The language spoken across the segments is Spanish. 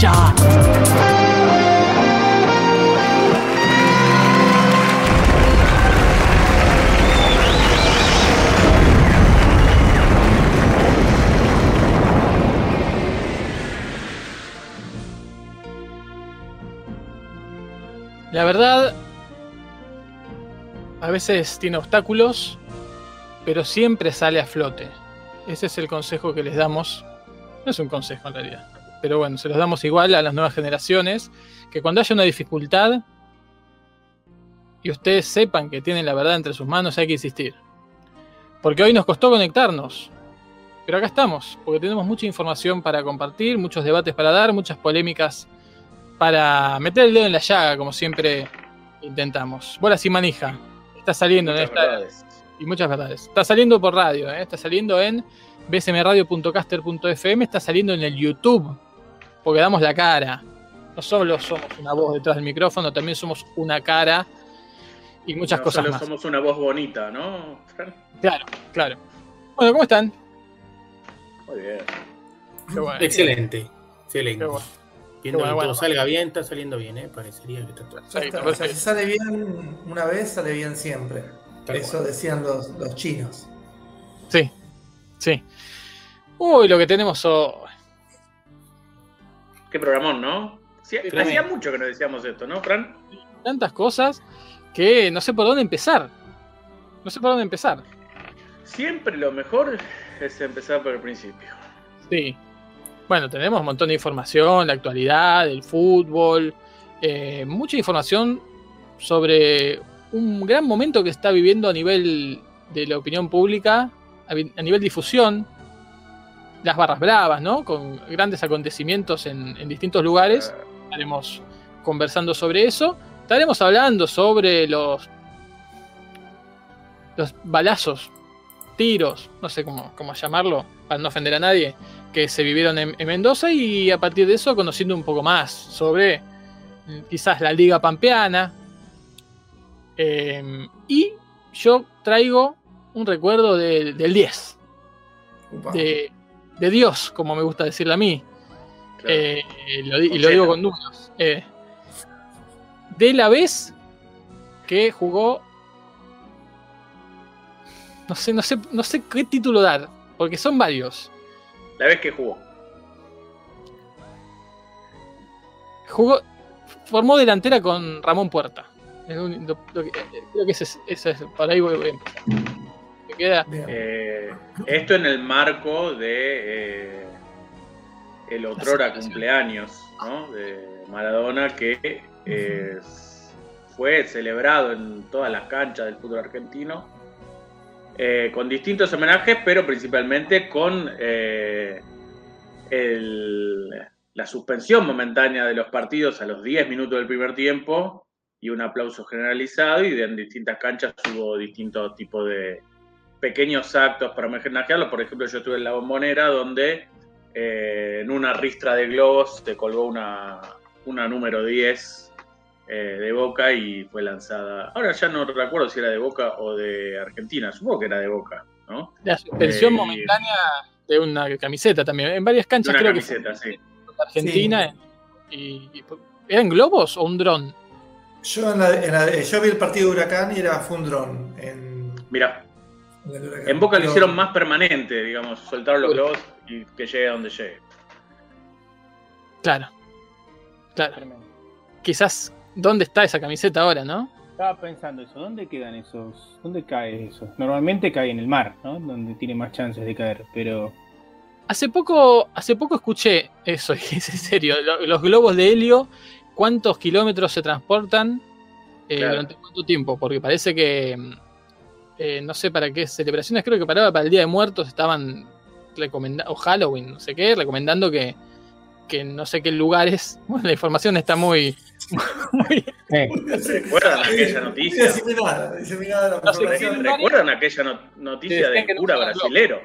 La verdad, a veces tiene obstáculos, pero siempre sale a flote. Ese es el consejo que les damos. No es un consejo en realidad, pero bueno, se los damos igual a las nuevas generaciones, que cuando haya una dificultad y ustedes sepan que tienen la verdad entre sus manos, hay que insistir. Porque hoy nos costó conectarnos, pero acá estamos, porque tenemos mucha información para compartir, muchos debates para dar, muchas polémicas para meter el dedo en la llaga, como siempre intentamos. Bola sin manija. Está saliendo Muchas en esta. verdades. Y muchas verdades. Está saliendo por radio, ¿eh? está saliendo en bsmradio.caster.fm, está saliendo en el YouTube, porque damos la cara. No solo somos una voz detrás del micrófono, también somos una cara y muchas No cosas solo más. somos una voz bonita, ¿no? Claro, claro. Bueno, ¿cómo están? Muy bien. Qué bueno. Excelente, excelente. Qué bueno. Viendo bueno, que bueno. todo salga bien, está saliendo bien, ¿eh? Parecería que está todo. Sí, está, o sea, si sale bien una vez, sale bien siempre. Tal Eso cual. decían los, los chinos. Sí, sí. Uy, lo que tenemos hoy. Qué programón, ¿no? Sí, hacía mucho que no decíamos esto, ¿no, Fran? tantas cosas que no sé por dónde empezar. No sé por dónde empezar. Siempre lo mejor es empezar por el principio. Sí. Bueno, tenemos un montón de información, la actualidad, el fútbol, eh, mucha información sobre un gran momento que está viviendo a nivel de la opinión pública, a nivel difusión, las barras bravas, ¿no? Con grandes acontecimientos en, en distintos lugares. Estaremos conversando sobre eso. Estaremos hablando sobre los, los balazos, tiros, no sé cómo, cómo llamarlo, para no ofender a nadie, que se vivieron en, en Mendoza y a partir de eso conociendo un poco más sobre mm, quizás la Liga Pampeana. Eh, y yo traigo un recuerdo de- del 10, Upa. de, de Dios, como me gusta decirle a mí. claro. Eh, lo y lo digo con números. Eh, de la vez que jugó. No sé, no sé, no sé qué título dar, porque son varios. La vez que jugó. Jugó. Formó delantera con Ramón Puerta. Es lo uni- lo- lo que- eh, creo que ese es, ese es- por ahí voy, voy a empezar. Queda. Eh, esto en el marco de eh, el otrora cumpleaños ¿no? de Maradona que eh, fue celebrado en todas las canchas del fútbol argentino eh, con distintos homenajes, pero principalmente con eh, el- la suspensión momentánea de los partidos a los 10 minutos del primer tiempo y un aplauso generalizado y en distintas canchas hubo distintos tipos de, pequeños actos para homenajearlo. Por ejemplo, yo estuve en la bombonera donde eh, en una ristra de globos se colgó una, una número 10 eh, de Boca y fue lanzada. Ahora ya no recuerdo si era de Boca o de Argentina, supongo que era de Boca, ¿no? La suspensión Eh, momentánea de una camiseta también. En varias canchas una creo camiseta, sí. que fue en Argentina. Y, y- ¿Eran globos o un dron? Yo, en la- en la- yo vi el partido de Huracán y era fue un dron. En, Mira, en Boca lo hicieron más permanente, digamos, soltaron los globos y que llegue a donde llegue. Claro. Claro. Quizás, ¿dónde está esa camiseta ahora, no? Estaba pensando eso, ¿dónde quedan esos? ¿Dónde cae eso? Normalmente cae en el mar, ¿no? Donde tiene más chances de caer, pero Hace poco, hace poco escuché eso, y es en serio, lo- los globos de helio, ¿cuántos kilómetros se transportan eh, Claro. durante cuánto tiempo? Porque parece que, mm, eh, no sé para qué celebraciones, creo que para, para el Día de Muertos estaban recomendando, o Halloween, no sé qué, recomendando que, que no sé qué lugares. Bueno, la información está muy. muy Eh, ¿Recuerdan aquella noticia? Diseminada, diseminada No sé ¿Recuerdan aquella no- noticia del que no cura usaba brasilero?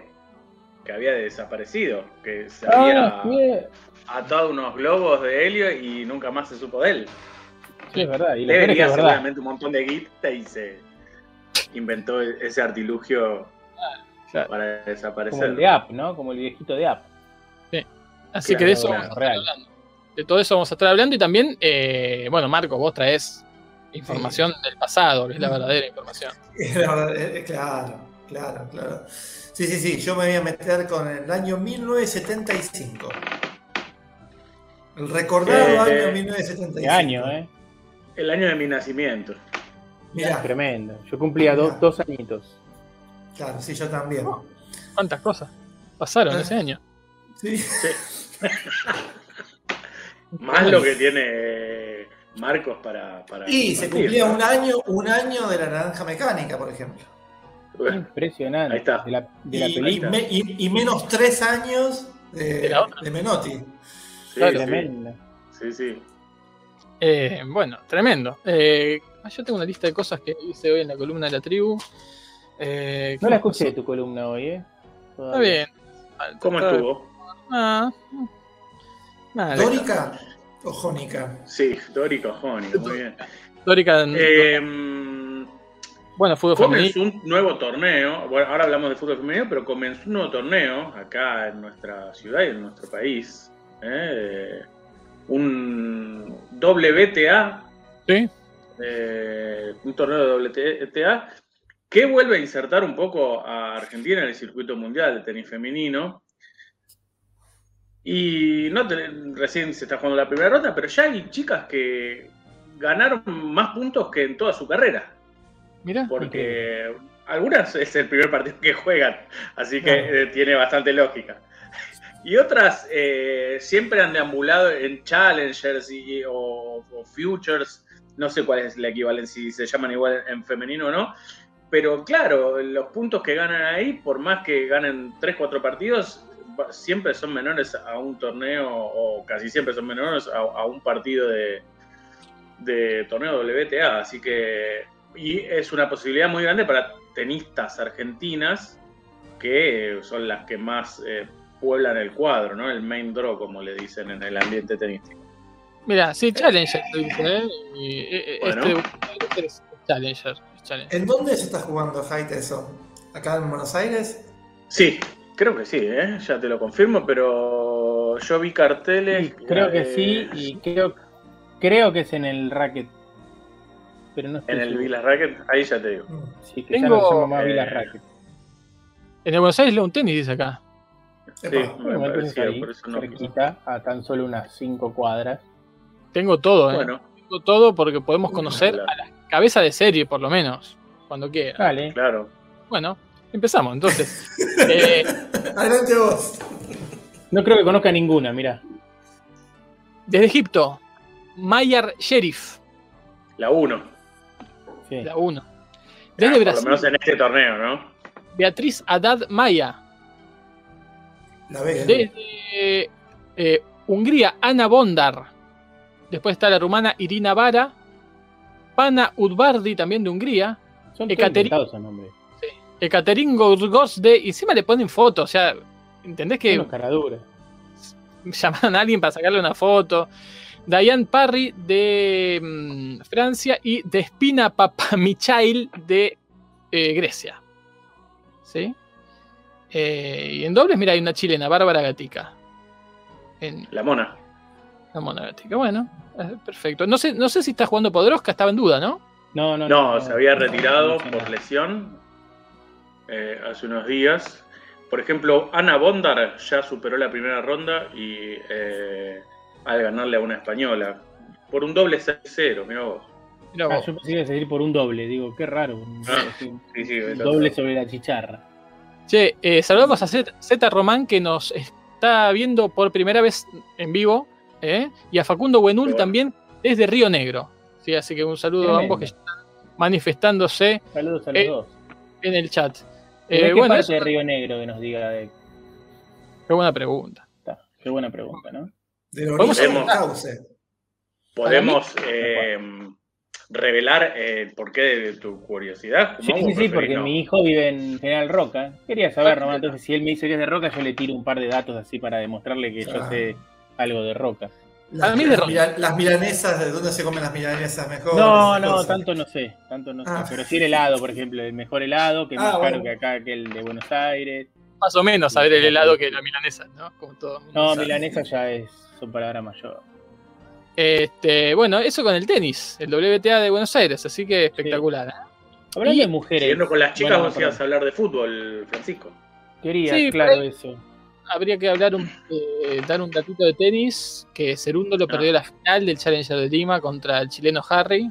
Que había desaparecido, que se Ah, había sí, atado unos globos de helio y nunca más se supo de él. sí, es verdad. Y Le venía seguramente un montón de guita y se inventó ese artilugio Claro. para Como el desaparecer. de App, ¿no? Como el viejito de App. Así Claro, que de eso claro, vamos a estar real. hablando. De todo eso vamos a estar hablando y también, eh, bueno, Marco, vos traes información del pasado, que es la verdadera información. Eh, Claro, claro, claro. Sí, sí, sí, yo me voy a meter con el año 1975. El recordado Eh, año eh, 1975. Qué año, ¿eh? El año de mi nacimiento. Mirá, Tremendo. Yo cumplía dos, Mirá. dos añitos. claro, sí, yo también. ¿Cuántas cosas pasaron ese año? Sí. Más lo que tiene Marcos para. para Y se cumplía un año, un año de la naranja mecánica, por ejemplo. Bueno, Impresionante. Ahí está. De la, de la Y, y película. me- y- y menos tres años de, De la otra. de Menotti. sí, claro, sí, Tremenda. sí, sí. Eh, bueno, tremendo. Eh, ah, yo tengo una lista de cosas que hice hoy en la columna de la tribu. Eh, ¿qué No la escuché tu columna hoy, ¿eh? Está bien. ¿Cómo Está- estuvo? Ah, nada, ¿Dórica o Jónica? Sí, Dórico Jónico, muy bien. Dórica, Eh, bueno, fútbol femenino. comenzó un nuevo torneo. Bueno, ahora hablamos de fútbol femenino, pero comenzó un nuevo torneo acá en nuestra ciudad y en nuestro país. ¿eh? Un WTA, Sí, eh, un torneo de WTA, que vuelve a insertar un poco a Argentina en el circuito mundial de tenis femenino. Y no recién se está jugando la primera ronda, pero ya hay chicas que ganaron más puntos que en toda su carrera. mira. Porque algunas es el primer partido que juegan, así que eh, tiene bastante lógica. Y otras eh, siempre han deambulado en Challengers y- o, o Futures, no sé cuál es la equivalencia, si se llaman igual en femenino o no, pero claro, los puntos que ganan ahí, por más que ganen 3-4 partidos, va- siempre son menores a un torneo, o casi siempre son menores a, a un partido de, de torneo WTA, así que y es una posibilidad muy grande para tenistas argentinas que son las que más eh, pueblan el cuadro, ¿no? El main draw, como le dicen en el ambiente tenístico. Mira, sí, Challenger, dice, ¿eh? Y, eh, Bueno. Este es Challenger. Challenger. ¿En dónde se está jugando Height eso? ¿Acá en Buenos Aires? Sí, creo que sí, ¿eh? ya te lo confirmo, pero yo vi carteles. Sí, creo que eh, sí, y creo, creo que es en el racket. Pero no estoy En el. Villa Racket, ahí ya te digo. Mm. Sí, que Tengo, ya no llama más eh, Villa Racket. En el Buenos Aires Lawn Tennis dice acá. Sí, me Bueno, entonces parecía, ahí, por eso no. cerquita, a tan solo unas 5 cuadras. Tengo todo, ¿eh? Bueno, Tengo todo porque podemos conocer claro. a la cabeza de serie, por lo menos, cuando quiera. Dale. claro. Bueno, empezamos entonces. Eh, Adelante vos. No creo que conozca ninguna, mira. desde Egipto, Mayer Sheriff, La 1. Sí. la 1. Desde por lo Brasil, menos en este torneo, ¿no? Beatriz Haddad Maya. La Vega. Desde eh, Hungría, Ana Bondar. Después está la rumana Irina Vara. Pana Udvardi, también de Hungría. Son Ekaterin- todos inventados esos nombres. Ekaterin Gorgosde. Y encima le ponen fotos. O sea, ¿entendés que Unos caraduras. llamaron a alguien para sacarle una foto? Diane Parry de mm, Francia y Despina Papamichail de eh, Grecia. ¿Sí? Eh, y en dobles, mira, hay una chilena, Bárbara Gatica. En La mona. La. Bueno, perfecto. No sé, no sé si está jugando Podroska, estaba en duda, ¿no? No, no, No, se había retirado no, no, por no. lesión eh, hace unos días. Por ejemplo, Ana Bondar ya superó la primera ronda y eh, al ganarle a una española por un doble 6-0, mira vos. Mirá Ah, vos. yo pensé que ibas a decir por un doble, digo, qué raro. un- Ah, un Sí, sí, doble sobre la chicharra. Che, eh, saludamos a Z, Z Román que nos está viendo por primera vez en vivo. ¿Eh? Y a Facundo Buenul bueno. también desde Río Negro. ¿sí? Así que un saludo a ambos que están manifestándose Saludos a los Eh, dos. en el chat. ¿De Eh, qué bueno, parte eso- de Río Negro que nos diga? De... qué buena pregunta. Está, Qué buena pregunta, ¿no? Del Podemos- eh, revelar eh, el porqué de tu curiosidad. Sí, sí, sí, porque no? mi hijo vive en General Roca. Quería saber nomás, entonces si él me dice que es de Roca, yo le tiro un par de datos así para demostrarle que yo Claro. sé algo de Roca. Las, Para mí de las rock. mila- las milanesas, ¿de dónde se comen las milanesas mejor? No, no, cosas. tanto no sé, tanto no Ah. sé. Pero sí el helado, por ejemplo, el mejor helado, que es Ah, más caro que acá, que el de Buenos Aires. Más o menos saber el helado que la milanesa, ¿no? Como todo. mundo No, sabe. milanesa ya es, son palabras mayores. Este, bueno, eso con el tenis, el WTA de Buenos Aires, así que espectacular. ¿eh? Hablando Y- de mujeres. Siguiendo con las chicas, Bueno, vos ibas a hablar de fútbol, Francisco. Quería, Sí, claro, eso. Habría que hablar un, eh, dar un datito de tenis, que Cerundo lo Ah. perdió la final del Challenger de Lima contra el chileno Harry.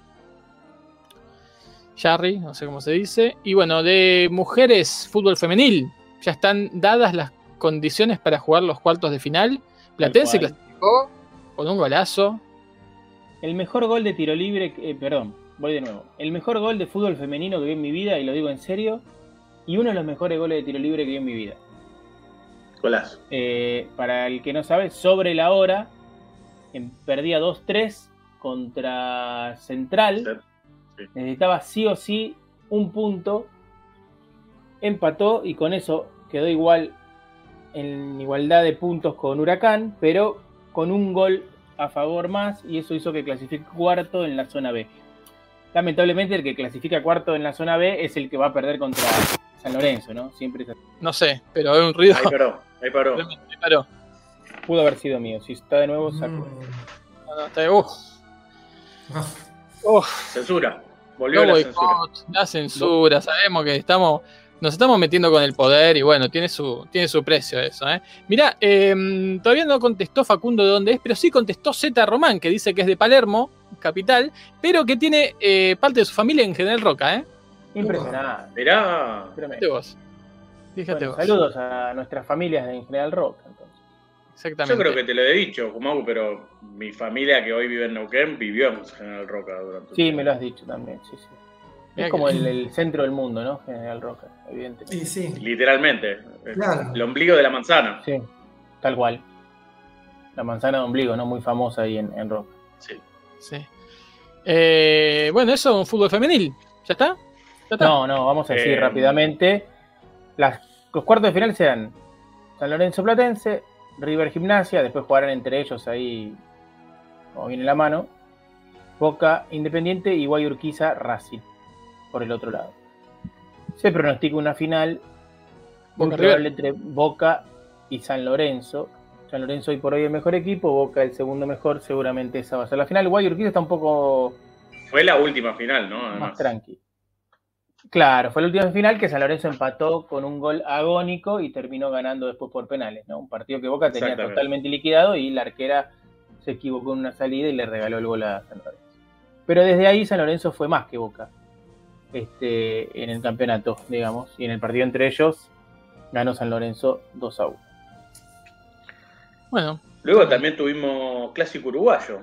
Jarry, no sé cómo se dice. Y bueno, de mujeres, fútbol femenil. Ya están dadas las condiciones para jugar los cuartos de final. Platense clasificó con un golazo. El mejor gol de tiro libre, eh, perdón, voy de nuevo. El mejor gol de fútbol femenino que vi en mi vida, y lo digo en serio, y uno de los mejores goles de tiro libre que vi en mi vida. Golazo. Eh, para el que no sabe, sobre la hora, en- perdía 2-3 contra Central. Sí. Necesitaba sí o sí un punto. Empató y con eso quedó igual en igualdad de puntos con Huracán, pero con un gol a favor más y eso hizo que clasifique cuarto en la zona B. Lamentablemente el que clasifica cuarto en la zona B es el que va a perder contra San Lorenzo, ¿no? Siempre es así. No sé, pero hay un ruido. Ahí paró. Ahí paró. pudo haber sido mío. Si está de nuevo, saco. Mm. No, no, está- uf, Ah, uf. Censura. Volvió No la censura. la censura, sabemos que estamos, nos estamos metiendo con el poder y bueno, tiene su, tiene su precio eso. ¿eh? Mirá, eh, todavía no contestó Facundo de dónde es, pero sí contestó Z Román, que dice que es de Palermo, capital, pero que tiene eh, parte de su familia en General Roca, ¿eh? Impresionante. Mirá. Fíjate vos. Fíjate Bueno, vos. saludos a nuestras familias de en General Rock. entonces. Exactamente. Yo creo que te lo he dicho, Kumagu, pero mi familia que hoy vive en Neuquén vivió en General Roca durante Sí, me lo has dicho también. Sí, sí. Es como el, el centro del mundo, ¿no? General Roca, evidentemente. Y sí, Literalmente. Claro. El ombligo de la manzana. Sí, tal cual. La manzana de ombligo, ¿no? Muy famosa ahí en, en Roca. Sí. Sí. Eh, bueno, eso, un fútbol femenil. ¿Ya está? ¿Ya está? No, no, vamos a decir Eh, rápidamente. Las, los cuartos de final serán San Lorenzo Platense, River Gimnasia, después jugarán entre ellos ahí, como viene la mano, Boca Independiente y Guayurquiza Racing, por el otro lado. Se pronostica una final muy Boca probable entre Boca y San Lorenzo. San Lorenzo hoy por hoy el mejor equipo, Boca el segundo mejor, seguramente esa va a ser la final. Guayurquiza está un poco Fue la última final, ¿no? más Además. tranqui. Claro, fue la última final que San Lorenzo empató con un gol agónico y terminó ganando después por penales, ¿no? Un partido que Boca tenía totalmente liquidado y la arquera se equivocó en una salida y le regaló el gol a San Lorenzo. Pero desde ahí San Lorenzo fue más que Boca este, en el campeonato, digamos, y en el partido entre ellos ganó San Lorenzo 2 a 1. Bueno. Luego también tuvimos clásico uruguayo.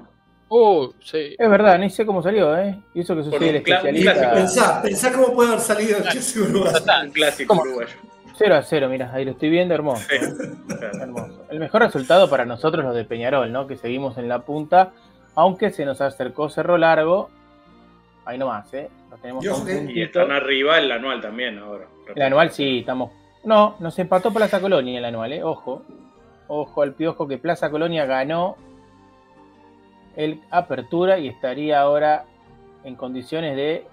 Uh, sí. Es verdad, ni sé cómo salió, ¿eh? Y eso que soy el especialista. clásico. pensá, pensá cómo puede haber salido el clásico uruguayo. Un clásico ¿Cómo? uruguayo. 0 a 0, mira, ahí lo estoy viendo, hermoso. Sí. ¿eh? Hermoso. El mejor resultado para nosotros los de Peñarol, ¿no? Que seguimos en la punta, aunque se nos acercó Cerro Largo. Ahí nomás, ¿eh? Lo tenemos Y están arriba el anual también ahora. El anual sí, estamos. No, nos empató Plaza Colonia el anual, ¿eh? Ojo. Ojo al piojo que Plaza Colonia ganó el Apertura y estaría ahora en condiciones de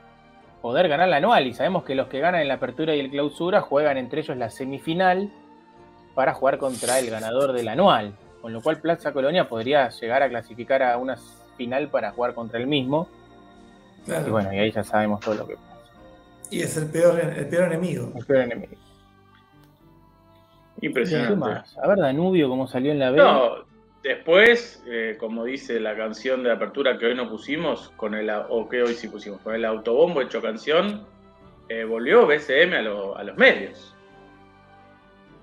poder ganar la anual. Y sabemos que los que ganan en la Apertura y el Clausura juegan entre ellos la semifinal para jugar contra el ganador del anual. Con lo cual Plaza Colonia podría llegar a clasificar a una final para jugar contra el mismo. Claro. Y bueno, y ahí ya sabemos todo lo que pasa. Y es el peor, el peor enemigo. El peor enemigo. ¿Qué Impresionante. más? A ver, Danubio, cómo salió en la B. No, después, eh, como dice la canción de apertura que hoy no pusimos, con el, o que hoy sí pusimos, con el autobombo hecho canción, eh, volvió BCM a, lo- a los medios.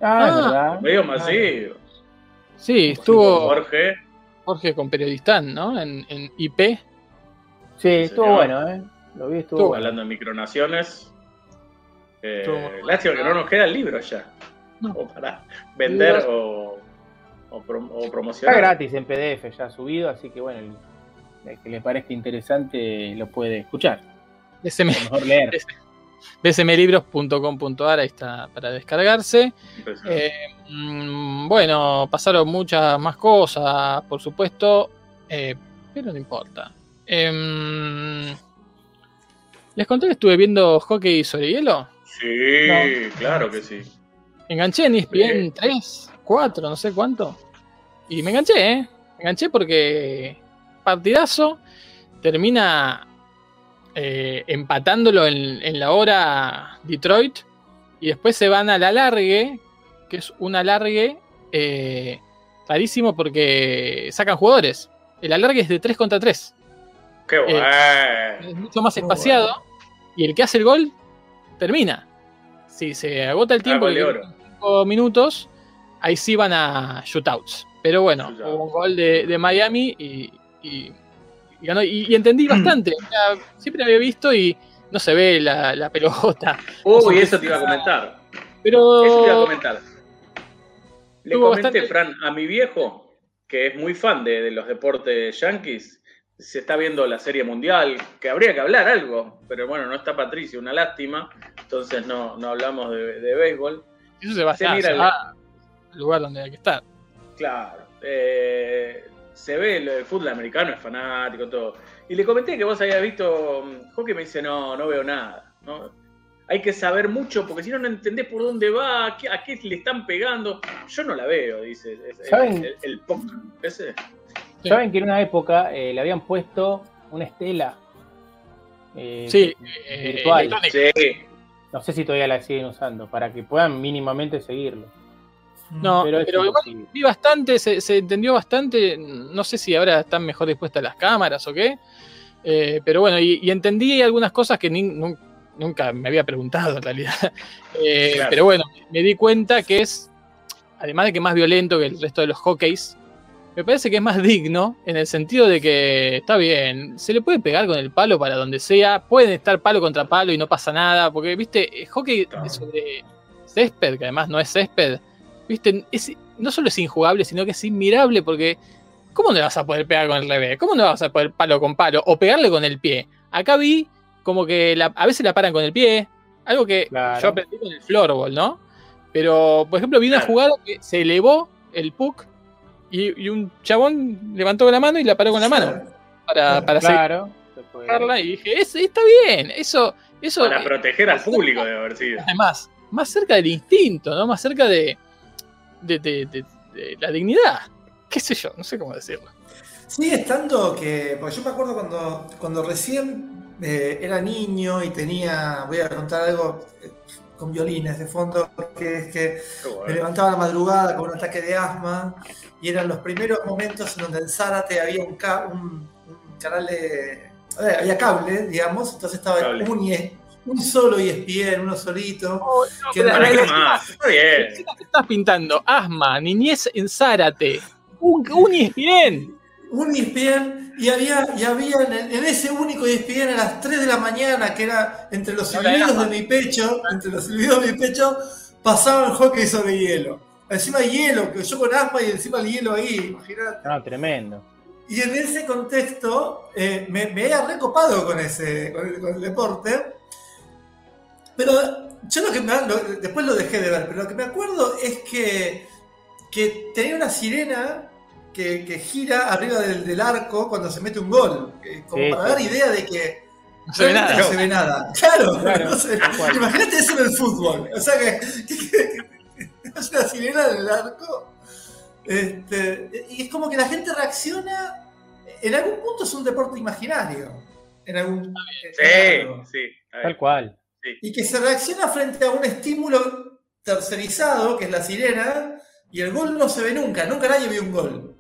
Ah, es Ah, verdad. Medios masivos. Sí, estuvo Jorge, Jorge con Periodistán, ¿no? En, en IP. Sí, estuvo señor. bueno, ¿eh? Lo vi, estuvo Estuvo bueno. hablando de micronaciones. Eh, Estuvo muy bueno. lástima que no nos queda el libro ya. No. O para vender o, o, prom- o Está gratis en PDF ya subido, así que bueno, el, el que le parezca interesante lo puede escuchar. SM, O mejor leer. bsmlibros.com.ar, ahí está para descargarse. Eh, mm, bueno, pasaron muchas más cosas, por supuesto, eh, pero no importa. Em, ¿Les conté que estuve viendo hockey sobre hielo? sí, claro que sí. Enganché en ESPN 3, 4, no sé cuánto. Y me enganché, ¿eh? Me enganché porque partidazo termina eh, empatándolo en, en la hora Detroit y después se van al alargue, que es un alargue eh, rarísimo porque sacan jugadores. El alargue es de 3 contra 3. Qué Eh, bueno. Es mucho más espaciado y el que hace el gol termina. Si se agota el tiempo, Ah, quedan cinco minutos, ahí sí van a shootouts. Pero bueno, hubo un gol de, de Miami y, y- y ganó. Y, y entendí bastante. Sea, siempre había visto y no se ve la, la pelota. Uy, eso te iba a comentar. Pero Eso te iba a comentar. Le comenté, bastante- Fran, a mi viejo, que es muy fan de, de los deportes yankees, se está viendo la Serie Mundial, que habría que hablar algo, pero bueno, no está Patricio, una lástima, entonces no, no hablamos de, de béisbol. eso se va, ya, el- va al lugar donde hay que estar. Claro, eh, se ve el, el fútbol americano, es fanático, todo. Y le comenté que vos habías visto mm, hockey, me dice, no, no veo nada. ¿no? Hay que saber mucho, porque si no, no entendés por dónde va, a qué, a qué le están pegando. Yo no la veo, dice. es- ¿Saben? El, el puck ese. Sí. Saben que en una época eh, le habían puesto una estela. eh, Sí, eh, virtual. electrónica. Sí, No sé si todavía la siguen usando, para que puedan mínimamente seguirlo. No, Pero igual vi bastante, se, se entendió bastante. No sé si ahora están mejor dispuestas las cámaras o qué. eh, pero bueno, y, y entendí algunas cosas que ni- nunca me había preguntado en realidad. Eh, Claro. Pero bueno, me di cuenta que es, además de que es más violento que el resto de los hockeys, me parece que es más digno en el sentido de que está bien, se le puede pegar con el palo para donde sea, pueden estar palo contra palo y no pasa nada, porque viste, el hockey Claro. sobre césped, que además no es césped, viste, es- no solo es injugable, sino que es inmirable porque ¿cómo no le vas a poder pegar con el revés? ¿Cómo no vas a poder palo con palo o pegarle con el pie? Acá vi como que la- a veces la paran con el pie, algo que Claro. yo aprendí con el floorball, ¿no? Pero, por ejemplo, vi una jugada que se elevó el puck y, y un chabón levantó la mano y la paró con la mano para, para Claro. y dije, "Es- está bien, eso, eso para proteger al público debe haber sido. además, más cerca del instinto, ¿no? Más cerca de, de, de- de- de la dignidad. ¿Qué sé yo? No sé cómo decirlo. Sigue estando que. Porque yo me acuerdo cuando, cuando recién eh, era niño y tenía. Voy a contar algo eh, con violines de fondo, que es que me levantaba a la madrugada con un ataque de asma y eran los primeros momentos en donde en Zárate había un, ca- un- un canal de. eh, había cable, digamos, entonces estaba Cable. un, IE un solo ESPN, uno solito. que pero- era- ¿Para qué más? Está bien. ¿Qué estás pintando? Asma, niñez en Zárate. Un, un ESPN. un ESPN y había, y había en, en ese único ESPN a las 3 de la mañana, que era entre los silbidos de mi pecho, entre los silbidos de mi pecho, pasaba el hockey sobre hielo. Encima hielo, que yo con asma y encima el hielo ahí, imagínate. No, tremendo. Y en ese contexto eh, me, me he recopado con ese con el, con el deporte. Pero yo lo que me, lo- después lo dejé de ver, pero lo que me acuerdo es que, que tenía una sirena que, que gira arriba del, del arco cuando se mete un gol. Como Sí, para sí. dar idea de que No se ve nada. no se ve nada. Claro, Claro, no se- imagínate eso en el fútbol. O sea que, que- que- que es una sirena en el arco. Este, y es como que la gente reacciona. En algún punto es un deporte imaginario. En algún, en. Sí, sí. Tal cual. Y que se reacciona frente a un estímulo tercerizado, que es la sirena, y el gol no se ve nunca. Nunca nadie vio un gol.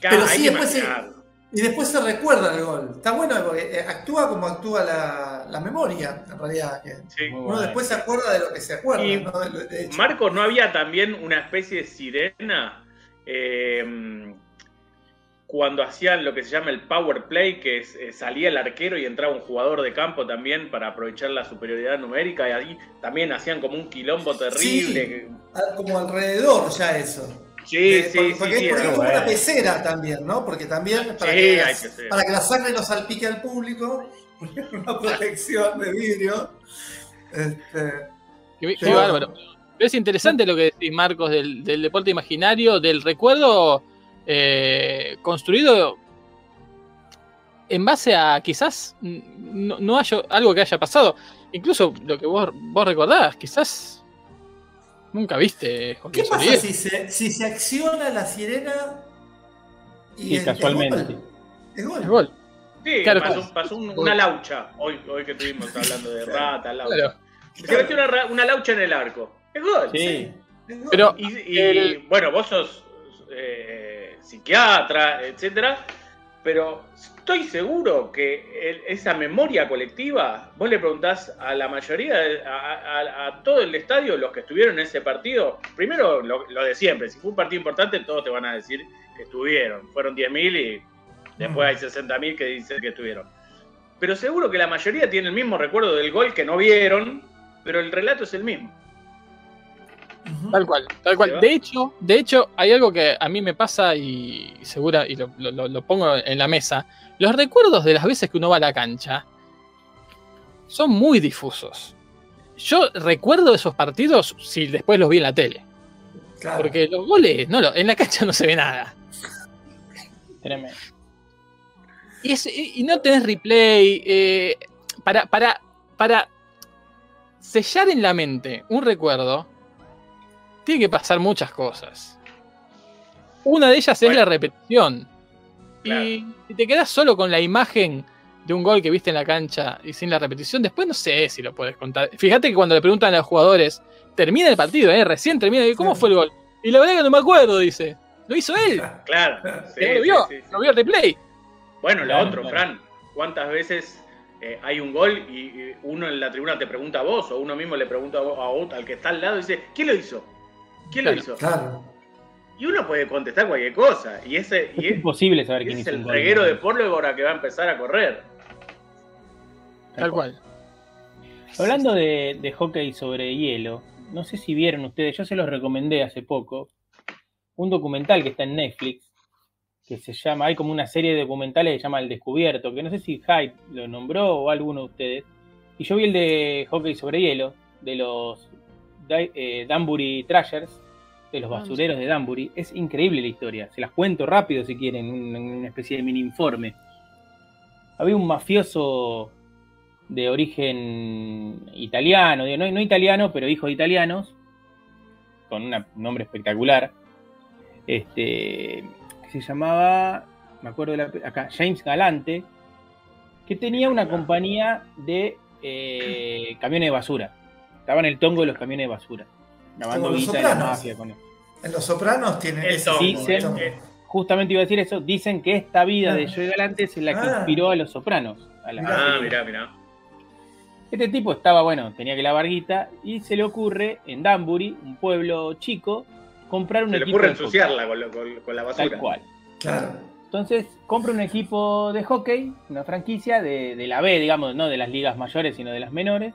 Claro, pero sí, después imaginarlo. Y después se recuerda el gol. Está bueno porque eh, actúa como actúa la, la memoria, en realidad. que Sí. Muy uno bueno. después se acuerda de lo que se acuerda. Y- ¿no? De. Marcos, ¿no había también una especie de sirena eh, cuando hacían lo que se llama el power play, que es, eh, salía el arquero y entraba un jugador de campo también para aprovechar la superioridad numérica? Y ahí también hacían como un quilombo terrible. Como alrededor ya eso. Sí, sí, porque, sí, porque sí, es, porque es es como bueno. una pecera también, ¿no? Porque también para, Sí, que, hay la, que ser. para que la sangre no salpique al público, una protección de vidrio. Este, Qué, qué bárbaro. Pero es interesante lo que decís, Marcos, del, del deporte imaginario, del recuerdo eh, construido en base a quizás no, no haya algo que haya pasado. Incluso lo que vos, vos recordás, quizás nunca viste ¿Qué pasa si se, si se acciona la sirena es casualmente. gol? Es gol. Es gol. Sí, Claro, pasó, pasó un- una laucha. Hoy, hoy que estuvimos hablando de rata, laucha. Claro. Se metió una, una laucha en el arco. Es gol. Sí. Es gol. Pero Y, y, El- bueno, vos sos eh, psiquiatra, etcétera, pero estoy seguro que esa memoria colectiva, vos le preguntás a la mayoría, a, a- a todo el estadio, los que estuvieron en ese partido, primero lo, de siempre, si fue un partido importante, todos te van a decir que estuvieron. Fueron 10.000 y después hay 60.000 que dicen que estuvieron. Pero seguro que la mayoría tiene el mismo recuerdo del gol que no vieron, pero el relato es el mismo. Tal cual, tal ¿Se cual. De hecho, de hecho, hay algo que a mí me pasa y segura, y lo, lo- lo pongo en la mesa. Los recuerdos de las veces que uno va a la cancha son muy difusos. Yo recuerdo esos partidos si después los vi en la tele. Claro. Porque los goles, no, lo- en la cancha no se ve nada. Tremendo. Y, es- y- y no tenés replay. eh, para, para, para sellar en la mente un recuerdo, tiene que pasar muchas cosas. Una de ellas es la repetición. Claro. Y si te quedas solo con la imagen de un gol que viste en la cancha y sin la repetición, después no sé si lo puedes contar. Fíjate que cuando le preguntan a los jugadores, termina el partido, ¿eh? recién termina, y ¿cómo Sí. fue el gol? Y la verdad que no me acuerdo, dice. Lo hizo él. Claro. sí, lo vio, sí, sí. lo vio el replay. Bueno, lo Claro, otro, claro. Fran, ¿cuántas veces eh, hay un gol y, y uno en la tribuna te pregunta a vos o uno mismo le pregunta a, vos- a otro, al que está al lado y dice, ¿quién lo hizo? ¿Quién Claro. lo hizo? Claro. Y uno puede contestar cualquier cosa. Y ese, y Es es, imposible saber quién es el reguero de pólvora que va a empezar a correr. Tal cual. Hablando de, de hockey sobre hielo, no sé si vieron ustedes, yo se los recomendé hace poco, un documental que está en Netflix, que se llama, hay como una serie de documentales que se llama El Descubierto, que no sé si Hype lo nombró o alguno de ustedes. Y yo vi el de hockey sobre hielo, de los eh, Danbury Trashers, de los Ah, basureros de Danbury. Es increíble la historia, se las cuento rápido si quieren, un- una especie de mini informe. Había un mafioso de origen italiano, no, no italiano, pero hijo de italianos, con una- un nombre espectacular, este, que se llamaba, me acuerdo de la, acá, James Galante, que tenía una compañía de eh, camiones de basura. Estaba en el tongo de los camiones de basura. Lavando Como los guita de la mafia con eso. En Los Sopranos tienen El tongo, de el- tongo. Justamente iba a decir eso, dicen que esta vida de Ah. Joey Galante es la que Ah. inspiró a los sopranos. a la- Ah, mirá, mirá. Este tipo estaba, bueno, tenía que lavar guita y se le ocurre en Danbury, un pueblo chico, comprar un Se le equipo ocurre de hockey. ensuciarla con, lo- con- con la basura. Tal cual. Claro. Entonces compra un equipo de hockey, una franquicia de, de la B, digamos, no de las ligas mayores, sino de las menores.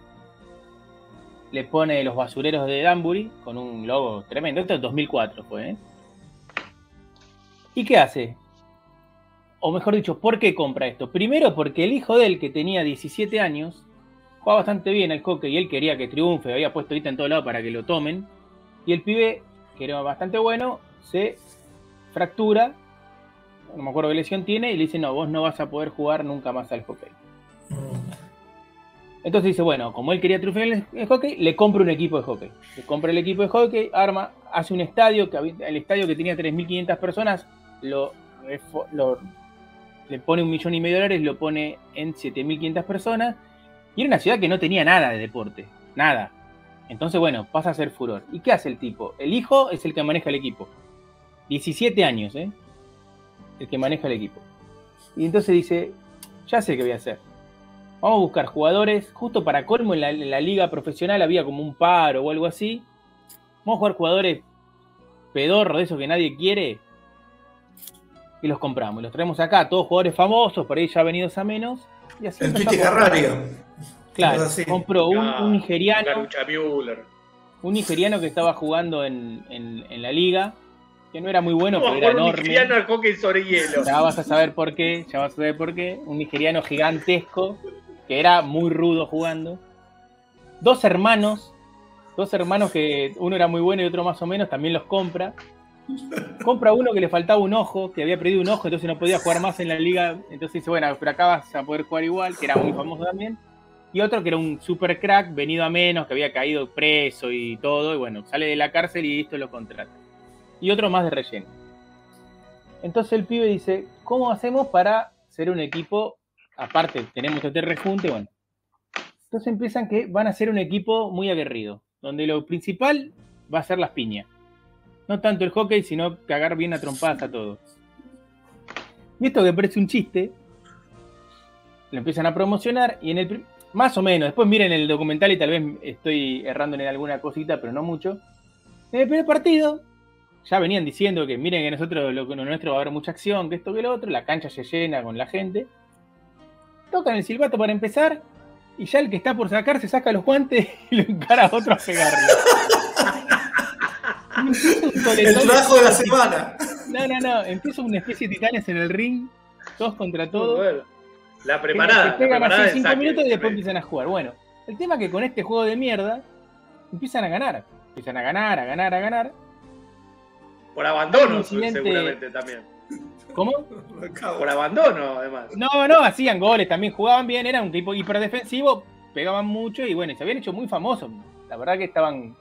Le pone los basureros de Danbury con un logo tremendo. Esto es 2004 fue, ¿eh? ¿Y qué hace? O mejor dicho, ¿por qué compra esto? Primero porque el hijo de él, que tenía 17 años, jugaba bastante bien al hockey y él quería que triunfe, había puesto ahorita en todo lado para que lo tomen. Y el pibe, que era bastante bueno, se fractura, no me acuerdo qué lesión tiene, y le dice, no, vos no vas a poder jugar nunca más al hockey. Entonces dice, bueno, como él quería triunfar en el, hockey, le compra un equipo de hockey. Le compra el equipo de hockey, arma, hace un estadio, que el estadio que tenía 3.500 personas, refo- lo- le pone un millón y medio de dólares, lo pone en 7.500 personas, y era una ciudad que no tenía nada de deporte, nada. Entonces, bueno, pasa a ser furor. ¿Y qué hace el tipo? El hijo es el que maneja el equipo. 17 años, ¿eh? El que maneja el equipo. Y entonces dice, ya sé qué voy a hacer. Vamos a buscar jugadores, justo para colmo en la, en la liga profesional había como un paro o algo así. Vamos a jugar jugadores pedorros de esos que nadie quiere. Y los compramos. Los traemos acá, todos jugadores famosos, por ahí ya venidos a menos. Y así El comprar. Garrario. Claro, compró un, Ah, un nigeriano, un nigeriano que estaba jugando en, en- en la liga, que no era muy bueno, ¿Cómo pero era jugar un enorme. nigeriano al hockey sobre hielo? Ya vas a saber por qué, ya vas a saber por qué. Un nigeriano gigantesco, que era muy rudo jugando. Dos hermanos, dos hermanos que uno era muy bueno y otro más o menos, también los compra. Compra uno que le faltaba un ojo, que había perdido un ojo, entonces no podía jugar más en la liga. Entonces dice, bueno, pero acá vas a poder jugar igual, que era muy famoso también. Y otro que era un super crack, venido a menos, que había caído preso y todo. Y bueno, sale de la cárcel y esto lo contrata. Y otro más de relleno. Entonces el pibe dice, ¿cómo hacemos para ser un equipo? Aparte, tenemos este rejunte, bueno. Entonces empiezan que van a ser un equipo muy aguerrido, donde lo principal va a ser las piñas. No tanto el hockey, sino cagar bien a trompadas a todos. Y esto que parece un chiste, lo empiezan a promocionar y en el... Más o menos, después miren el documental y tal vez estoy errando en alguna cosita, pero no mucho. En el primer partido, ya venían diciendo que miren que nosotros lo, lo nuestro va a haber mucha acción, que esto que lo otro, la cancha se llena con la gente. Tocan el silbato para empezar y ya el que está por sacar se saca los guantes y lo encara a otro a pegarle. El trabajo de la semana. No, no, no, empieza una especie de titanes en el ring, todos contra todos. Bueno, la preparada. Se pegan así de cinco saque, minutos y después empiezan a jugar. Bueno, el tema es que con este juego de mierda empiezan a ganar. Empiezan a ganar, a ganar, a ganar. Por abandono, seguramente también. ¿Cómo? Por abandono, además. No, no, hacían goles, también jugaban bien, era un tipo hiperdefensivo, pegaban mucho y bueno, se habían hecho muy famosos. La verdad que estaban,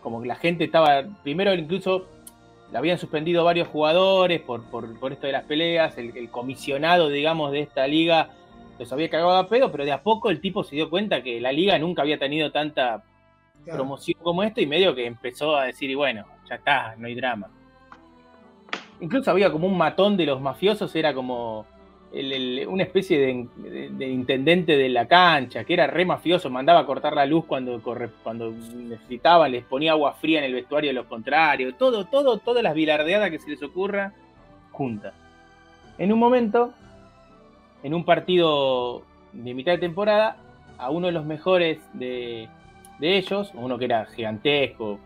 como que la gente estaba, primero incluso le habían suspendido varios jugadores por, por, por esto de las peleas, el, el comisionado, digamos, de esta liga los había cagado a pedo, pero de a poco el tipo se dio cuenta que la liga nunca había tenido tanta Claro. promoción como esto y medio que empezó a decir, y bueno, ya está, no hay drama. Incluso había como un matón de los mafiosos, era como una especie de, de- de intendente de la cancha, que era re mafioso, mandaba a cortar la luz cuando, cuando necesitaban, les ponía agua fría en el vestuario de los contrarios, todo, todo, todas las bilardeadas que se les ocurra, juntas. En un momento, en un partido de mitad de temporada, a uno de los mejores de, de ellos, uno que era gigantesco,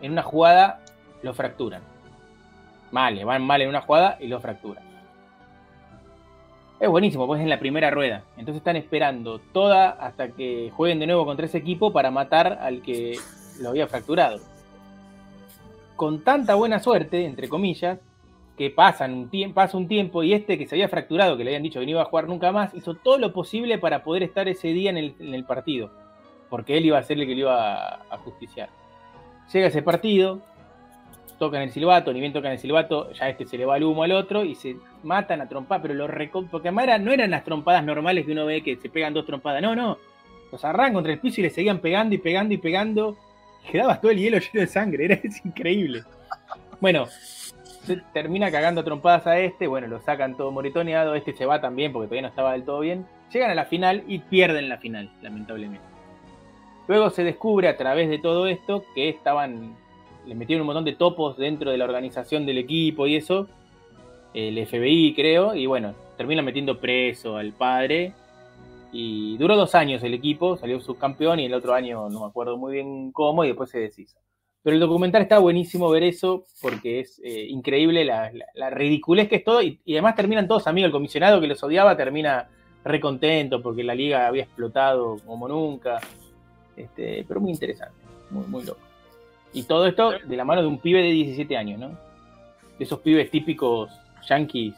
en una jugada lo fracturan. Mal, le van mal en una jugada y lo fracturan. Es buenísimo, pues es en la primera rueda. Entonces están esperando toda hasta que jueguen de nuevo contra ese equipo para matar al que lo había fracturado. Con tanta buena suerte, entre comillas, que pasan un pasa un tiempo y este que se había fracturado, que le habían dicho que no iba a jugar nunca más, hizo todo lo posible para poder estar ese día en el, partido. Porque él iba a ser el que lo iba a justiciar. Llega ese partido, tocan el silbato, ni bien tocan el silbato, ya este se le va el humo al otro y se matan a trompar, pero lo recon... porque además no eran las trompadas normales que uno ve que se pegan dos trompadas, no, no. Los arrancan contra el piso y le seguían pegando y pegando y pegando. Quedaba todo el hielo lleno de sangre, era es increíble. Bueno, termina cagando trompadas a este, bueno, lo sacan todo moritoneado, este se va también porque todavía no estaba del todo bien. Llegan a la final y pierden la final, lamentablemente. Luego se descubre a través de todo esto que estaban, le metieron un montón de topos dentro de la organización del equipo y eso, el FBI creo, y bueno, terminan metiendo preso al padre. Y duró dos años el equipo, salió subcampeón y el otro año no me acuerdo muy bien cómo y después se deshizo. Pero el documental está buenísimo ver eso porque es eh, increíble la ridiculez que es todo y, y además terminan todos amigos. El comisionado que los odiaba termina recontento porque la liga había explotado como nunca. Este, pero muy interesante, muy, muy loco. Y todo esto de la mano de un pibe de 17 años, ¿no? De esos pibes típicos yankees,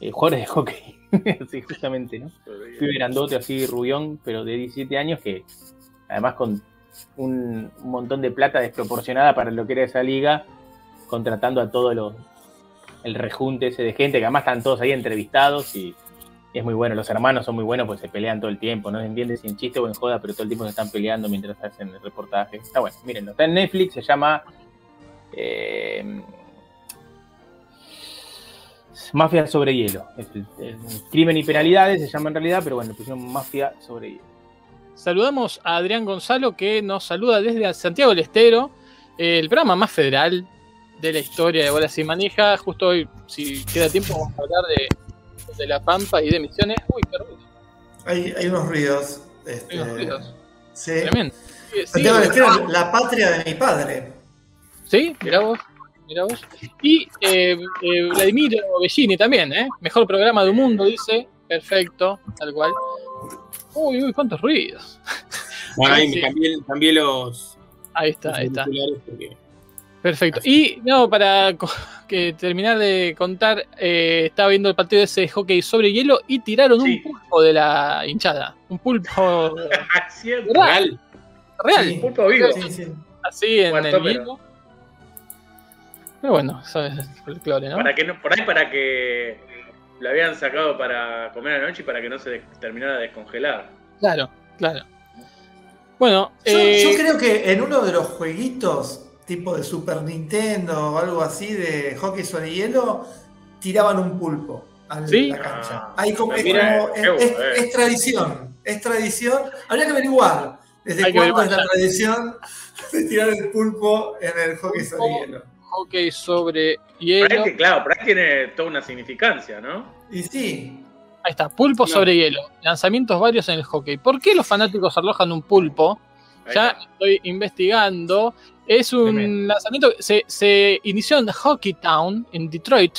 eh, jugadores de hockey. sí, justamente, ¿no? pibe grandote así, rubión, pero de 17 años que además con un, un montón de plata desproporcionada para lo que era esa liga, contratando a todos los el rejunte ese de gente que además están todos ahí entrevistados y es muy bueno. Los hermanos son muy buenos pues se pelean todo el tiempo, no se entiende si en chiste o en joda, pero todo el tiempo se están peleando mientras hacen el reportaje. Está bueno, mírenlo, está en Netflix, se llama eh, Mafia sobre hielo. Crimen y penalidades se llama en realidad, pero bueno, pusieron Mafia sobre hielo. Saludamos a Adrián Gonzalo que nos saluda desde Santiago del Estero, el programa más federal de la historia de Bolas y Manija. Justo hoy, si queda tiempo, vamos a hablar de, de La Pampa y de Misiones. Uy, qué ruido, Hay, hay unos ruidos. este, hay unos ruidos. Sí. Tremendo. La patria de mi padre. ¿Sí? Mirá vos. Mirá vos. Y eh, eh, Vladimir Bellini también, ¿eh? Mejor programa del mundo, dice. Perfecto, tal cual. Uy, uy, cuántos ruidos. Bueno, ahí Sí. me cambié, cambié los. Ahí está, los ahí está. porque- Perfecto. Y no, para que terminar de contar, eh, estaba viendo el partido ese de hockey sobre hielo y tiraron Sí. un pulpo de la hinchada. Un pulpo. ¿Verdad? Real. real, Sí. Pulpo vivo. Sí, sí. así en Muerto, el pero- hielo. Pero bueno, eso es folclore, ¿no? Para que no, por ahí para que lo habían sacado para comer a la noche y para que no se terminara de descongelar. Claro, claro. Bueno, Yo, eh, yo creo que en uno de los jueguitos, tipo de Super Nintendo o algo así, de hockey sobre hielo, tiraban un pulpo a ¿Sí? la cancha. Ah, Ahí como, es, como- es tradición, es tradición. Habría que averiguar desde cuándo es la tradición de tirar el pulpo en el hockey sobre hielo. hockey sobre Por hielo. que, claro, ahí tiene toda una significancia, ¿no? Y sí, Ahí está, pulpo No. sobre hielo. Lanzamientos varios en el hockey. ¿Por qué los fanáticos arrojan un pulpo? Ya estoy investigando. Es un Tremendo. lanzamiento que se, se inició en Hockey Town, en Detroit,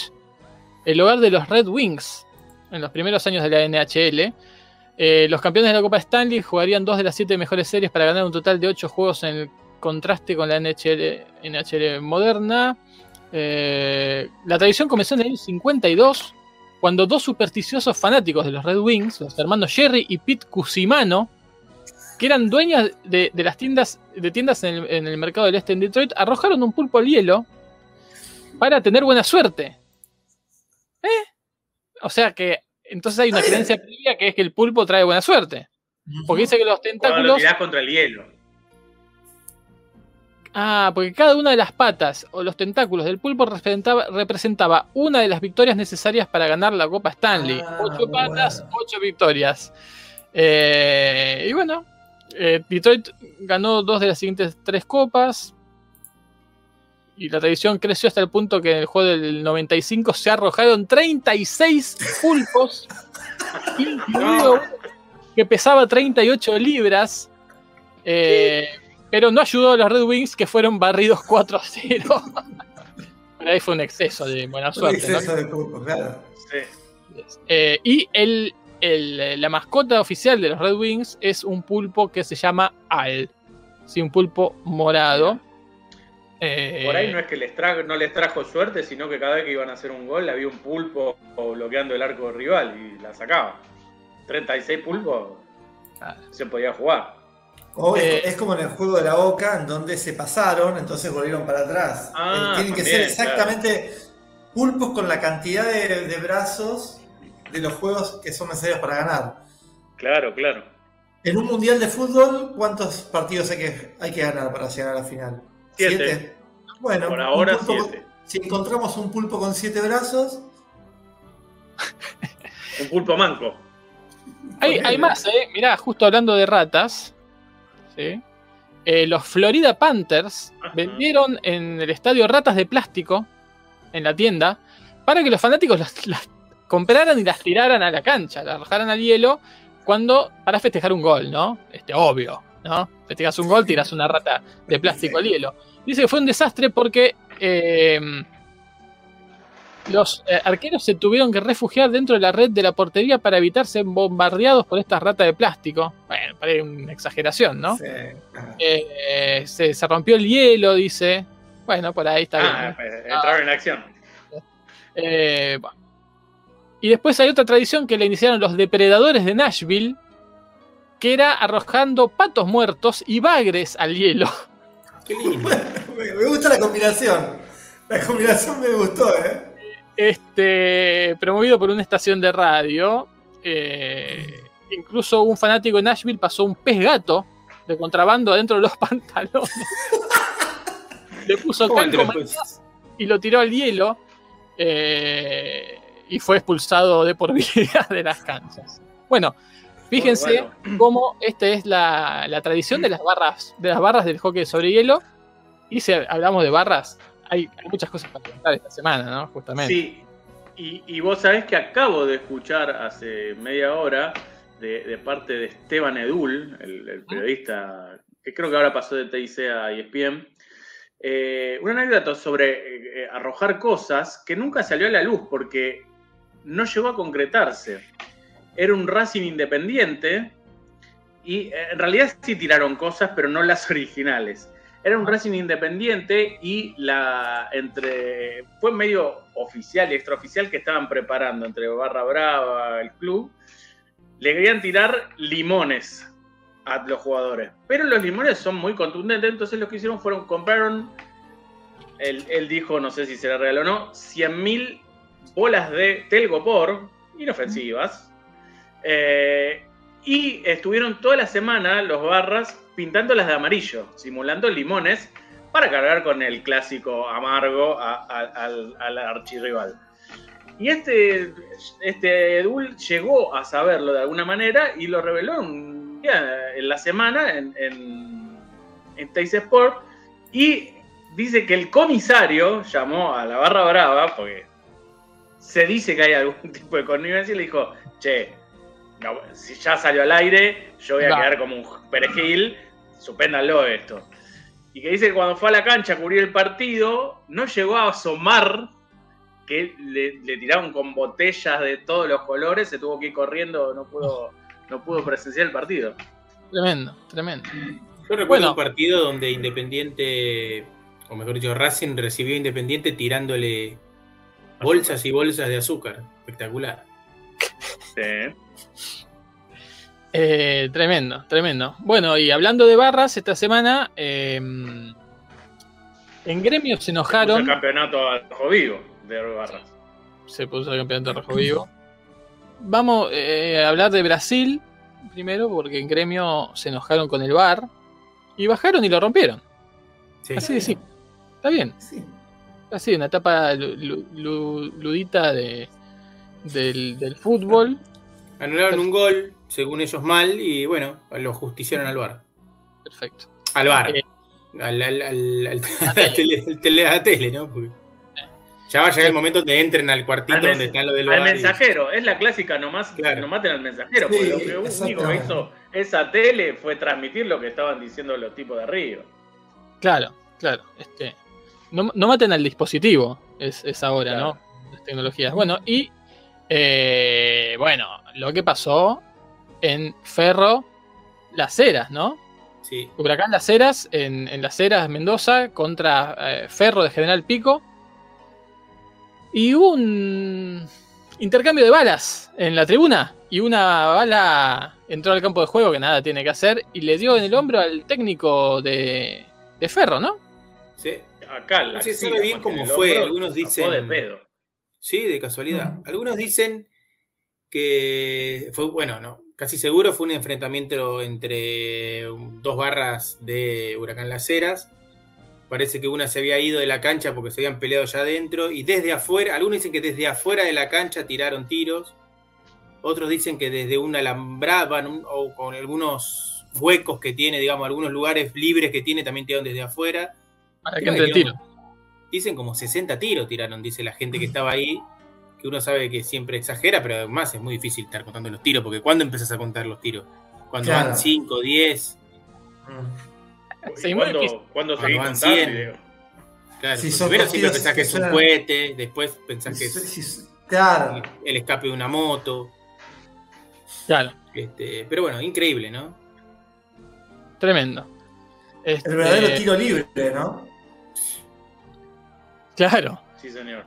el hogar de los Red Wings, en los primeros años de la NHL. Eh, los campeones de la Copa Stanley jugarían dos de las siete mejores series para ganar un total de ocho juegos en el contraste con la NHL, NHL moderna. Eh, la tradición comenzó en el 52, cuando dos supersticiosos fanáticos de los Red Wings, los hermanos Jerry y Pete Cusimano, que eran dueñas de, de las tiendas, de tiendas en el, en el mercado del este en Detroit, arrojaron un pulpo al hielo para tener buena suerte. ¿Eh? O sea que entonces hay una creencia previa que es que el pulpo trae buena suerte. Porque dice que los Cuando lo tentáculos. tirás contra el hielo. Ah, porque cada una de las patas o los tentáculos del pulpo representaba, representaba una de las victorias necesarias para ganar la Copa Stanley. Ah, ocho patas, bueno. ocho victorias. Eh, y bueno, eh, Detroit ganó dos de las siguientes tres copas. Y la tradición creció hasta el punto que en el juego del 95 se arrojaron 36 pulpos, incluido que pesaba 38 libras. Eh, pero no ayudó a los Red Wings que fueron barridos 4 a 0. Pero ahí fue un exceso de buena un suerte. ¿no? exceso de pulpo, claro. Sí. Eh, y el, el- la mascota oficial de los Red Wings es un pulpo que se llama Al. Sí, un pulpo morado. Eh, Por ahí no es que les tra- no les trajo suerte, sino que cada vez que iban a hacer un gol había un pulpo bloqueando el arco rival y la sacaba. 36 pulpos Claro. se podía jugar. O es- Eh, es, como en el juego de la boca, en donde se pasaron, entonces volvieron para atrás. Ah, Eh, Tienen que también, ser exactamente pulpos con la cantidad de, de brazos de los juegos que son necesarios para ganar. Claro, claro. En un mundial de fútbol, ¿cuántos partidos hay que, hay que ganar para llegar a la final? Siete. Bueno, Por ahora pulpo con- 7. si encontramos un pulpo con siete brazos, Un pulpo manco. Hay, hay más, ¿eh? Mirá, justo hablando de ratas. ¿sí? Eh, los Florida Panthers Ajá. vendieron en el estadio ratas de plástico en la tienda para que los fanáticos las, las compraran y las tiraran a la cancha, las arrojaran al hielo cuando para festejar un gol, ¿no? Este, obvio, ¿no? Festejas un gol, tiras una rata de plástico al hielo. Dice que fue un desastre porque eh, los eh, arqueros se tuvieron que refugiar dentro de la red de la portería para evitar ser bombardeados por esta rata de plástico. Bueno, parece una exageración, ¿no? sí. Eh, se, se rompió el hielo, dice. Bueno, por ahí está Ah, bien. pues, entraron en acción. Eh, bueno. Y después hay otra tradición que le iniciaron los depredadores de Nashville, que era arrojando patos muertos y bagres al hielo. Qué lindo. me, gusta la combinación. La combinación me gustó, ¿eh? Este, promovido por una estación de radio. Eh, incluso un fanático de Nashville pasó un pez gato de contrabando adentro de los pantalones. Le puso ¿Cómo calco y lo tiró al hielo. eh, y fue expulsado de por vida de las canchas. Bueno, fíjense cómo esta es la, la tradición de las barras, de las barras del hockey sobre hielo. Y si hablamos de barras, hay, hay muchas cosas para contar esta semana, ¿no? Justamente. Sí, y, y vos sabés que acabo de escuchar hace media hora de, de parte de Esteban Edul, el, el periodista que creo que ahora pasó de TIC a ESPN, eh, una anécdota sobre eh, arrojar cosas que nunca salió a la luz porque no llegó a concretarse. Era un Racing independiente y eh, en realidad sí tiraron cosas, pero no las originales. Era un Racing independiente y la entre fue medio oficial y extraoficial que estaban preparando entre Barra Brava, el club. Le querían tirar limones a los jugadores. Pero los limones son muy contundentes, entonces lo que hicieron fueron compraron, él, él dijo, no sé si será real o no, 100.000 bolas de telgopor, inofensivas, eh, y estuvieron toda la semana los barras pintándolas de amarillo, simulando limones, para cargar con el clásico amargo al, al archirrival. Y este, este Edul llegó a saberlo de alguna manera y lo reveló en la semana en, en, Teis Sport. Y dice que el comisario llamó a la barra brava, porque se dice que hay algún tipo de connivencia, y le dijo: Che, no, si ya salió al aire, yo voy a quedar como un perejil, supéndanlo esto. Y que dice que cuando fue a la cancha a cubrir el partido, no llegó a asomar que le, le tiraron con botellas de todos los colores, se tuvo que ir corriendo, no pudo, no pudo presenciar el partido. Tremendo, tremendo. Yo recuerdo Bueno. un partido donde Independiente, o mejor dicho, Racing recibió a Independiente tirándole bolsas y bolsas de azúcar. Espectacular. Sí. Eh, tremendo, tremendo. Bueno, y hablando de barras, esta semana eh, en gremio se Puso el enojaron. campeonato al rojo vivo de Barras. Se puso el campeonato rojo vivo. Vamos eh, a hablar de Brasil primero, porque en gremio se enojaron con el bar y bajaron y lo rompieron. Sí. Así de simple. Está bien. Sí. Así, una etapa lu- lu- lu- ludita de, del, del fútbol. Anularon un gol, según ellos mal, y bueno, lo justiciaron al bar. Perfecto. Al bar. Eh. Al, al, al, al- a la tele, al tele- a la tele, ¿no? Porque ya va a llegar el momento donde entren al cuartito Al, donde están lo del al y- mensajero, es la clásica nomás, Claro. no maten al mensajero, Sí, porque lo que único que hizo esa tele fue transmitir lo que estaban diciendo los tipos de arriba. Claro, claro. Este, no, no maten al dispositivo, es, es ahora, Claro. ¿no? Las tecnologías. Bueno, y eh, bueno, lo que pasó en Ferro, Las Heras, ¿no? Sí. Huracán Las Heras en, en Las Heras, Mendoza, contra eh, Ferro de General Pico. Y hubo un intercambio de balas en la tribuna. Y una bala entró al campo de juego que nada tiene que hacer y le dio en el hombro al técnico de, de Ferro, ¿no? Sí. Acá la No se sabe bien cómo fue, hombro, algunos dicen- de pedo. Sí, de casualidad. Algunos dicen que fue, bueno, no, casi seguro fue un enfrentamiento entre dos barras de Huracán Las Heras. Parece que una se había ido de la cancha porque se habían peleado ya adentro. Y desde afuera, algunos dicen que desde afuera de la cancha tiraron tiros. Otros dicen que desde una alambrada un- o con algunos huecos que tiene, digamos, algunos lugares libres que tiene, también tiraron desde afuera. Para que entre el tiro. Dicen como 60 tiros tiraron, dice la gente que estaba ahí, que uno sabe que siempre exagera, pero además es muy difícil estar contando los tiros, porque ¿cuándo empezás a contar los tiros? Cuando Claro. van 5, 10, Mm. Sí, ¿Y muy ¿Cuándo. ¿cuándo seguís van contando? 100. Diego? claro. Si primero siempre pensás que que es un cohete, después pensás que es Claro. el escape de una moto. Claro, Este, pero bueno, increíble, ¿no? tremendo. Este, El verdadero tiro libre, ¿no? Claro. Sí, señor.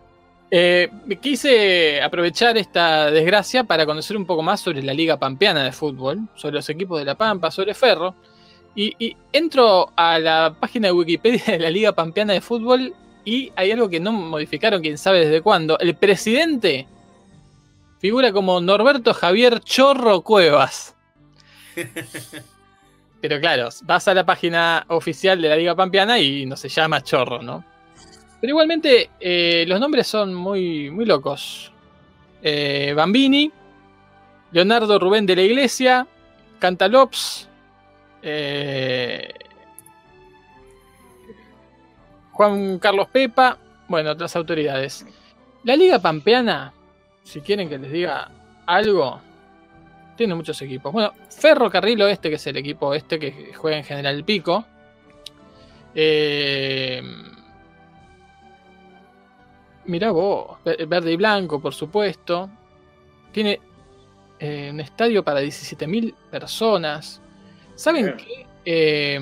Eh, quise aprovechar esta desgracia para conocer un poco más sobre la Liga Pampeana de Fútbol, sobre los equipos de La Pampa, sobre Ferro. Y, y entro a la página de Wikipedia de la Liga Pampeana de Fútbol y hay algo que no modificaron, quién sabe desde cuándo. El presidente figura como Norberto Javier Chorro Cuevas. Pero claro, vas a la página oficial de la Liga Pampeana y no se llama Chorro, ¿no? Pero igualmente eh, los nombres son muy, muy locos. Eh, Bambini, Leonardo Rubén de la Iglesia, Cantalops, eh, Juan Carlos Pepa, bueno, otras autoridades. La Liga Pampeana, si quieren que les diga algo, tiene muchos equipos. Bueno, Ferrocarril Oeste, que es el equipo este que juega en General Pico, Eh, mirá vos, ve- verde y blanco, por supuesto. Tiene eh, un estadio para 17.000 personas. ¿Saben qué? Eh,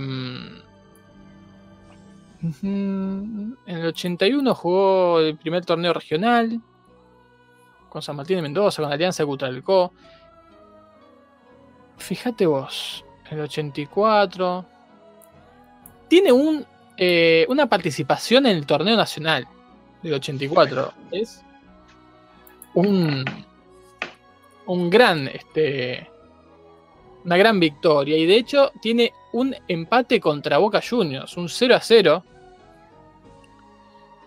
ujú, en el 81 jugó el primer torneo regional con San Martín de Mendoza, con Alianza Cutralcó. Fíjate vos, el 84. Tiene un, eh, una participación en el torneo nacional del 84. Es un, un gran, este, una gran victoria. Y de hecho tiene un empate contra Boca Juniors, un 0 a 0.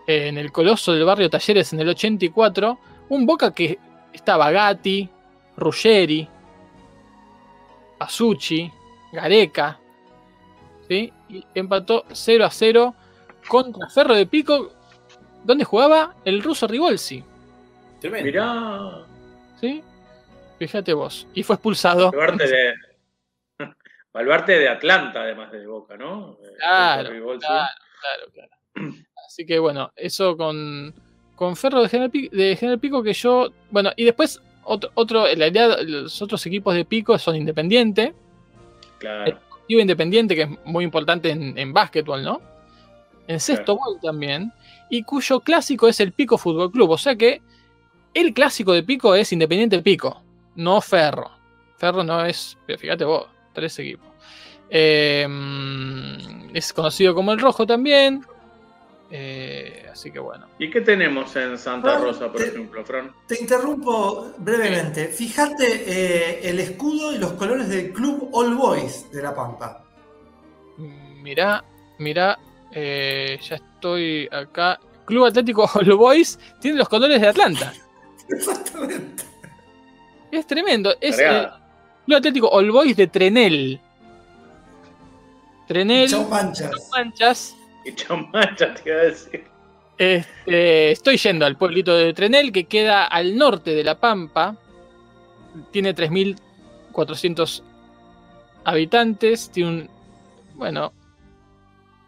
eh, En el Coloso del barrio Talleres en el 84. Un Boca que estaba Gatti, Ruggeri, Pasucci, Gareca. ¿sí? Y empató 0 a 0 contra Ferro de Pico, donde jugaba el ruso Rigolsi. Tremendo. Mirá. ¿sí? Fíjate vos. Y fue expulsado. Baluarte de. Baluarte de Atlanta, además de Boca, ¿no? Eh, Claro, claro, claro, claro. Así que bueno, eso con, con Ferro de General, Pico, de General Pico que yo. Bueno, y después otro, otro la idea, los otros equipos de Pico son Independiente, Claro. Deportivo Independiente, que es muy importante en, en básquetbol, ¿no? En sexto bol también, y cuyo clásico es el Pico Fútbol Club. O sea que el clásico de Pico es Independiente Pico, no Ferro. Ferro no es, pero fíjate vos, tres equipos. Eh, es conocido como el Rojo también. Eh, así que bueno. ¿Y qué tenemos en Santa Fran, Rosa, por te- ejemplo, Fran? Te interrumpo brevemente. Fíjate eh, el escudo y los colores del club All Boys de La Pampa. Mirá, mirá, eh, ya estoy acá. Club Atlético All Boys tiene los colores de Atlanta. Exactamente. Es tremendo. Es eh. Club Atlético All Boys de Trenel. Trenel, Chau manchas. Manchas. Y Chamacha, te iba a decir. Este, estoy yendo al pueblito de Trenel que queda al norte de La Pampa. Tiene 3.400 habitantes. Tiene un. Bueno.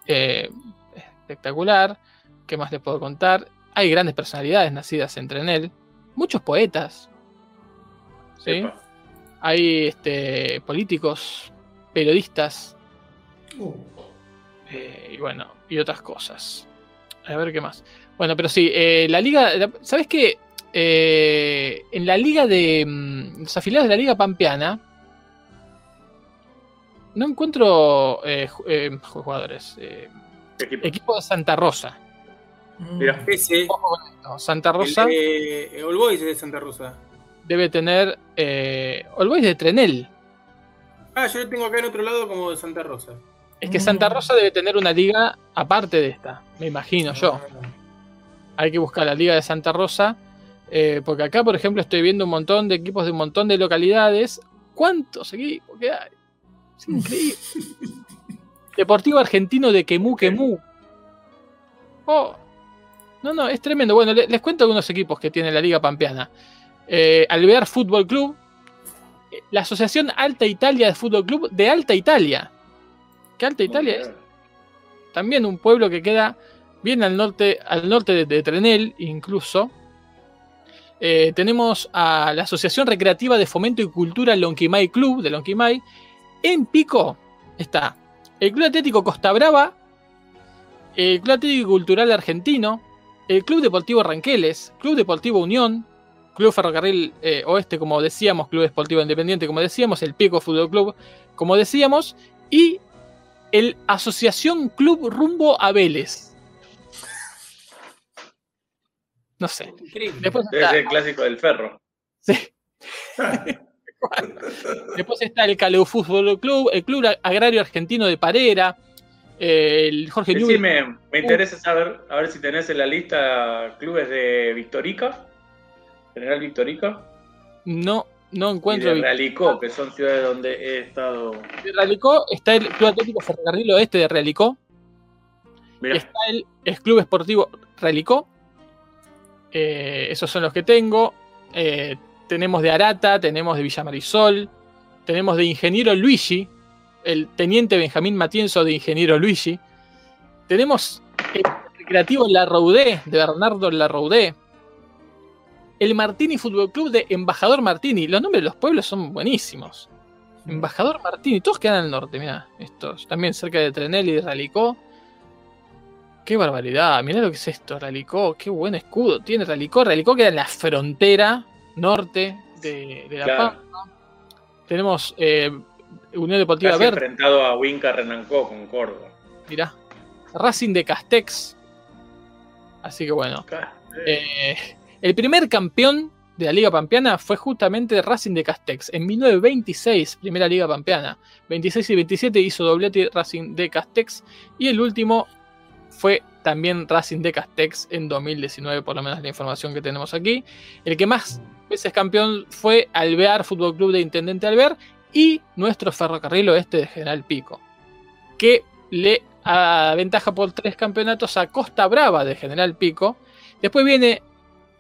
Eh, espectacular. ¿Qué más les puedo contar? Hay grandes personalidades nacidas en Trenel. Muchos poetas. ¿sí? Epa. Hay este, políticos, periodistas. Uh, Eh, y bueno, y otras cosas. A ver qué más. Bueno, pero sí, eh, la liga. la- ¿Sabes qué? En la liga de. mm, Los afiliados de la liga pampeana. No encuentro eh, eh, jugadores. eh, Equipo. equipo de Santa Rosa. mm. Mira. Ese. Santa El Rosa de All Boys es de Santa Rosa. debe tener. Eh, All Boys de Trenel. Ah, yo lo tengo acá en otro lado como de Santa Rosa. Es que Santa Mm. Rosa debe tener una liga aparte de esta. Me imagino yo. hay que buscar la Liga de Santa Rosa. eh, porque acá, por ejemplo, estoy viendo un montón de equipos de un montón de localidades. ¿Cuántos equipos que hay? Es increíble. Deportivo Argentino de Quemú Quemú. Oh. No, no, es tremendo. Bueno, le- les cuento algunos equipos que tiene la Liga Pampeana. Eh, Alvear Fútbol Club. eh, La Asociación Alta Italia de Fútbol Club de Alta Italia. Que Alta Italia es también un pueblo que queda bien al norte, al norte de, de Trenel, incluso. Eh, tenemos a la Asociación Recreativa de Fomento y Cultura Lonquimay Club de Lonquimay. En Pico está el Club Atlético Costa Brava, el Club Atlético Cultural Argentino, el Club Deportivo Ranqueles, Club Deportivo Unión, Club Ferrocarril eh, Oeste, como decíamos, Club Deportivo Independiente, como decíamos, el Pico Fútbol Club, como decíamos, y el Asociación Club Rumbo a Vélez. No sé. Increíble. Después Debe está, ser el clásico del ferro. sí. Después está el Caleu Fútbol Club, el Club Agrario Argentino de Parera, el Jorge. Decime, me interesa saber, a ver si tenés en la lista clubes de Victorica, General Victorica, No, no y encuentro. de Realicó, que son ciudades donde he estado. De Realicó está el Club Atlético Ferrocarril Oeste de Realicó. Mirá, Está el, el Club Esportivo Realicó. Eh, esos son los que tengo. Eh, tenemos de Arata, tenemos de Villa Marisol, tenemos de Ingeniero Luigi, el teniente Benjamín Matienzo de Ingeniero Luigi. Tenemos el Recreativo La Roudé, de Bernardo La Roudé. El Martini Fútbol Club de Embajador Martini. Los nombres de los pueblos son buenísimos. Embajador Martini, todos quedan al norte, mira, estos. También cerca de Trenel y de Ralicó. Qué barbaridad, mirá lo que es esto, Ralicó, qué buen escudo tiene Ralicó. Ralicó queda en la frontera norte de, de La Claro. Pampa. Tenemos eh, Unión Deportiva Casi Verde, enfrentado a Winca Renancó con Córdoba. mirá. Racing de Castex. Así que bueno. Eh, el primer campeón de la Liga Pampeana fue justamente Racing de Castex. En 1926, primera Liga Pampeana. 26 y 27 hizo doblete Racing de Castex. Y el último fue también Racing de Castex en 2019, por lo menos la información que tenemos aquí. El que más veces campeón fue Alvear Fútbol Club de Intendente Alvear y nuestro ferrocarril oeste de General Pico, que le aventaja por tres campeonatos a Costa Brava de General Pico. Después viene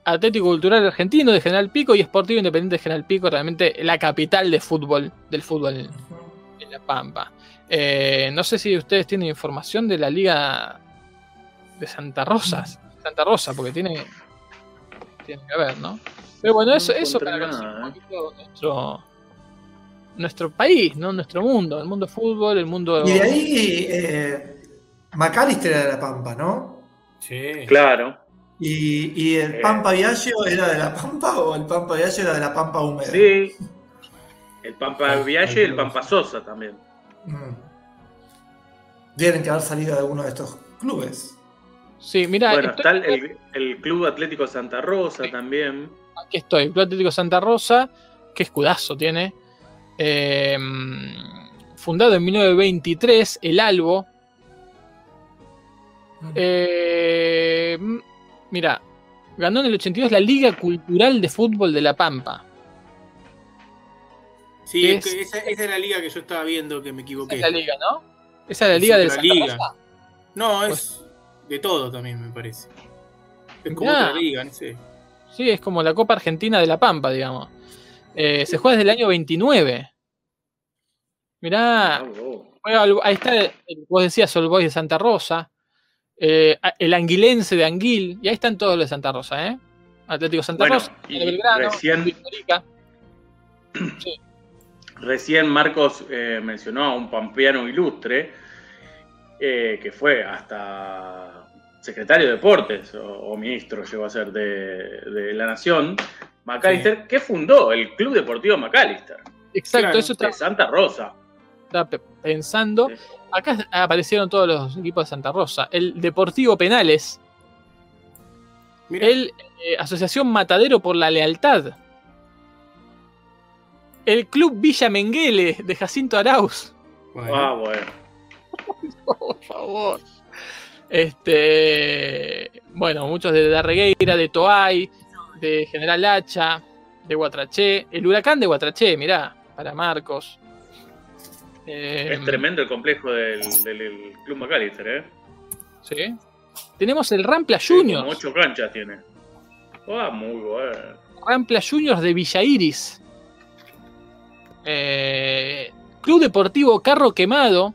Atlético Cultural Argentino de General Pico y Sportivo Independiente de General Pico, realmente la capital de fútbol, del fútbol en, La Pampa. Eh, no sé si ustedes tienen información de la Liga de Santa Rosa, Santa Rosa, porque tiene, tiene que ver, ¿no? Pero bueno, eso, No eso para conocer nada, un ¿eh? poquito nuestro, nuestro país, ¿no? Nuestro mundo, el mundo fútbol, el mundo... Y de ahí, eh, McAllister era de La Pampa, ¿no? Sí. Claro, Y, y el Eh. Pampa Viaggio era de La Pampa o el Pampa Viaggio era de La Pampa húmeda. sí. El Pampa Ah, Vialle y el Pampa Sosa también. Mm. Tienen que haber salido de alguno de estos clubes. Sí, mira, bueno, estoy- está el, el Club Atlético Santa Rosa Sí. también. aquí estoy, Club Atlético Santa Rosa, qué escudazo tiene. Eh, fundado en 1923, el Albo. Eh, mira, ganó en el 82 la Liga Cultural de Fútbol de La Pampa. Sí, ¿Qué es que esa, esa es la liga que yo estaba viendo que me Esa equivoqué. es la liga, ¿no? Esa es la Es liga de otra Santa liga. Rosa. No, Pues es de todo también, me parece. Es como Mirá. otra liga, no sé. Sí, es como la Copa Argentina de La Pampa, digamos. Eh, se juega desde el año 29. Mirá, ahí está, el- vos decías All Boys de Santa Rosa, eh, el Anguilense de Anguil, y ahí están todos los de Santa Rosa, ¿eh? Atlético Santa Bueno, Rosa, y Belgrano, recién- Viltorica. Recién Marcos eh, mencionó a un pampeano ilustre eh, que fue hasta secretario de deportes o, o ministro llegó a ser de, de la nación, McAllister, que fundó el Club Deportivo McAllister Exacto, eso está, de Santa Rosa. está pe- pensando. Sí. Acá aparecieron todos los equipos de Santa Rosa. El Deportivo Penales, Mira, el eh, Asociación Matadero por la Lealtad, el Club Villa Menguele de Jacinto Arauz. bueno, Ah, bueno. por favor. Este, bueno, muchos de Darregueira, de Toay, de General Hacha, de Guatraché, el huracán de Guatraché, mirá, para Marcos. Eh, Es tremendo el complejo del, del- del Club McAllister, ¿eh? ¿sí? Tenemos el Rampla Sí, como Juniors, ocho canchas tiene. Ah, muy bueno. Rampla Juniors de Villa Iris. Eh, Club Deportivo Carro Quemado.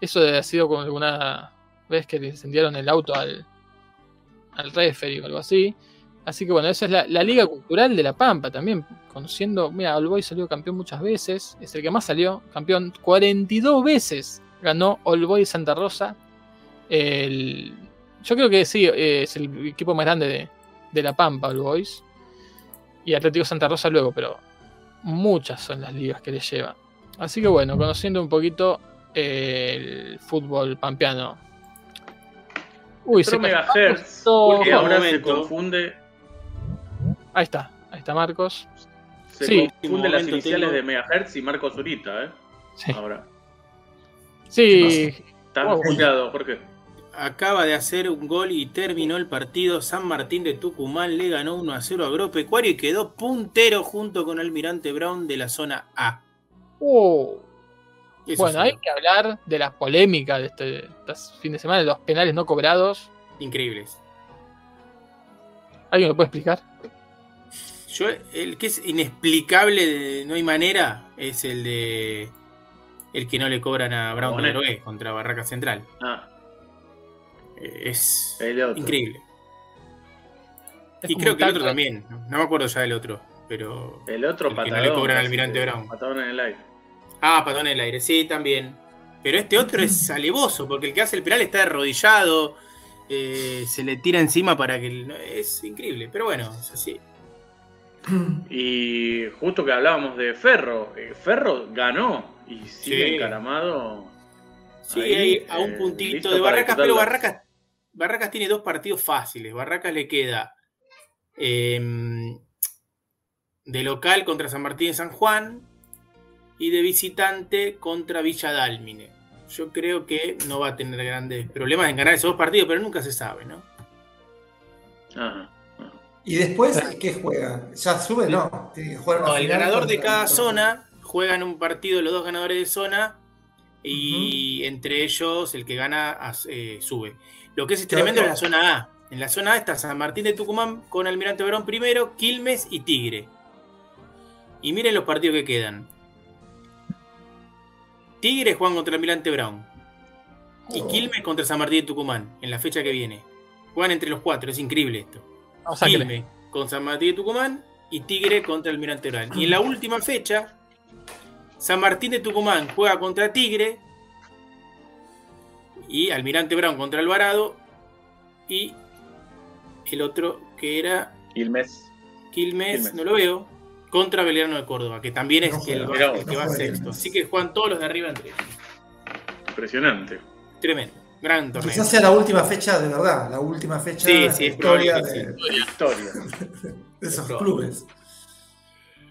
Eso haber sido con alguna vez que le incendiaron el auto al, al referee o algo así. Así que bueno, esa es la, la Liga Cultural de La Pampa también. Conociendo, mira, All Boys salió campeón muchas veces. Es el que más salió campeón 42 veces. Ganó All Boys Santa Rosa. El- yo creo que sí, eh, es el equipo más grande de, de La Pampa, All Boys. Y Atlético Santa Rosa luego, pero muchas son las ligas que le lleva. Así que bueno, conociendo un poquito el fútbol pampeano. Uy, cayó megahertz Marcos. que ahora se confunde, Ahí está, ahí está Marcos. se Sí. confunde las iniciales tengo- de megahertz y Marcos Zurita, ¿eh? Sí, Ahora. sí Estás Wow. cuidado, Jorge. acaba de hacer un gol y terminó el partido. San Martín de Tucumán le ganó 1 a 0 a Agropecuario y quedó puntero junto con Almirante Brown de la zona A. Uh, Eso bueno, hay que hablar de las polémicas de este, este fin de semana, de los penales no cobrados. increíbles. ¿Alguien me puede explicar? Yo, el que es inexplicable, de- no hay manera, es el de el que no le cobran a Brown. Drogué contra Barraca Central. Ah, Eh, Es El otro. increíble. Es Y creo que el otro también. No me acuerdo ya del otro. Pero. El otro El que no patadón. le cobran al Almirante Brown. Patadón en el aire. Ah, patón en el aire, sí, también. Pero este otro es alevoso, porque el que hace el penal está arrodillado. eh, se le tira encima para que. el- Es increíble. Pero bueno, es así. Y justo que hablábamos de Ferro, eh, Ferro ganó y sigue Sí. encaramado. Sí, ahí, hay a un eh, puntito de Barracas, pero. Barracas, Barracas tiene dos partidos fáciles. Barracas le queda em, de local contra San Martín de San Juan y de visitante contra Villa Dálmine. Yo creo que no va a tener grandes problemas en ganar esos dos partidos, pero nunca se sabe, ¿no? Ajá. ¿Y después qué juega? ¿Ya sube? No. Tiene que jugar una No, el ganador de cada zona juegan un partido los dos ganadores de zona y entre ellos el que gana eh, sube. Lo que es tremendo es la zona A. En la zona A está San Martín de Tucumán con Almirante Barón primero, Quilmes y Tigre. Y miren los partidos que quedan. Tigre juegan contra Almirante Brown. Y Oh. Quilmes contra San Martín de Tucumán en la fecha que viene. Juegan entre los cuatro, es increíble esto. Vamos a que le- Quilmes con San Martín de Tucumán y Tigre contra Almirante Brown. Y en la última fecha, San Martín de Tucumán juega contra Tigre y Almirante Brown contra Alvarado y el otro que era Quilmes. Quilmes, Quilmes. no lo veo, contra Belgrano de Córdoba, que también es No el, juega, el que no va sexto. Así que juegan todos los de arriba entre ellos. Impresionante. Tremendo. Gran torneo. Quizás sea la última fecha de verdad, la última fecha Sí, de sí, es historia de, Historia. de esos clubes.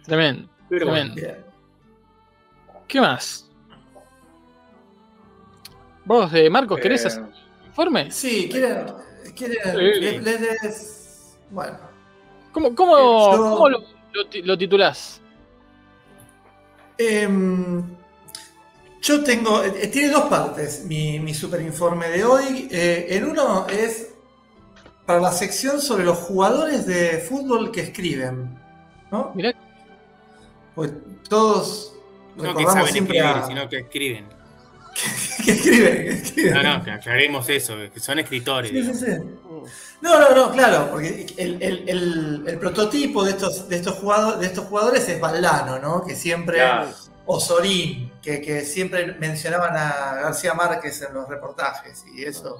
Tremendo. Pero Tremendo. Bien. ¿Qué más? ¿Vos, eh, Marcos, querés Eh, hacer un informe? Sí, quieren. quieren Sí. les- les- les- bueno, ¿Cómo, cómo, Yo- cómo lo, lo lo titulás? Em, yo tengo, eh, tiene dos partes mi, mi super informe de hoy. Eh, en uno es para la sección sobre los jugadores de fútbol que escriben. ¿no? Mirá, Pues todos no que recordamos saben siempre escribir, a- sino que escriben. que escriben, que escriben. No, no, que aclaremos eso, que son escritores. Sí, sí, sí. No, no, no, claro, porque el, el- el- el prototipo de estos, de, estos jugadores, de estos jugadores es Valdano, ¿no? Que siempre, Claro. Osorín, que, que siempre mencionaban a García Márquez en los reportajes y eso.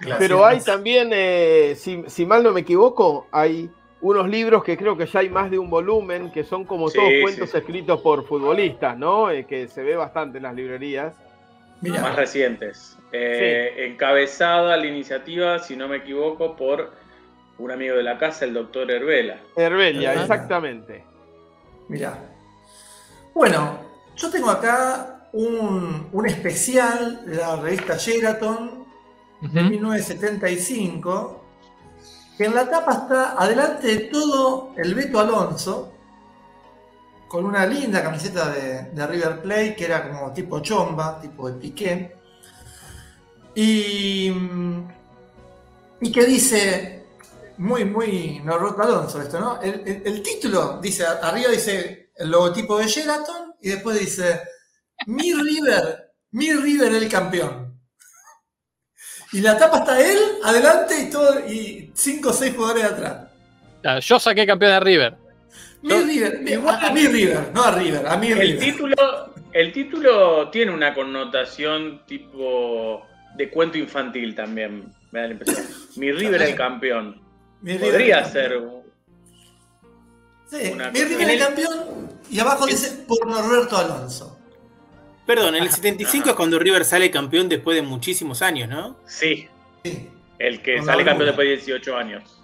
Claro. Pero hay también, eh, si, si mal no me equivoco, hay unos libros que creo que ya hay más de un volumen, que son como Sí, todos sí, cuentos sí. escritos por futbolistas, ¿no? Eh, que se ve bastante en las librerías. Mirá, Más recientes. Eh, Encabezada la iniciativa, si no me equivoco, por un amigo de la casa, el doctor Herbela. Herbella, Ah. exactamente. mirá. Bueno, yo tengo acá un, un especial de la revista Sheraton de ujú. 1975, que en la tapa está adelante de todo el Beto Alonso, con una linda camiseta de, de River Plate, que era como tipo chomba, tipo de piqué, y, y que dice, muy, muy Norberto Alonso esto, ¿no? El, título dice, arriba dice el logotipo de Sheraton, y después dice, mi River, mi River el campeón. Y la tapa está él adelante y todo y cinco o seis jugadores atrás. Yo saqué campeón de River. Mi River, igual a mi River, no a River, a mi El River. título, el título tiene una connotación tipo de cuento infantil también, me da la impresión. Mi River el campeón. Mi River Podría el ser. campeón. Sí, una mi. River el campeón y abajo dice por Norberto Alonso. Perdón, en el 75 es cuando River sale campeón después de muchísimos años, ¿no? Sí, Sí. el que Con sale campeón después de 18 años.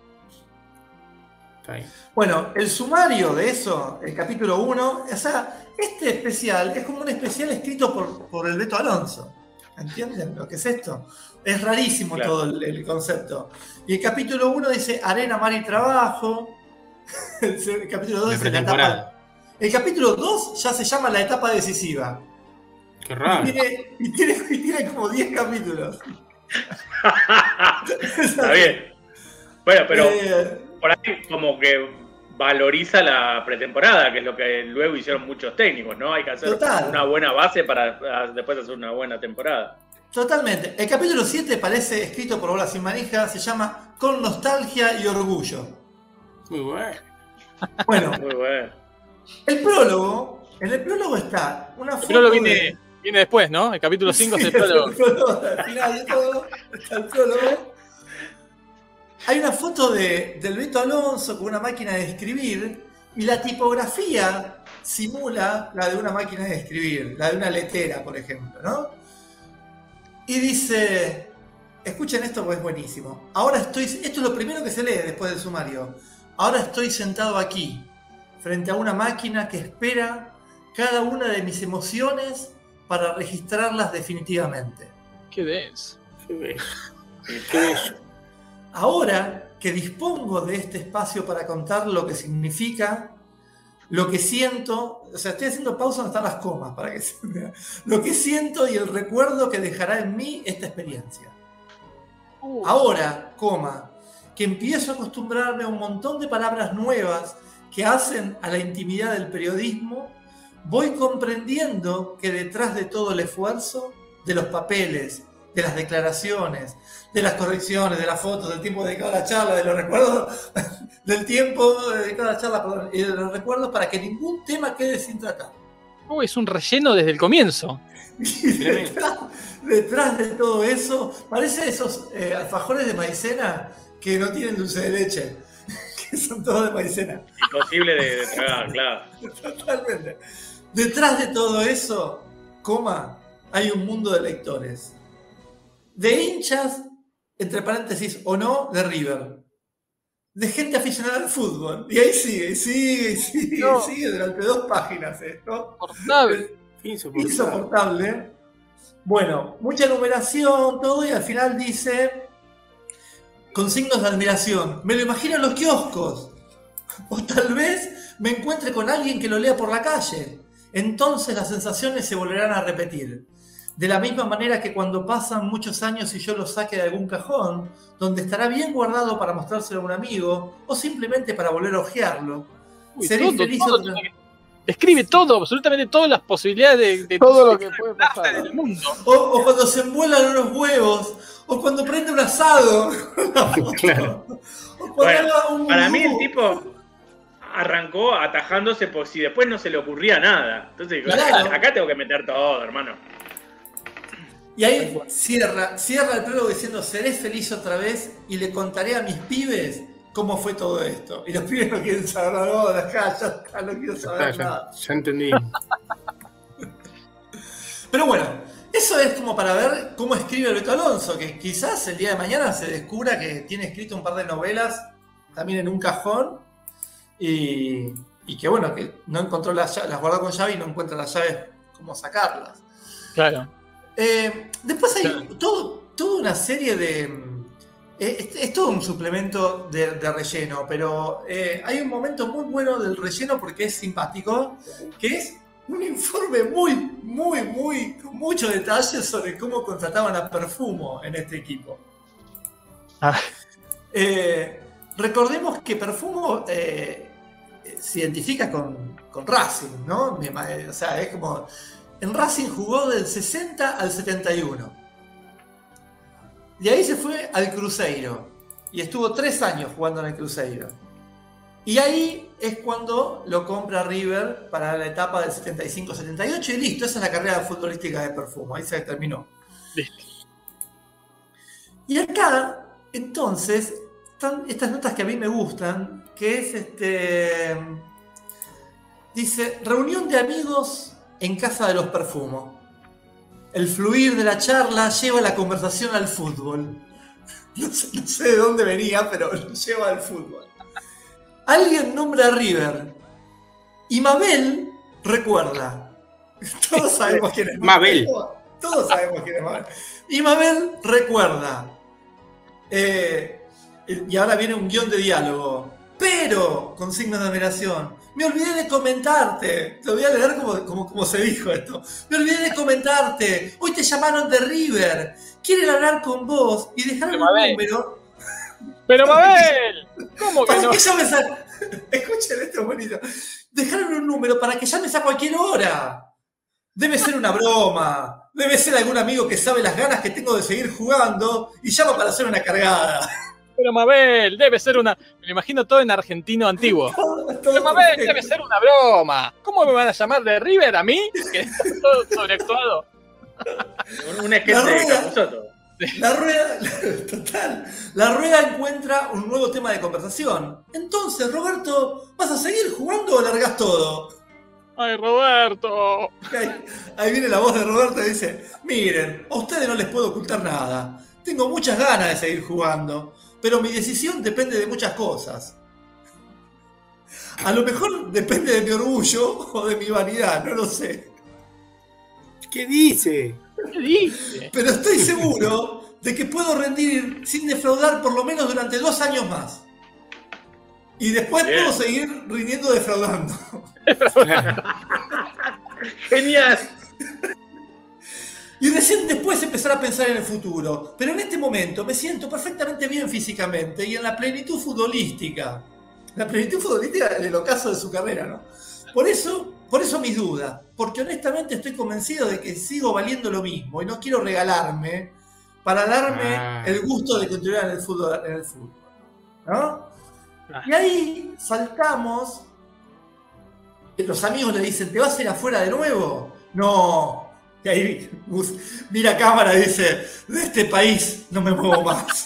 Está bien. Bueno, el sumario de eso, el capítulo 1, o sea, este especial es como un especial escrito por, por el Beto Alonso. ¿Entienden lo que es esto? Es rarísimo Claro. todo el, el concepto. Y el capítulo 1 dice arena, mar y trabajo. El capítulo 2 De dice la etapa. El capítulo 2 ya se llama la etapa decisiva. Qué raro. Y tiene, y tiene, y tiene como 10 capítulos. Está bien. Bueno, pero Eh, por ahí como que valoriza la pretemporada, que es lo que luego hicieron muchos técnicos, ¿no? Hay que hacer Total. una buena base para ah, después hacer una buena temporada. Totalmente. El capítulo 7 parece escrito por Bola Sin Manija, se llama Con Nostalgia y Orgullo. Muy bueno. Bueno, Muy bueno. el prólogo, en el prólogo está una El foto prólogo de- viene, viene después, ¿no? El capítulo 5 es el Sí, prólogo. el prólogo, Al final de todo está el prólogo. Hay una foto de, del Beto Alonso con una máquina de escribir y la tipografía simula la de una máquina de escribir, la de una letera, por ejemplo, ¿no? Y dice, escuchen esto porque es buenísimo. Ahora estoy, esto es lo primero que se lee después del sumario. Ahora estoy sentado aquí, frente a una máquina que espera cada una de mis emociones para registrarlas definitivamente. Qué denso. Qué bello. Ahora que dispongo de este espacio para contar lo que significa, lo que siento, o sea, estoy haciendo pausa donde están las comas para que se vea, lo que siento y el recuerdo que dejará en mí esta experiencia. Ahora, coma, que empiezo a acostumbrarme a un montón de palabras nuevas que hacen a la intimidad del periodismo, voy comprendiendo que detrás de todo el esfuerzo, de los papeles, de las declaraciones, de las correcciones, de las fotos, del tiempo dedicado a la charla, de los recuerdos, del tiempo dedicado a la charla, perdón, y de los recuerdos para que ningún tema quede sin tratar. Oh, es un relleno desde el comienzo. Y detrás, detrás de todo eso, parece esos eh, alfajores de maicena que no tienen dulce de leche, que son todos de maicena. Imposible de, de tragar, claro. Totalmente. Detrás de todo eso, coma, hay un mundo de lectores. De hinchas, entre paréntesis, o no, de River. De gente aficionada al fútbol. Y ahí sigue, y sigue, y sigue, No. y sigue durante dos páginas esto. Portable. Insoportable. Insoportable. Bueno, mucha numeración, todo, y al final dice, con signos de admiración, me lo imagino en los kioscos. O tal vez me encuentre con alguien que lo lea por la calle. Entonces las sensaciones se volverán a repetir. De la misma manera que cuando pasan muchos años y yo lo saque de algún cajón, donde estará bien guardado para mostrárselo a un amigo, o simplemente para volver a ojearlo. Uy, Seré todo, feliz todo otra- absolutamente todas las posibilidades de, de Todo lo que puede pasar. del mundo. O, o cuando se envuelan unos huevos, o cuando prende un asado. Claro. O cuando Bueno, un Para mí el tipo arrancó atajándose por si después no se le ocurría nada. Entonces, Claro. acá tengo que meter todo, hermano. Y ahí cierra, cierra el prólogo diciendo, seré feliz otra vez y le contaré a mis pibes cómo fue todo esto. Y los pibes no quieren saber nada, no, dejá, ya está, no quiero Ya, saber ya- nada. ya entendí. Pero bueno, eso es como para ver cómo escribe Beto Alonso, que quizás el día de mañana se descubra que tiene escrito un par de novelas también en un cajón y, y que bueno, que no encontró las llaves, las guardó con llave y no encuentra las llaves cómo sacarlas. Claro. Eh, después hay Claro. todo, toda una serie de... eh, Es, es todo un suplemento de, de relleno, pero eh, hay un momento muy bueno del relleno porque es simpático, que es un informe muy, muy, muy, con mucho detalle sobre cómo contrataban a Perfumo en este equipo. Ah. Eh, recordemos que Perfumo eh, se identifica con, con Racing, ¿no? O sea, es como... En Racing jugó del 60 al 71. De ahí se fue al Cruzeiro. Y estuvo tres años jugando en el Cruzeiro. Y ahí es cuando lo compra River para la etapa del 75-78 y listo, esa es la carrera futbolística de Perfumo, ahí se terminó. Listo. Y acá, entonces, están estas notas que a mí me gustan, que es este... Dice, reunión de amigos en casa de los perfumos. El fluir de la charla lleva la conversación al fútbol. No sé, no sé de dónde venía, pero lo lleva al fútbol. Alguien nombra a River. Y Mabel recuerda. Todos sabemos quién es Mabel. Todos, todos sabemos quién es Mabel. Y Mabel recuerda. Eh, y ahora viene un guion de diálogo. Pero, con signos de admiración. Me olvidé de comentarte. Te voy a leer como, como, como se dijo esto. Me olvidé de comentarte. Hoy te llamaron de River. Quieren hablar con vos y dejar un número Pero Mabel, ¿cómo que no? que. Escuchen esto, es bonito. Dejaron un número para que llames a cualquier hora. Debe ser una broma. Debe ser algún amigo que sabe las ganas que tengo de seguir jugando y llama para hacer una cargada. Pero Mabel, debe ser una. Me lo imagino todo en argentino antiguo. Pero debe ser una broma. ¿Cómo me van a llamar de River a mí? Que está todo sobreactuado. Un, de. Capusotto. La rueda, total, la rueda encuentra un nuevo tema de conversación. Entonces, Roberto, ¿vas a seguir jugando o largas todo? Ay, Roberto. Ahí, ahí viene la voz de Roberto y dice, miren, a ustedes no les puedo ocultar nada. Tengo muchas ganas de seguir jugando, pero mi decisión depende de muchas cosas. A lo mejor depende de mi orgullo o de mi vanidad, no lo sé. ¿Qué dice? ¿Qué dice? Pero estoy seguro de que puedo rendir sin defraudar por lo menos durante dos años más. Y después Bien. puedo seguir rindiendo defraudando. Genial. Y recién después empezar a pensar en el futuro. Pero en este momento me siento perfectamente bien físicamente y en la plenitud futbolística. La plenitud futbolística en el ocaso de su carrera, ¿no? Por eso, por eso mis dudas. Porque honestamente estoy convencido de que sigo valiendo lo mismo y no quiero regalarme para darme Ah. el gusto de continuar en el fútbol. En el fútbol ¿no? Ah. Y ahí saltamos. Los amigos le dicen, ¿te vas a ir afuera de nuevo? No. Y ahí mira a cámara y dice, de este país no me muevo más.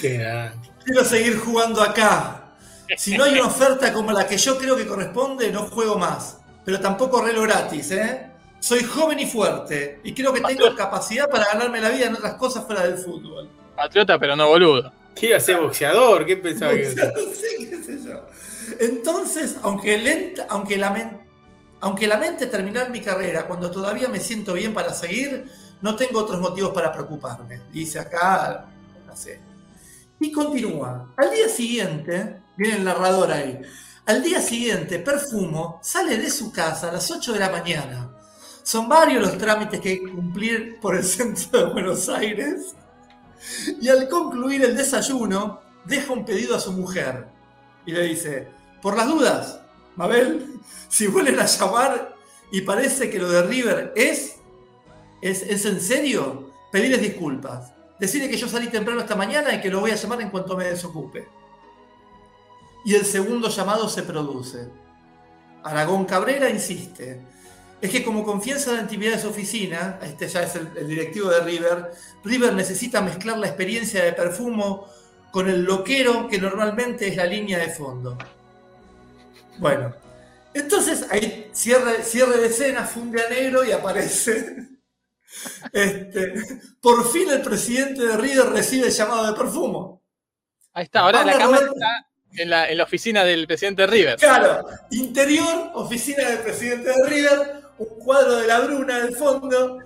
Qué grande. Quiero seguir jugando acá. Si no hay una oferta como la que yo creo que corresponde, no juego más. Pero tampoco relo gratis, ¿eh? Soy joven y fuerte y creo que tengo capacidad para ganarme la vida en otras cosas fuera del fútbol. Patriota, pero no boludo. ¿Qué iba a ser boxeador? ¿Qué pensaba que sea, no sé, qué sé yo. Entonces, aunque, lenta, aunque, aunque lamente terminar mi carrera cuando todavía me siento bien para seguir, no tengo otros motivos para preocuparme. Dice acá, no sé. Y continúa. Al día siguiente, viene el narrador ahí. Al día siguiente, Perfumo sale de su casa a las 8 de la mañana. Son varios los trámites que hay que cumplir por el centro de Buenos Aires. Y al concluir el desayuno, deja un pedido a su mujer. Y le dice, por las dudas, Mabel, si vuelven a llamar y parece que lo de River es, es, es en serio, pedirles disculpas. Decirle que yo salí temprano esta mañana y que lo voy a llamar en cuanto me desocupe. Y el segundo llamado se produce. Aragón Cabrera insiste. Es que como confianza la intimidad de su oficina, este ya es el, el directivo de River, River necesita mezclar la experiencia de perfumo con el loquero que normalmente es la línea de fondo. Bueno, entonces ahí cierre, cierre de escena, funde a negro y aparece. Este, por fin el presidente de River recibe el llamado de perfumo. Ahí está, ahora la Habla cámara Roberto. está en la, en la oficina del presidente de River. Claro, interior, oficina del presidente de River, un cuadro de la Bruna del fondo,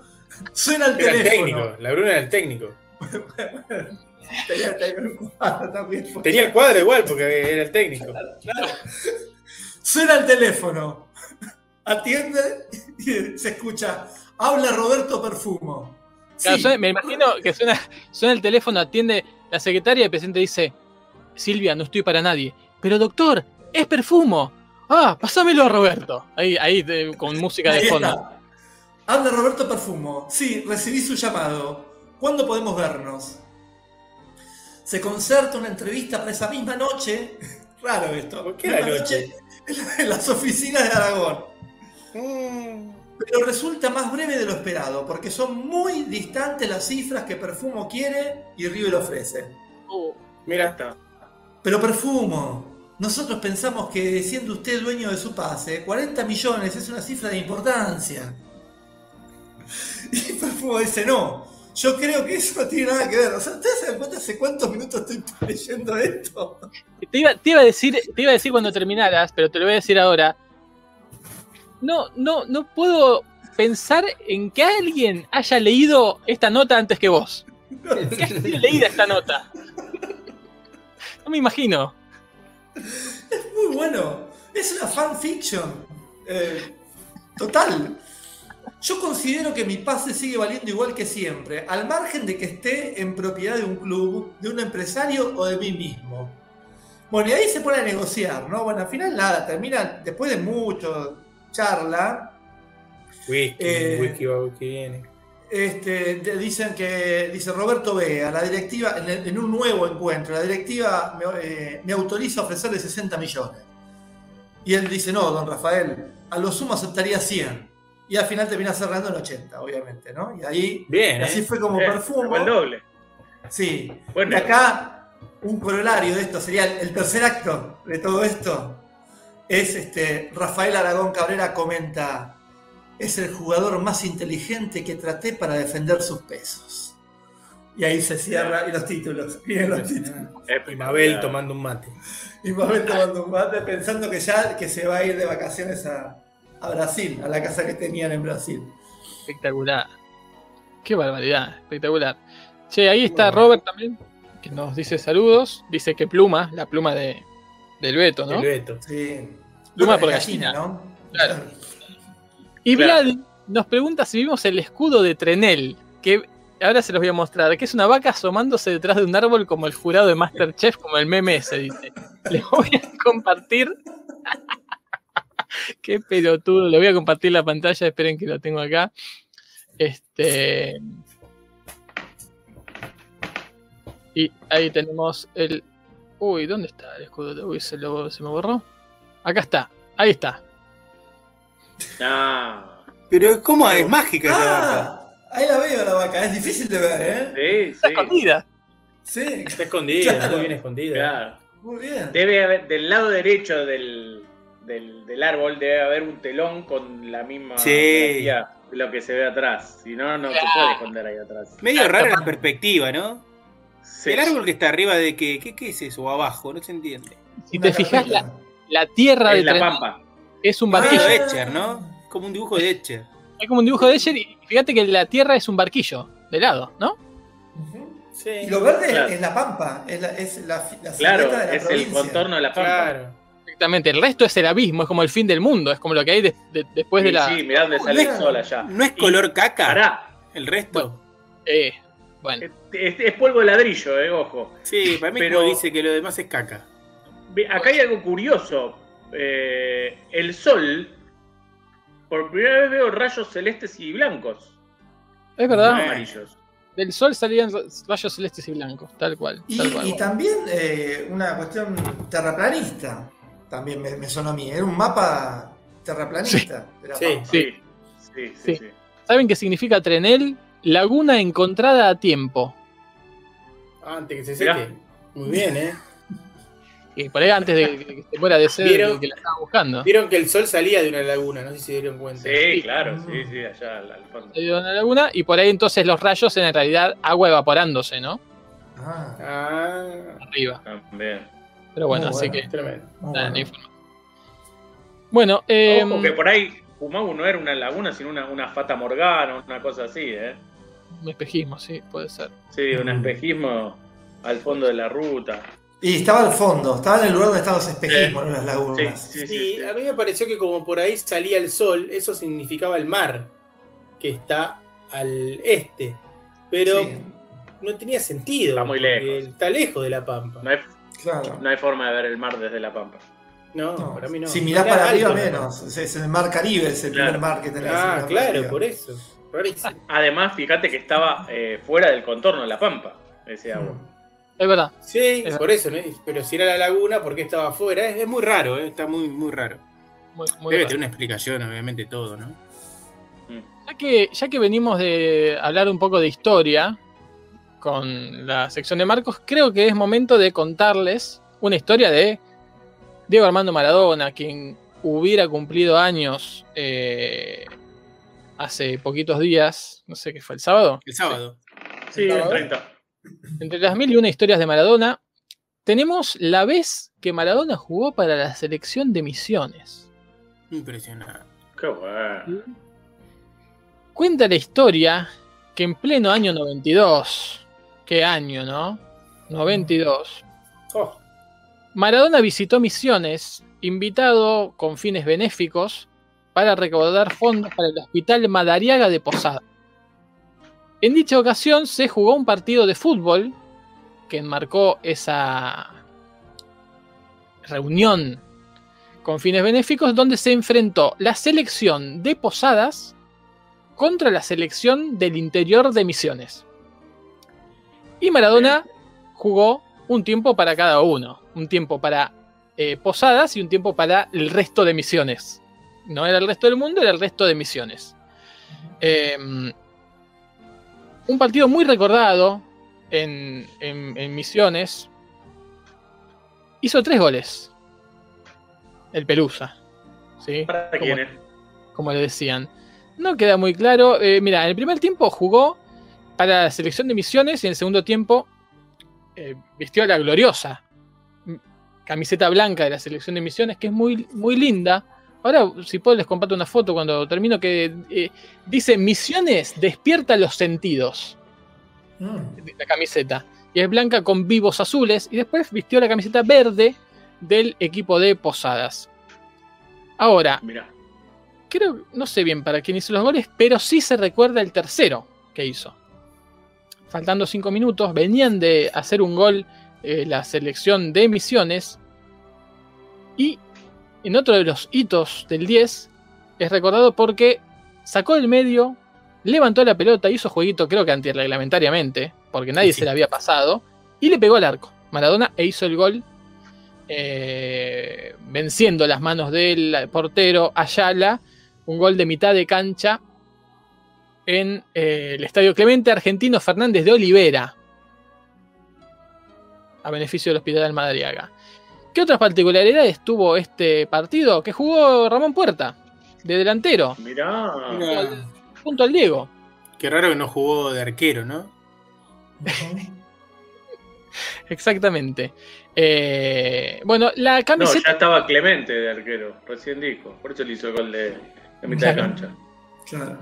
suena el Era el teléfono. técnico, la Bruna era el técnico. Tenía, tenía un cuadro también. Tenía el cuadro igual porque era el técnico. Suena el teléfono. Atiende y se escucha. Habla Roberto Perfumo. Claro, Sí, suena- me imagino que suena, suena el teléfono, atiende la secretaria y el presidente dice, Silvia, no estoy para nadie. Pero doctor, es perfumo. Ah, pasámelo a Roberto. Ahí, ahí de- con música de ahí fondo. está. Habla Roberto Perfumo. Sí, recibí su llamado. ¿Cuándo podemos vernos? Se concerta una entrevista para esa misma noche. Raro esto. ¿Por qué la Misma noche? En las oficinas de Aragón. Mm. Pero resulta más breve de lo esperado, porque son muy distantes las cifras que Perfumo quiere y River ofrece. Uh, Ya Mira, está. Pero Perfumo, nosotros pensamos que siendo usted dueño de su pase, 40 millones es una cifra de importancia. Y Perfumo dice, no, yo creo que eso no tiene nada que ver. O sea, ¿ustedes se dan cuenta hace cuántos minutos estoy leyendo esto? te, iba, te iba a decir, te iba a decir cuando terminaras, pero te lo voy a decir ahora. No, no, no puedo pensar en que alguien haya leído esta nota antes que vos. Que haya sido esta nota. No me imagino. Muy bueno. Es una fanfiction. Eh, total. Yo considero que mi pase sigue valiendo igual que siempre, al margen de que esté en propiedad de un club, de un empresario o de mí mismo. Bueno, y ahí se pone a negociar, ¿no? Bueno, al final nada, termina después de mucho charla, Whisky, Eh, whisky va, whisky viene. este, te dicen que, dice Roberto Vega, la directiva, en, el- en un nuevo encuentro, la directiva me, eh, me autoriza a ofrecerle 60 millones. Y él dice, no, don Rafael, a lo sumo aceptaría 100. Y al final termina cerrando en 80, obviamente, ¿no? Y ahí, Bien, así ¿eh? fue como Eh, perfumo. fue el doble. Sí. Bueno, Y acá, un corolario de esto sería el, el tercer acto de todo esto. Es este, Rafael Aragón Cabrera comenta, es el jugador más inteligente que traté para defender sus pesos. Y ahí se cierra, y los títulos, miren los títulos. Y Mabel tomando un mate. Y Mabel tomando un mate pensando que ya que se va a ir de vacaciones a, a Brasil, a la casa que tenían en Brasil. Espectacular. Qué barbaridad, espectacular. Che, ahí está Bueno. Robert también, que nos dice saludos. Dice que pluma, la pluma de, del Beto, ¿no? El Beto. Sí. Pluma de por gallina. ¿no? Claro. Y Claro. Vlad nos pregunta si vimos el escudo de Trenel, que ahora se los voy a mostrar, que es una vaca asomándose detrás de un árbol como el jurado de Masterchef, como el meme ese, dice. Les voy a compartir. Qué pelotudo, le voy a compartir la pantalla, esperen que lo tengo acá. Este. Y ahí tenemos el. Uy, ¿dónde está el escudo? Uy, se, lo- se me borró. Acá está, ahí está. Ah, Pero ¿cómo es mágica esa vaca? Ah, ahí la veo la vaca, es difícil de ver, ¿eh? sí, Está sí. escondida. Sí, Está escondida, Claro. muy bien escondida. Claro. muy bien. Debe haber, del lado derecho del, del, del árbol debe haber un telón con la misma Sí. de lo que se ve atrás. Si no, no se puede esconder ahí atrás. Medio rara la perspectiva, ¿no? Sí. El árbol que está arriba de que, ¿qué, qué es eso? O abajo, no se entiende. Si Una te fijas, la, la tierra de Es la Trenel pampa. es un Dibujo barquillo. de Etcher, ¿no? Es como un dibujo de Etcher. Es como un dibujo de Escher y fíjate que la tierra es un barquillo de lado, ¿no? Sí. Y lo verde Claro. es la pampa, es la, es la, la Claro, de la es el contorno de la pampa. Claro. Exactamente. El resto es el abismo, es como el fin del mundo, es como lo que hay de- de- después Sí, de la. sí, mirá dónde sale el sol allá. ¿No es Y- color caca? Pará, ¿El resto? Eh, bueno, es, es polvo de ladrillo, eh, ojo. Sí, para mí Pero- como dice que lo demás es caca. Acá hay algo curioso. Eh, el sol, por primera vez veo rayos celestes y blancos, es verdad. Amarillos. Del sol salían rayos celestes y blancos, tal cual. Y, tal cual. y también eh, una cuestión terraplanista, también me, me sonó a mí, era un mapa terraplanista. de la Sí. pampa. Sí, sí, sí. Sí. sí. ¿Saben qué significa Trenel? Laguna encontrada a tiempo. Ah, Antes que se Mirá. seque. Muy bien, ¿eh? Y por ahí antes de que se muera de sed, ¿Vieron? que la estaba buscando. Vieron que el sol salía de una laguna, no sé si se dieron cuenta. Sí, claro, sí, sí, allá al, fondo. Dio en la laguna y por ahí entonces los rayos en realidad agua evaporándose, ¿no? Ah, Arriba. También. Pero bueno, Muy así bueno. que. tremendo. nada, bueno. eh, Ojo que por ahí Pumagu no era una laguna, sino una, una fata morgana, una cosa así, ¿eh? Un espejismo, sí, puede ser. Sí, un Mm. espejismo al fondo de la ruta. Y estaba al fondo, estaba en el lugar donde estaban los espejismos, no las lagunas. sí, sí. Sí, sí. a mí me pareció que como por ahí salía el sol, eso significaba el mar, que está al este. Pero Sí, no tenía sentido. Está muy porque lejos. Está lejos de la pampa. No hay, claro. no hay forma de ver el mar desde la pampa. No, No, para mí no. Si mirás Era para arriba, menos. Es, es el mar Caribe, es el Claro. primer mar que tenés. Ah, claro, por eso. Rarísimo. Además, fíjate que estaba eh, fuera del contorno de la pampa, ese agua. Es verdad. Sí, Es por eso, ¿no? Pero si era la laguna, ¿por qué estaba afuera? Es, es muy raro, ¿eh? está muy, muy raro. Muy, muy Debe raro. tener una explicación, obviamente, todo, ¿no? Ya que, ya que venimos de hablar un poco de historia con la sección de Marcos, creo que es momento de contarles una historia de Diego Armando Maradona, quien hubiera cumplido años eh, hace poquitos días, no sé qué fue, el sábado. El sábado. Sí, el ¿Sábado? 30. Entre las mil y una historias de Maradona, tenemos la vez que Maradona jugó para la selección de Misiones. Impresionante. Qué bueno. Cuenta la historia que en pleno año 92, qué año, ¿no? 92. Oh, Maradona visitó Misiones, invitado con fines benéficos para recaudar fondos para el Hospital Madariaga de Posada. En dicha ocasión se jugó un partido de fútbol que enmarcó esa reunión con fines benéficos, donde se enfrentó la selección de Posadas contra la selección del interior de Misiones. Y Maradona jugó un tiempo para cada uno, un tiempo para eh, Posadas y un tiempo para el resto de Misiones. No era el resto del mundo, era el resto de Misiones. Eh, un partido muy recordado en, en- en Misiones. Hizo tres goles. El Pelusa. ¿sí? ¿Para Como- como le decían. No queda muy claro. Eh, mira, en el primer tiempo jugó para la selección de misiones y en el segundo tiempo eh, vistió a la gloriosa camiseta blanca de la selección de misiones, que es muy, muy linda. Ahora, si puedo, les comparto una foto cuando termino que eh, dice Misiones despierta los sentidos Mm. la camiseta. Y es blanca con vivos azules. Y después vistió la camiseta verde del equipo de Posadas. Ahora, Mirá. creo, no sé bien para quién hizo los goles, pero sí se recuerda el tercero que hizo. Faltando cinco minutos, venían de hacer un gol eh, la selección de Misiones. Y en otro de los hitos del 10 es recordado porque sacó del medio, levantó la pelota, hizo jueguito, creo que antirreglamentariamente, porque nadie Sí. se le había pasado, y le pegó al arco. Maradona e hizo el gol eh, venciendo las manos del portero Ayala, un gol de mitad de cancha en eh, el Estadio Clemente Argentino Fernández de Olivera, a beneficio del Hospital Madariaga. ¿Qué otras particularidades tuvo este partido? Que jugó Ramón Puerta, de delantero, Mirá. Mira, junto al Diego. qué raro que no jugó de arquero, ¿no? Exactamente. Eh, bueno, la No, camiseta. ya estaba Clemente de arquero, recién dijo. Por eso le hizo el gol de, de mitad de Claro. cancha. Claro.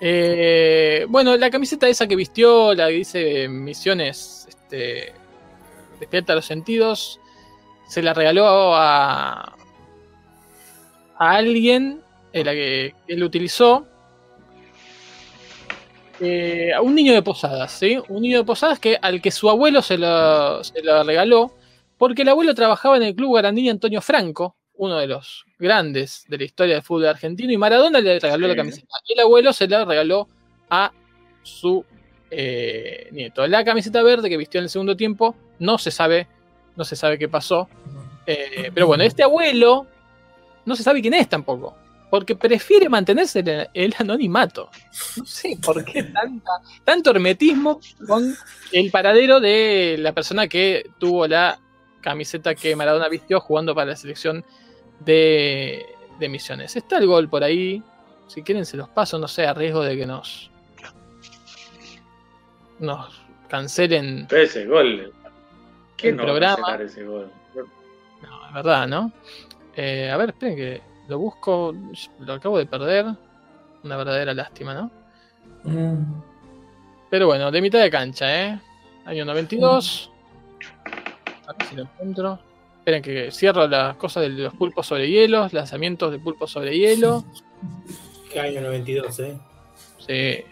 Eh, bueno, la camiseta esa que vistió, la que dice Misiones, este, despierta los sentidos, se la regaló a, a alguien, eh, la que él utilizó, eh, a un niño de Posadas, ¿sí? Un niño de Posadas que, al que su abuelo se lo, se lo regaló, porque el abuelo trabajaba en el club Garandini Antonio Franco, uno de los grandes de la historia del fútbol argentino, y Maradona le regaló Sí. la camiseta. Y el abuelo se la regaló a su eh, nieto. La camiseta verde que vistió en el segundo tiempo, no se sabe, no se sabe qué pasó. Eh, pero bueno, este abuelo no se sabe quién es tampoco. Porque prefiere mantenerse en el, el anonimato. No sé por qué tanta, tanto hermetismo con el paradero de la persona que tuvo la camiseta que Maradona vistió jugando para la selección de, de Misiones. Está el gol por ahí. Si quieren se los paso, no sé, a riesgo de que nos nos cancelen. Pero ese gol. ¿Quién El no va a programa. cancelar ese gol? No, es verdad, ¿no? Eh, a ver, esperen que lo busco. Lo acabo de perder. Una verdadera lástima, ¿no? Mm. Pero bueno, de mitad de cancha, ¿eh? Año 92. A ver si lo encuentro. Esperen que cierro las cosas de los pulpos sobre hielo, lanzamientos de pulpos sobre hielo. Qué año 92, ¿eh? Sí.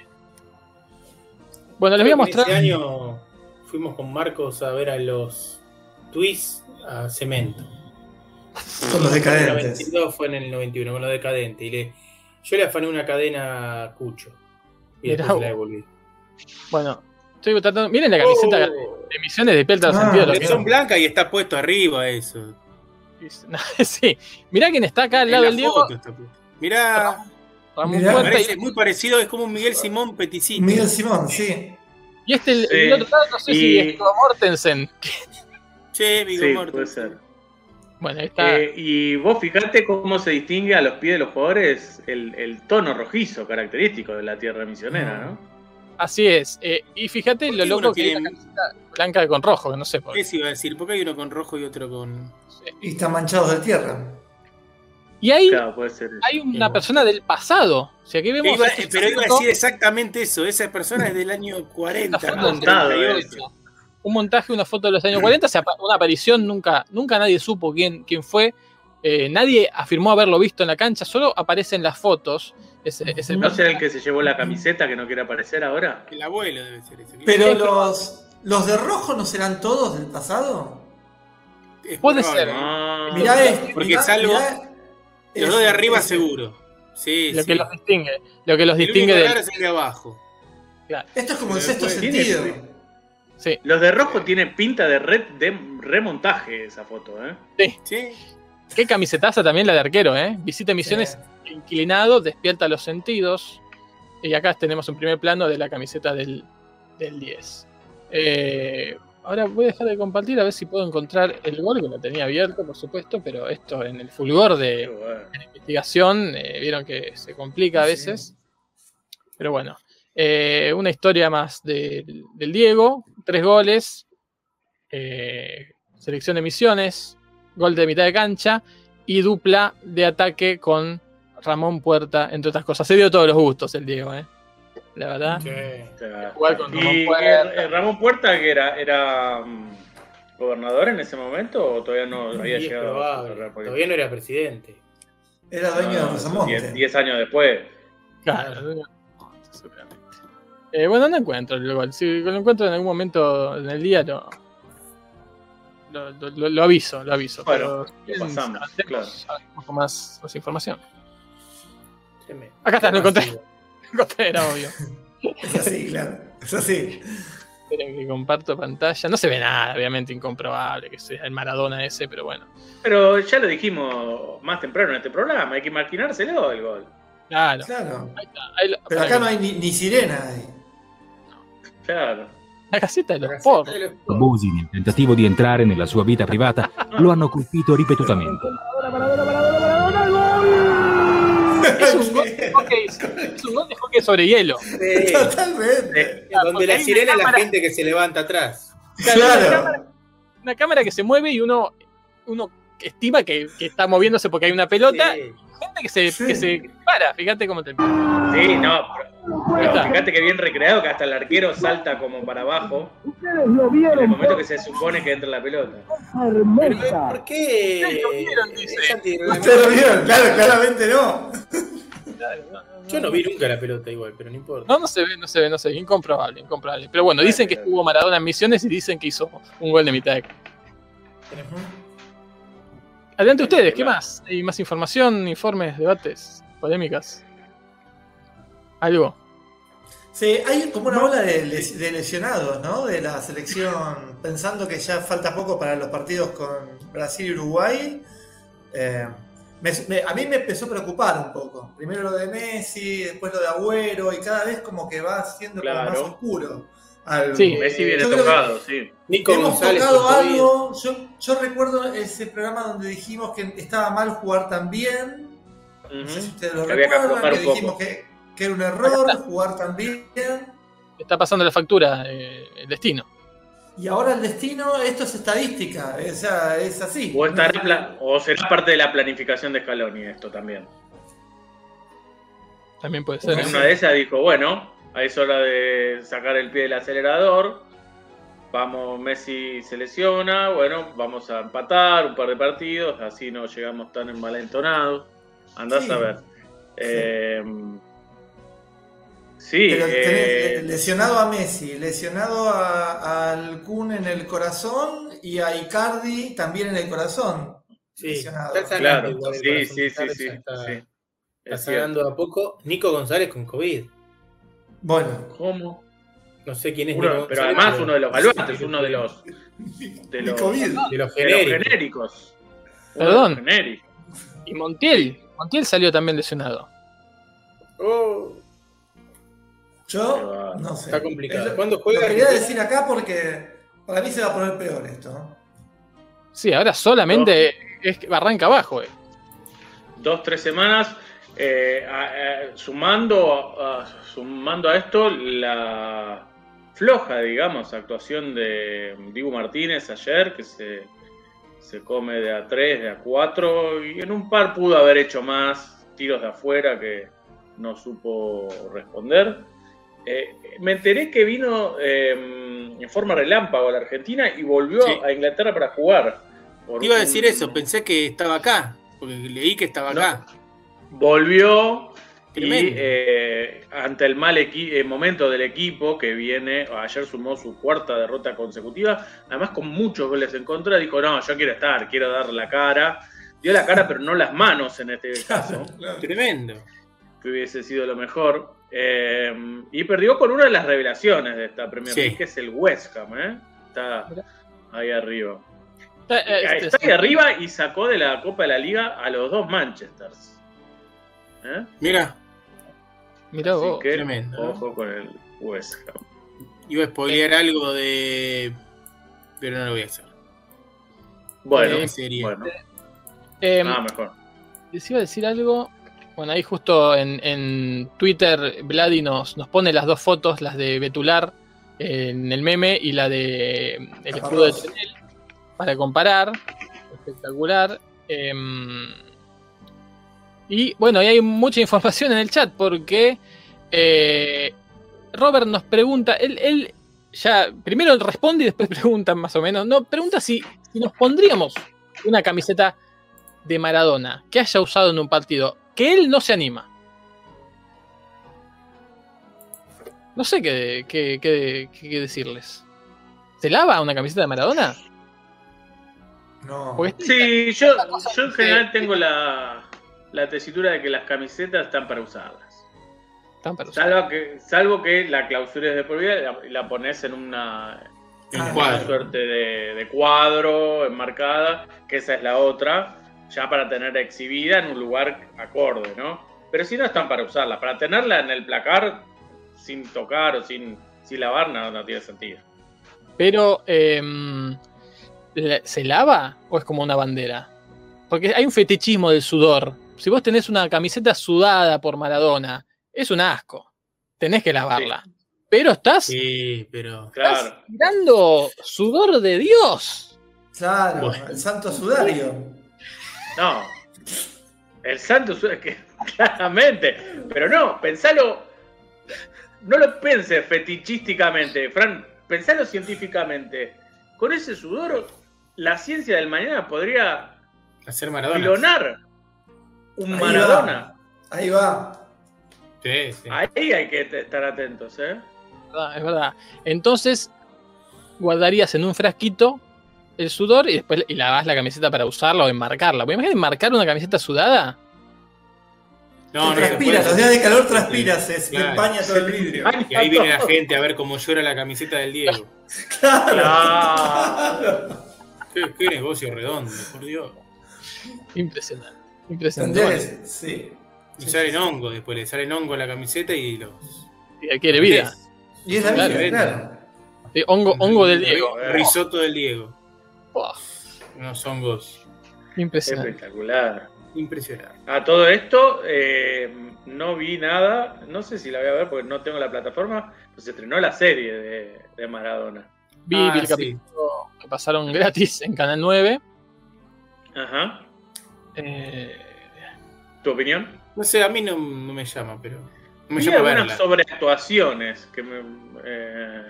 Bueno, les voy a que mostrar. Ese año fuimos con Marcos a ver a los Twist a Cemento. Con los En el decadentes. 92 fue en el 91, con los decadentes. Y le, yo le afané una cadena a Cucho. Y Mirá después la devolví. Bueno, estoy tratando. Miren la camiseta Oh, de misiones de Pelta Ah, sentido. que son blancas y está puesto arriba eso. sí. Mirá quién está acá al lado la del Diego. está. Mirá, Ramón Mirá. Puerta, parece y, muy parecido, es como un Miguel Simón Peticito. Miguel Simón, sí. Y este, el, Sí. el otro lado, no sé si Y- es Viggo Mortensen. Che, Vigo Sí, Mortensen. puede ser. Bueno, ahí está. Eh, y vos fijate cómo se distingue a los pies de los jugadores el, el tono rojizo característico de la tierra misionera, ¿no? Así es. Eh, y fíjate ¿Por lo qué loco que tiene- camiseta blanca con rojo, que no sé por qué. Eso iba a decir, porque hay uno con rojo y otro con. Y están manchados de tierra. Y ahí Claro, hay una persona del pasado. O sea, aquí vemos. Iba- este pero iba a decir exactamente eso. Esa persona es del año 40, esta foto ¿no? del montado, 38. un montaje, una foto de los años 40, o sea, una aparición, nunca, nunca nadie supo quién, quién fue. Eh, nadie afirmó haberlo visto en la cancha, solo aparecen las fotos. Ese, ese ¿No será el que se llevó la camiseta que no quiere aparecer ahora? El abuelo debe ser ese. Pero Sí, los, los de rojo no serán todos del pasado. Es Puede probable. ser. Ah, Mirá esto. Porque mirá- salvo- mirá Los dos de arriba ese. seguro. Sí, lo sí. que los distingue. Lo que los El distingue del. es el de abajo. Esto es como el sexto sentido. Sí, Los de rojo tienen pinta de, re- de remontaje esa foto, ¿eh? Sí. qué camisetaza también la de arquero, ¿eh? Visita misiones Sí. inclinado, despierta los sentidos. Y acá tenemos un primer plano de la camiseta del, del 10. Eh, ahora voy a dejar de compartir a ver si puedo encontrar el gol, que lo tenía abierto, por supuesto, pero esto en el fulgor de bueno. la investigación, eh, vieron que se complica a Sí. veces. Pero bueno, eh, una historia más del, del Diego, tres goles, eh, selección de misiones, gol de mitad de cancha y dupla de ataque con Ramón Puerta, entre otras cosas. Se dio todos los gustos el Diego, ¿eh? La verdad. Sí. Jugar con Ramón y Puerta. eh, Ramón Puerta, que era, era mm, gobernador en ese momento o todavía no había llegado a política? Todavía no era presidente. Era dueño de Rosamonte. diez- diez años después. Claro, seguramente. Eh, bueno, no encuentro el gol. Si lo encuentro en algún momento en el día, lo, lo, lo- lo aviso, lo aviso. Bueno, Pero, lo pasamos, claro. un poco más, más información. Acá está, lo encontré. Era obvio. Es así, claro. Es así. Esperen que comparto pantalla. No se ve nada, obviamente incomprobable que sea el Maradona ese, pero bueno. Pero ya lo dijimos más temprano en este programa, hay que imaginárselo el gol. Claro. Claro. Ahí está, ahí lo- Pero acá no hay ni, ni sirena. ahí. Claro. La caseta de los La porros. caseta de los- Abusi nel tentativo di entrare nella sua vita privata lo hanno colpito ripetutamente. Es un gol de hockey sobre hielo. Sí. Totalmente. Claro, Donde la sirena es la gente que se levanta atrás. Claro, Una, cámara, una cámara que se mueve y uno, uno estima que, que está moviéndose porque hay una pelota. Sí. Gente que se, Sí. que se para, fíjate cómo te. Sí, no, pero, pero está. fíjate que bien recreado que hasta el arquero salta como para abajo en el momento que se supone que entra la pelota. Pero, ¿eh, ¿por qué? Ustedes lo vieron, dice. Es. Ustedes lo vieron, claro, claramente no. Yo no vi nunca la pelota igual, pero no importa. No, no se ve, no se ve, no se ve. Incomprobable, incomprobable. Pero bueno, dicen que estuvo Maradona en misiones y dicen que hizo un gol de mitad de. Adelante ustedes, ¿qué más? ¿Hay más información, informes, debates, polémicas? ¿Algo? Sí, hay como una ola de, de lesionados, ¿no? De la selección, pensando que ya falta poco para los partidos con Brasil y Uruguay. Eh, me- me- a mí me empezó a preocupar un poco. Primero lo de Messi, después lo de Agüero, y cada vez como que va siendo Claro. más oscuro. Al- Sí. Messi viene que- tocado, sí. Nico Hemos González tocado algo. Yo, yo recuerdo ese programa donde dijimos que estaba mal jugar tan bien. No sé si ustedes lo Que había que recuerdan, que un poco. dijimos que, que era un error jugar tan bien. Está pasando la factura, eh, el destino. Y ahora el destino, esto es estadística, o sea, es así. O, estará pla- o será parte de la planificación de Scaloni esto también. También puede ser. En una de esas dijo, bueno, es hora de sacar el pie del acelerador. Vamos, Messi se lesiona, bueno, vamos a empatar un par de partidos, así no llegamos tan envalentonados. Andás Sí. a ver. Eh, sí, Pero tenés, eh, lesionado a Messi, lesionado a- al Kun en el corazón y a Icardi también en el corazón. Sí, lesionado. está claro, igual sí, corazón sí, sí, sí, Está, sí. está sanando a poco. Nico González con COVID. Bueno, ¿Cómo? No sé quién es Uno- Nico pero González, además pero- uno de los baluartes, uno de los de los, COVID. De los de los genéricos. Perdón. Y Montiel. Montiel salió también lesionado. Oh, Yo no sé. Está complicado. ¿Cuándo juega Lo quería decir acá porque para mí se va a poner peor esto. Sí, ahora solamente es que arranca abajo. eh. dos, tres semanas, eh, a- a- sumando, a, sumando a esto la floja, digamos, actuación de Dibu Martínez ayer, que se, se come de a 3, de a 4, y en un par pudo haber hecho más tiros de afuera que no supo responder. Eh, me enteré que vino eh, en forma relámpago a la Argentina y volvió Sí. a Inglaterra para jugar. Iba a un- decir eso, pensé que estaba acá. Porque leí que estaba No. acá. volvió Y eh, ante el mal eh, momento del equipo que viene, ayer sumó su cuarta derrota consecutiva, además con muchos goles en contra, dijo, no, yo quiero estar, quiero dar la cara. Dio la cara, pero no las manos en este caso. Tremendo. que hubiese sido lo mejor. Eh, y perdió con una de las revelaciones de esta Premier Sí. League, que es el West Ham, ¿eh? Está ahí arriba. Eh, eh, este, Está ahí arriba y sacó de la Copa de la Liga a los dos Manchesters. ¿Eh? Mira, Mirá Así vos. que, tremendo, ojo con el West Ham. iba a spoilear algo de. Pero no lo voy a hacer. Bueno, ¿Qué sería? bueno, Eh, nada mejor. les iba a decir algo. Bueno, ahí justo en, en Twitter Vladi nos, nos pone las dos fotos, las de Betular en el meme y la de el escudo de. Tenel, para comparar. Espectacular. Em, y bueno, ahí hay mucha información en el chat porque eh, Robert nos pregunta, él, él ya primero responde y después pregunta más o menos. No, pregunta si, si nos pondríamos una camiseta de Maradona que haya usado en un partido que él no se anima. No sé qué, qué- qué- qué- qué decirles. ¿Se lava una camiseta de Maradona? No. Sí, yo, yo en que- general tengo la, la tesitura de que las camisetas están para usarlas. están para usar. Salvo que, salvo que la clausura es de por vida y la, pones en una, En una suerte de, de cuadro enmarcada, que esa es la otra, ya para tener exhibida en un lugar acorde, ¿no? Pero si no están para usarla, para tenerla en el placar sin tocar o sin, sin lavar, no, no tiene sentido. Pero, em, ¿la- ¿se lava o es como una bandera? Porque hay un fetichismo del sudor. Si vos tenés una camiseta sudada por Maradona, es un asco. Tenés que lavarla. Pero estás, Sí, pero. estás Claro. tirando sudor de Dios. Claro, Bueno. el santo sudario. No. El Santos es que claramente. Pero no, pensalo. No lo penses fetichísticamente, Fran. Pensalo científicamente. Con ese sudor, la ciencia del mañana podría Hacer Maradona. clonar un Ahí Maradona. Ahí va. Sí, sí. Ahí hay que estar atentos, ¿eh? Es verdad, es verdad. Entonces, guardarías en un frasquito el sudor y después y lavas la camiseta para usarla o enmarcarla. ¿Vos imaginas enmarcar una camiseta sudada? No, no transpira, los días de calor transpira, se, se Claro. empaña todo el vidrio. Y ahí viene la gente a ver cómo llora la camiseta del Diego. Claro. Qué, qué negocio redondo, por Dios. Impresionante. Impresionante. Bueno, sí. Y salen hongo, después le salen hongo a la camiseta y los. y adquiere vida. Y es la Claro. vida, claro. Sí, hongo, hongo del Diego. Ri- Risotto del Diego. Buah, Unos hongos impresionante. Espectacular. impresionantes. A todo esto, eh, no vi nada. No sé si la voy a ver porque no tengo la plataforma. Pues se estrenó la serie de, de Maradona. Vi, Ah, vi el sí. capítulo que pasaron gratis en Canal 9. Ajá. Eh, ¿Tu opinión? No sé, a mí no, no me llama, pero. No me Vi llama algunas verla. sobreactuaciones que me, eh,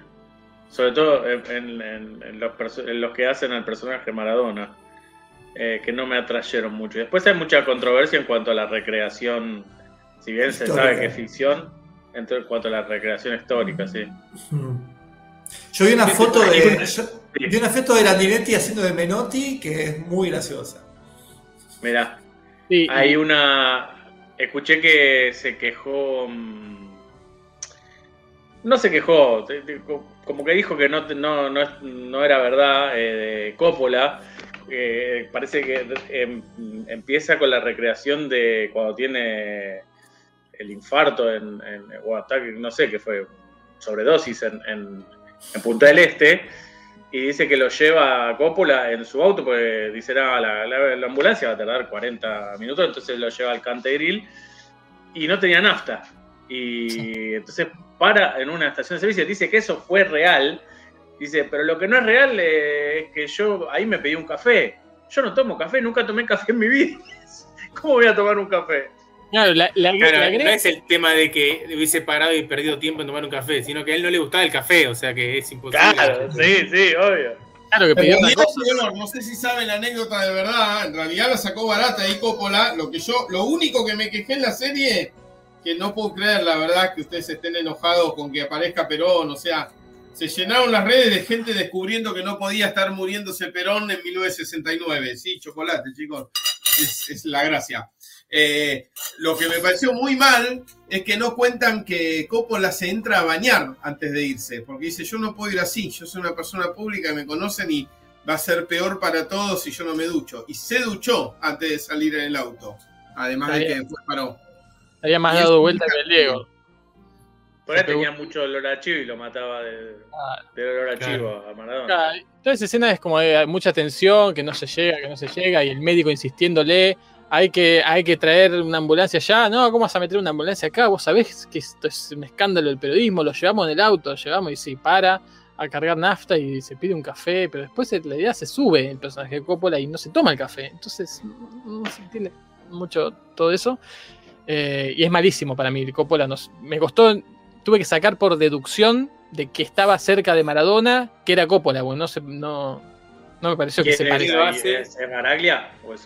sobre todo en, en- en los, en los que hacen al personaje Maradona, eh, que no me atrayeron mucho. Y Después hay mucha controversia en cuanto a la recreación, si bien se sabe que es ficción, en to- en cuanto a la recreación histórica, sí. Yo vi una foto de. yo vi una foto de Landinetti haciendo de Menotti que es muy graciosa. Mirá, sí, hay una... Escuché que se quejó... mm, No se quejó, como que dijo que no, no, no, no era verdad eh, de Coppola. eh, parece que em, empieza con la recreación de cuando tiene el infarto en, en- o ataque, no sé qué fue, sobredosis en, en- en Punta del Este. Y dice que lo lleva a Coppola en su auto, porque dice, "No, la, la- la ambulancia va a tardar 40 minutos, entonces lo lleva al Cantegril y no tenía nafta. Y entonces para en una estación de servicio, dice que eso fue real. Dice, pero lo que no es real eh, es que yo ahí me pedí un café. Yo no tomo café, nunca tomé café en mi vida. ¿Cómo voy a tomar un café? claro, la, la- la Claro, no es el tema de que hubiese parado y perdido tiempo en tomar un café, sino que a él no le gustaba el café, o sea que es imposible. Claro, sí, sí, obvio. claro que pidió una cosa. señor, no sé si saben la anécdota de verdad, en realidad la sacó barata ahí Coppola, lo que yo, lo único que me quejé en la serie, que no puedo creer, la verdad, que ustedes estén enojados con que aparezca Perón. O sea, se llenaron las redes de gente descubriendo que no podía estar muriéndose Perón en 1969. Sí, chocolate, chicos. Es, es la gracia. Eh, lo que me pareció muy mal es que no cuentan que Coppola se entra a bañar antes de irse, porque dice, yo no puedo ir así, yo soy una persona pública, me conocen y va a ser peor para todos si yo no me ducho. Y se duchó antes de salir en el auto, además de que después paró. Había más dado vuelta que el Diego. Por ahí tenía mucho olor a chivo y lo mataba de, Ah, del olor a Claro. chivo a Maradona. Claro, Toda esa escena es como de mucha tensión, que no se llega, que no se llega, y el médico insistiéndole, hay que, hay que traer una ambulancia allá, no, ¿cómo vas a meter una ambulancia acá? Vos sabés que esto es un escándalo del periodismo, lo llevamos en el auto, lo llevamos y sí, para a cargar nafta y se pide un café, pero después en realidad se sube el personaje de Coppola y no se toma el café, entonces no se entiende mucho todo eso. Eh, y es malísimo para mí, Coppola nos, me costó, tuve que sacar por deducción de que estaba cerca de Maradona, que era Coppola, bueno, no, se, no, no me pareció que ¿Quién se ahí? ¿Es,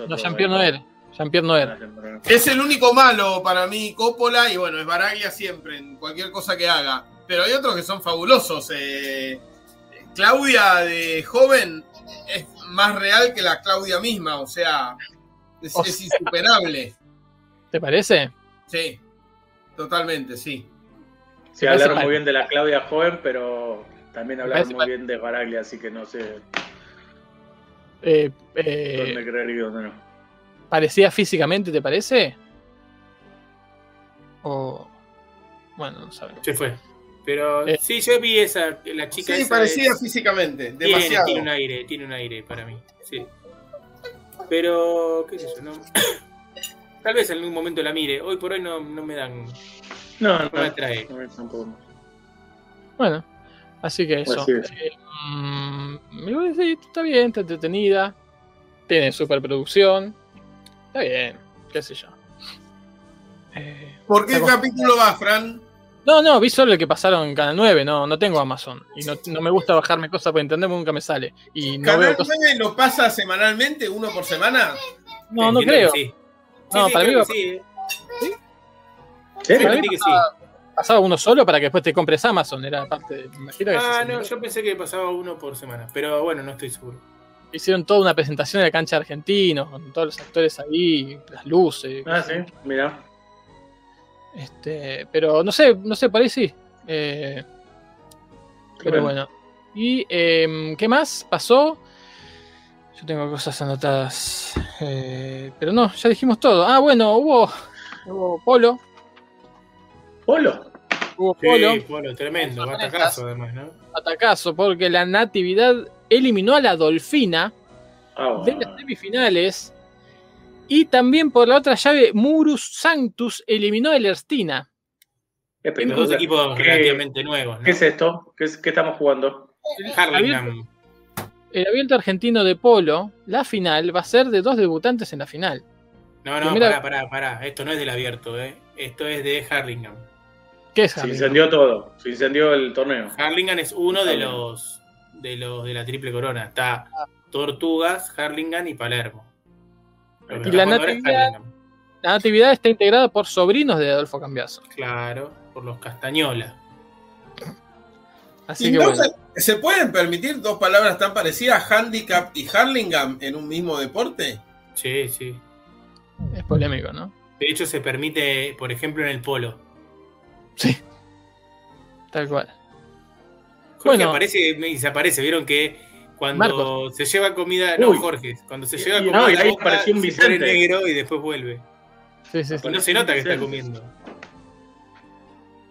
otro? No, Jean-Pierre. Jean-Pierre Noel. Es el único malo para mí, Coppola, y bueno, es Baraglia siempre, en cualquier cosa que haga. Pero hay otros que son fabulosos. eh, Claudia de joven es más real que la Claudia misma, o sea, es, O es sea. insuperable. ¿Te parece? Sí, totalmente, sí. Sí, hablaron muy bien de la Claudia joven, pero también hablaron muy mal. bien de Baraglia, así que no sé Eh, eh, dónde creer y dónde no. ¿Parecía físicamente, te parece? O. Bueno, no sabemos. Se fue. Pero Eh. sí, yo vi esa, la chica Sí, esa parecía es- físicamente, tiene, demasiado. tiene un aire, tiene un aire para mí. Sí. Pero, qué sé yo, no. Tal vez en algún momento la mire. Hoy por hoy no, no me dan. No, No no, me no, tampoco. Bueno, así que eso. Así es. Eh, mm, me voy a decir, está bien, está entretenida. Tiene superproducción. Está bien, qué sé yo. Eh, ¿Por qué capítulo va, Fran? No, no, vi solo el que pasaron en Canal 9, no, no tengo Amazon. Y no, no me gusta bajarme cosas por internet, nunca me sale. Y no veo ¿Canal cosas. 9 lo pasa semanalmente, uno por semana? No, no creo. Sí. No, Sí, sí, para mí sí. eh. ¿Sí? Sí, Para mí que sí. Pasaba uno solo para que después te compres Amazon. Era parte de. me Imagino que Ah, no, yo pensé que pasaba uno por semana. Pero bueno, no estoy seguro. hicieron toda una presentación de la cancha de argentinos, con todos los actores ahí, las luces. Ah, sí, mira. Este, pero no sé, no sé, por ahí sí. Eh, pero bueno. ¿Y em, qué más pasó? Yo tengo cosas anotadas. Eh, pero no, ya dijimos todo. Ah, bueno, hubo, hubo polo. Polo. Hubo polo. Sí, Polo, tremendo. Batacazo además, ¿no? Atacazo, porque la Natividad eliminó a la Dolfina Ah, de las semifinales. Y también por la otra llave, Murus Sanctus eliminó a Los dos equipos ¿Qué- relativamente nuevos, ¿no? ¿Qué es esto? ¿Qué, es- qué estamos jugando? Harlingham. El abierto argentino de polo, la final, va a ser de dos debutantes en la final. No, no, Primera- pará, pará, pará. Esto no es del abierto, ¿eh? Esto es de Harlingham. ¿Qué es Se Harry? incendió todo. Se incendió el torneo. Harlingham es uno de Harlingham. los de los de la triple corona. Está Tortugas, Harlingham y Palermo. Y la Natividad- Harlingham. La Natividad está integrada por sobrinos de Adolfo Cambiaso. Claro, por los Castañola. Así ¿Y que no bueno. se, ¿se pueden permitir dos palabras tan parecidas, handicap y Harlingham, en un mismo deporte? Sí, sí. Es polémico, ¿no? De hecho, se permite, por ejemplo, en el polo. Sí. Tal cual. Jorge Bueno. aparece y desaparece. Vieron que cuando Marcos. se lleva comida. No, Uy. Jorge. Cuando se lleva Y- comida. no, y ahí boca, apareció un se pone negro y después vuelve. Sí, sí, sí. No se nota que está comiendo.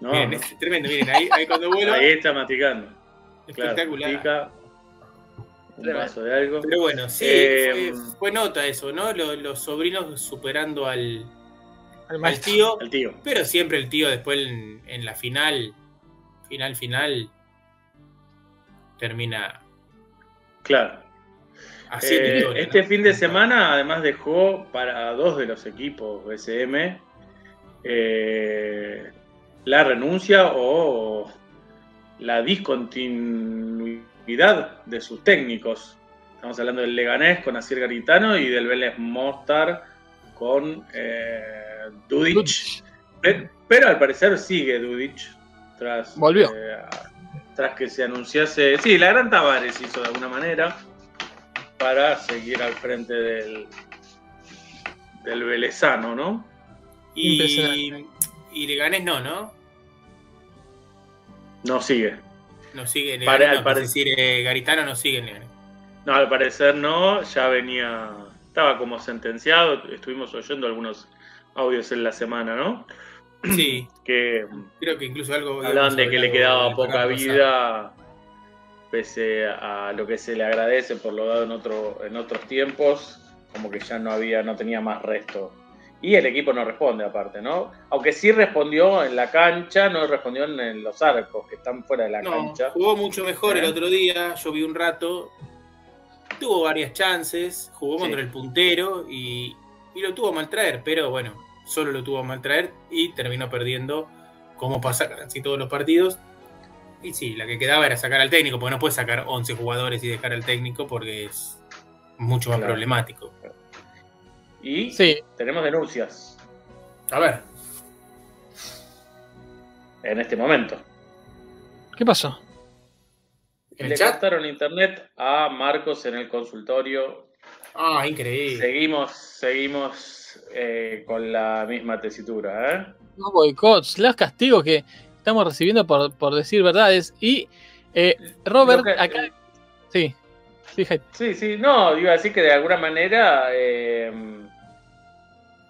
No, Miren, no. es tremendo. Miren, ahí, ahí cuando vuelve. Ahí está maticando. Claro, espectacular. pica un vaso de algo. Pero bueno, sí, Eh, fue, fue nota eso, ¿no? Lo- Los, sobrinos superando al, Al tío, El tío. pero siempre el tío después en, en la final, final, final, termina Claro. haciendo Eh, historia, este ¿no? fin de semana además dejó para dos de los equipos SM eh, la renuncia o la discontinuidad de sus técnicos. Estamos hablando del Leganés con Asier Garitano y del Vélez Mostar con eh, Dudic Pero, pero al parecer sigue Dudic. Tras, Volvió. eh, tras que se anunciase. Sí, la gran Tavares hizo de alguna manera para seguir al frente del, del Velezano, ¿no? Y. y Leganés no, ¿no? No sigue. No sigue en Leganés, no, decir, eh, Garitano no sigue en Leganés. No, al parecer no, ya venía, estaba como sentenciado, estuvimos oyendo algunos audios en la semana, ¿no? Sí, Que creo que incluso algo. hablaban de que le quedaba poca vida vida, pese a lo que se le agradece por lo dado en, otro, en otros tiempos, como que ya no había, no tenía más resto. Y el equipo no responde aparte, ¿no? Aunque sí respondió en la cancha, no respondió en, los arcos, que están fuera de la No, cancha. jugó mucho mejor el ¿Eh? otro día. Yo vi un rato. Tuvo varias chances. Jugó Sí. contra el puntero y, y lo tuvo a maltraer. Pero bueno, solo lo tuvo a maltraer y terminó perdiendo, como pasa casi todos los partidos. Y sí, la que quedaba era sacar al técnico, porque no puedes sacar 11 jugadores y dejar al técnico porque es mucho más Claro. problemático. Y Sí, tenemos denuncias A ver, en este momento. ¿qué pasó? ¿en Le chat? cortaron internet a Marcos en el consultorio. Ah, increíble. Seguimos, seguimos eh, con la misma tesitura, ¿eh? Los boicots, los castigos que estamos recibiendo por, por decir verdades. Y eh, Robert, que- acá. Sí, sí, Jai. Sí, sí, no, iba a decir que de alguna manera eh,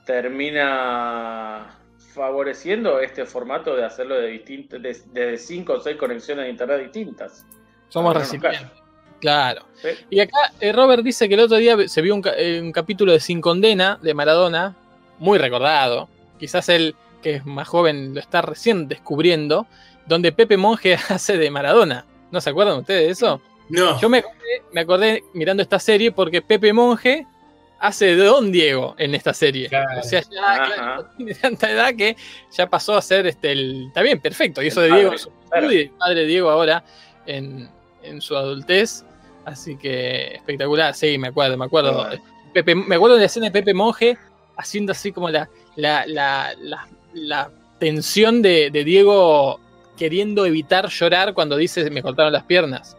termina favoreciendo este formato de hacerlo de distintas, de, de cinco o seis conexiones de internet distintas. somos recipientes. Claro. ¿sí? Y acá eh, Robert dice que el otro día se vio un, eh, un capítulo de Sin Condena de Maradona, muy recordado. Quizás él, que es más joven, lo está recién descubriendo, donde Pepe Monge hace de Maradona. ¿No se acuerdan ustedes de eso? No, Yo me acordé, me acordé mirando esta serie porque Pepe Monge hace de Don Diego en esta serie. Claro. O sea, ya claro, tiene tanta edad que ya pasó a ser este el. Está bien, perfecto. Y eso El de Diego claro. juventud y el padre de Diego ahora en, en su adultez. Así que espectacular. Sí, me acuerdo, me acuerdo. Pepe, me acuerdo de la escena de Pepe Monge haciendo así como la, la, la, la, la tensión de, de Diego queriendo evitar llorar cuando dice me cortaron las piernas.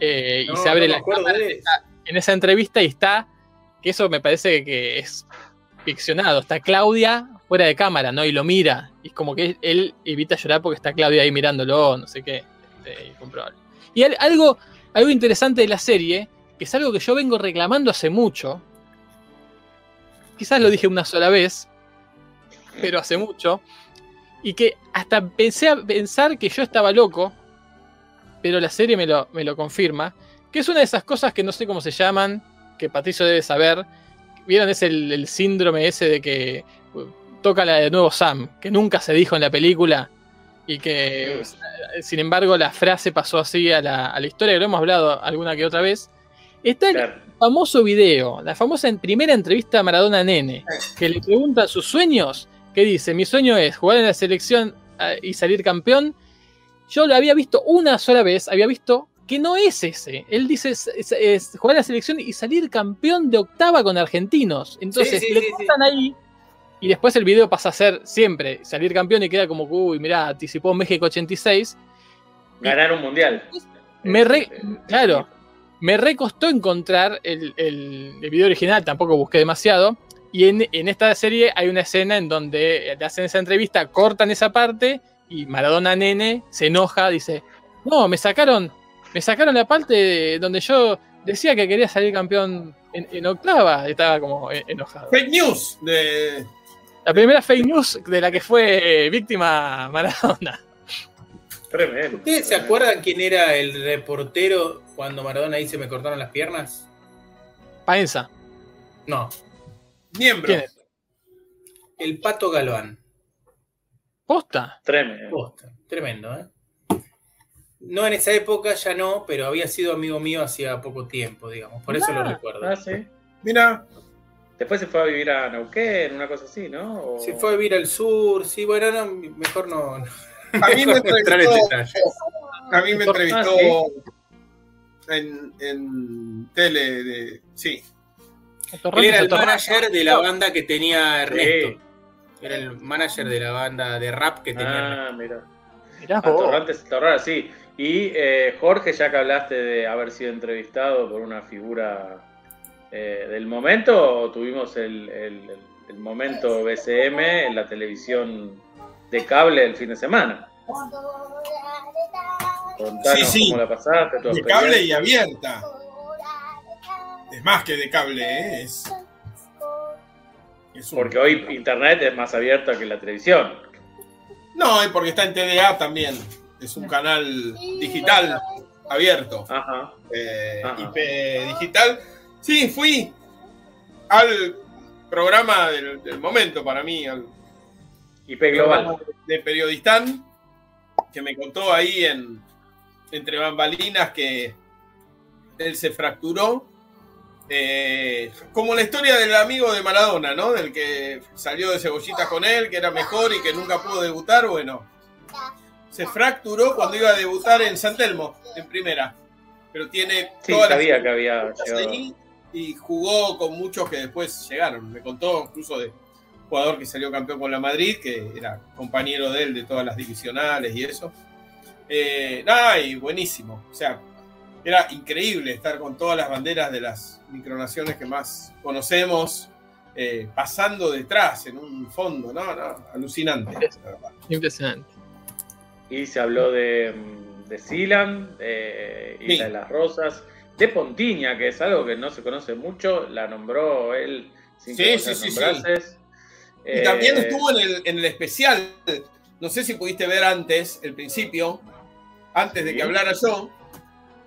Eh, y se abre no la cámara en esa entrevista y está, que eso me parece que es ficcionado, está Claudia fuera de cámara, ¿no? Y lo mira, y es como que él evita llorar porque está Claudia ahí mirándolo, no sé qué, este. Y al- algo, algo interesante de la serie, que es algo que yo vengo reclamando hace mucho, quizás lo dije una sola vez, pero hace mucho, y que hasta pensé a pensar que yo estaba loco, pero la serie me lo, me lo confirma, que es una de esas cosas que no sé cómo se llaman, que Patricio debe saber. ¿Vieron? Es el, el síndrome ese de que uh, toca la de nuevo Sam, que nunca se dijo en la película y que, eh, sin embargo, la frase pasó así a la, a la historia, que lo hemos hablado alguna que otra vez. Está el famoso video, la famosa en- primera entrevista a Maradona Nene, que le pregunta sus sueños, que dice, mi sueño es jugar en la selección eh, y salir campeón. Yo lo había visto una sola vez, había visto que no es ese. Él dice es, es- es jugar en la selección y salir campeón de octava con argentinos. Entonces Sí, sí, le sí. cortan ahí y después el video pasa a ser siempre salir campeón y queda como, uy, mirá, anticipó México 86. Ganar un mundial. Me re- es- claro. Me recostó encontrar el, el- el video original, tampoco busqué demasiado. Y en, en esta serie hay una escena en donde le hacen esa entrevista, cortan esa parte y Maradona Nene se enoja, dice, no, me sacaron, me sacaron la parte de- donde yo decía que quería salir campeón en, en octava. Estaba como eh, enojado. Fake news de. La primera fake news de la que fue eh, víctima Maradona. Tremendo. ¿Ustedes se acuerdan quién era el reportero cuando Maradona dice me cortaron las piernas? Paenza. No, Miembro. ¿Quién es? el Pato Galván. ¿Posta? Tremendo. Posta, Tremendo, ¿eh? No en esa época, ya no, pero había sido amigo mío hacía poco tiempo, digamos. Por eso lo Ah, recuerdo. Ah, sí. Mira, Después se fue a vivir a Neuquén, una cosa así, ¿no? O- Se fue a vivir al sur, sí, bueno, no, mejor no. no- a mí me entrevistó, a mí me Ah, entrevistó en, en tele de. Sí. Él era el manager de la banda que tenía Ernesto. Era el manager de la banda de rap que tenía. Ah, mira. Mirá Ah. Torrantes sí. Y eh, Jorge, ya que hablaste de haber sido entrevistado por una figura eh, del momento, tuvimos el, el- momento BCM en la televisión de cable el fin de semana. Contanos Sí, sí. cómo la pasaste, tu De cable y abierta. Es más que de cable, ¿eh? Es, es un- Porque hoy internet es más abierta que la televisión. No, y porque está en TDA también. Es un canal digital abierto. Ajá. eh, Ajá. IP digital. Sí, fui al programa del, del momento para mí, al IP Global. de Periodistán, que me contó ahí en entre bambalinas que él se fracturó. eh, como la historia del amigo de Maradona, ¿no? Del que salió de cebollitas con él, que era mejor y que nunca pudo debutar. Bueno, se fracturó cuando iba a debutar en San Telmo, en primera. Pero tiene Sí, todas las sabía que había ahí y jugó con muchos que después llegaron. Me contó incluso de jugador que salió campeón con la Madrid, que era compañero de él de todas las divisionales y eso. Eh, nada, y buenísimo. O sea, era increíble estar con todas las banderas de las micronaciones que más conocemos, eh, pasando detrás en un fondo, no, no, alucinante. Impresionante. Y se habló de, de Silan, eh, Sí. Isla de las Rosas, de Pontiña, que es algo que no se conoce mucho, la nombró él sin Sí, que sí, sí, sí. nombrases. Y también Eh, estuvo en el, en el especial. No sé si pudiste ver antes, el principio, antes de Sí. que hablara yo.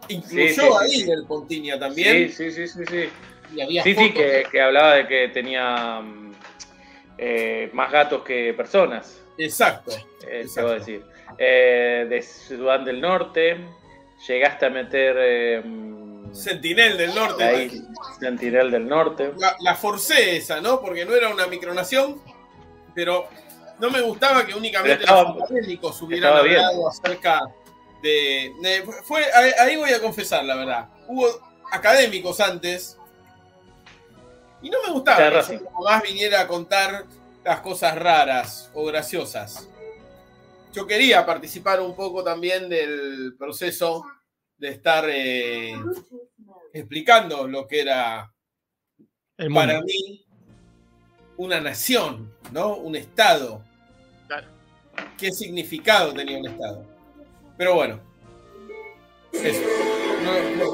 Incluyó Sí, sí, sí, ahí sí. el Pontiña también. Sí, sí, sí, sí, sí. Y había Sí, sí, fotos. que, que hablaba de que tenía mm, eh, más gatos que personas, Exacto. eh, Exacto. te voy a decir. Eh, de Sudán del Norte, llegaste a meter eh, Sentinel del Norte. ahí Sentinel del Norte. La, la forcé esa, ¿no? Porque no era una micronación, pero no me gustaba que únicamente estaba- los académicos hubieran estaba bien. hablado acerca de, de- fue, ahí- voy a confesar la verdad. Hubo académicos antes y no me gustaba que más viniera a contar las cosas raras o graciosas. Yo quería participar un poco también del proceso de estar eh, explicando lo que era El para mí una nación, ¿no? Un estado. Claro. ¿Qué significado tenía un estado? Pero bueno. Eso. No- no-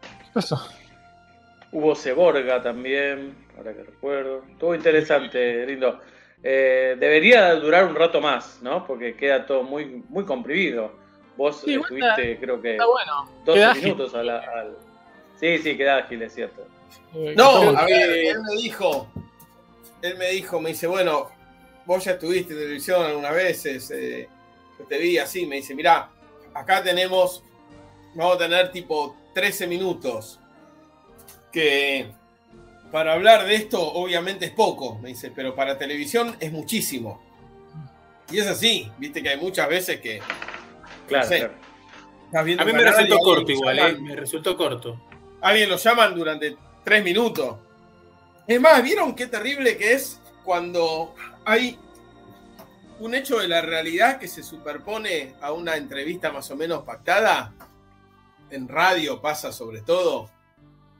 ¿Qué pasó? Hubo Ceborga también, ahora que recuerdo. Estuvo interesante, lindo. Eh, debería durar un rato más, ¿no? Porque queda todo muy, muy comprimido. Vos Sí, estuviste, creo que, Está bueno. 12 Queda ágil. minutos a la- al. Sí, sí, queda ágil, es cierto. Eh, No, a ver, él me dijo, él me dijo, me dice, bueno, vos ya estuviste en televisión algunas veces, eh, yo te vi así, me dice, mirá, acá tenemos, vamos a tener tipo 13 minutos, que para hablar de esto obviamente es poco, me dice, pero para televisión es muchísimo. Y es así, viste que hay muchas veces que Claro, Sí. claro. estás viendo A mí me resultó alguien corto lo igual, llaman- ¿eh? Me resultó corto. alguien lo llaman durante tres minutos. Es más, ¿vieron qué terrible que es cuando hay un hecho de la realidad que se superpone a una entrevista más o menos pactada? En radio pasa sobre todo.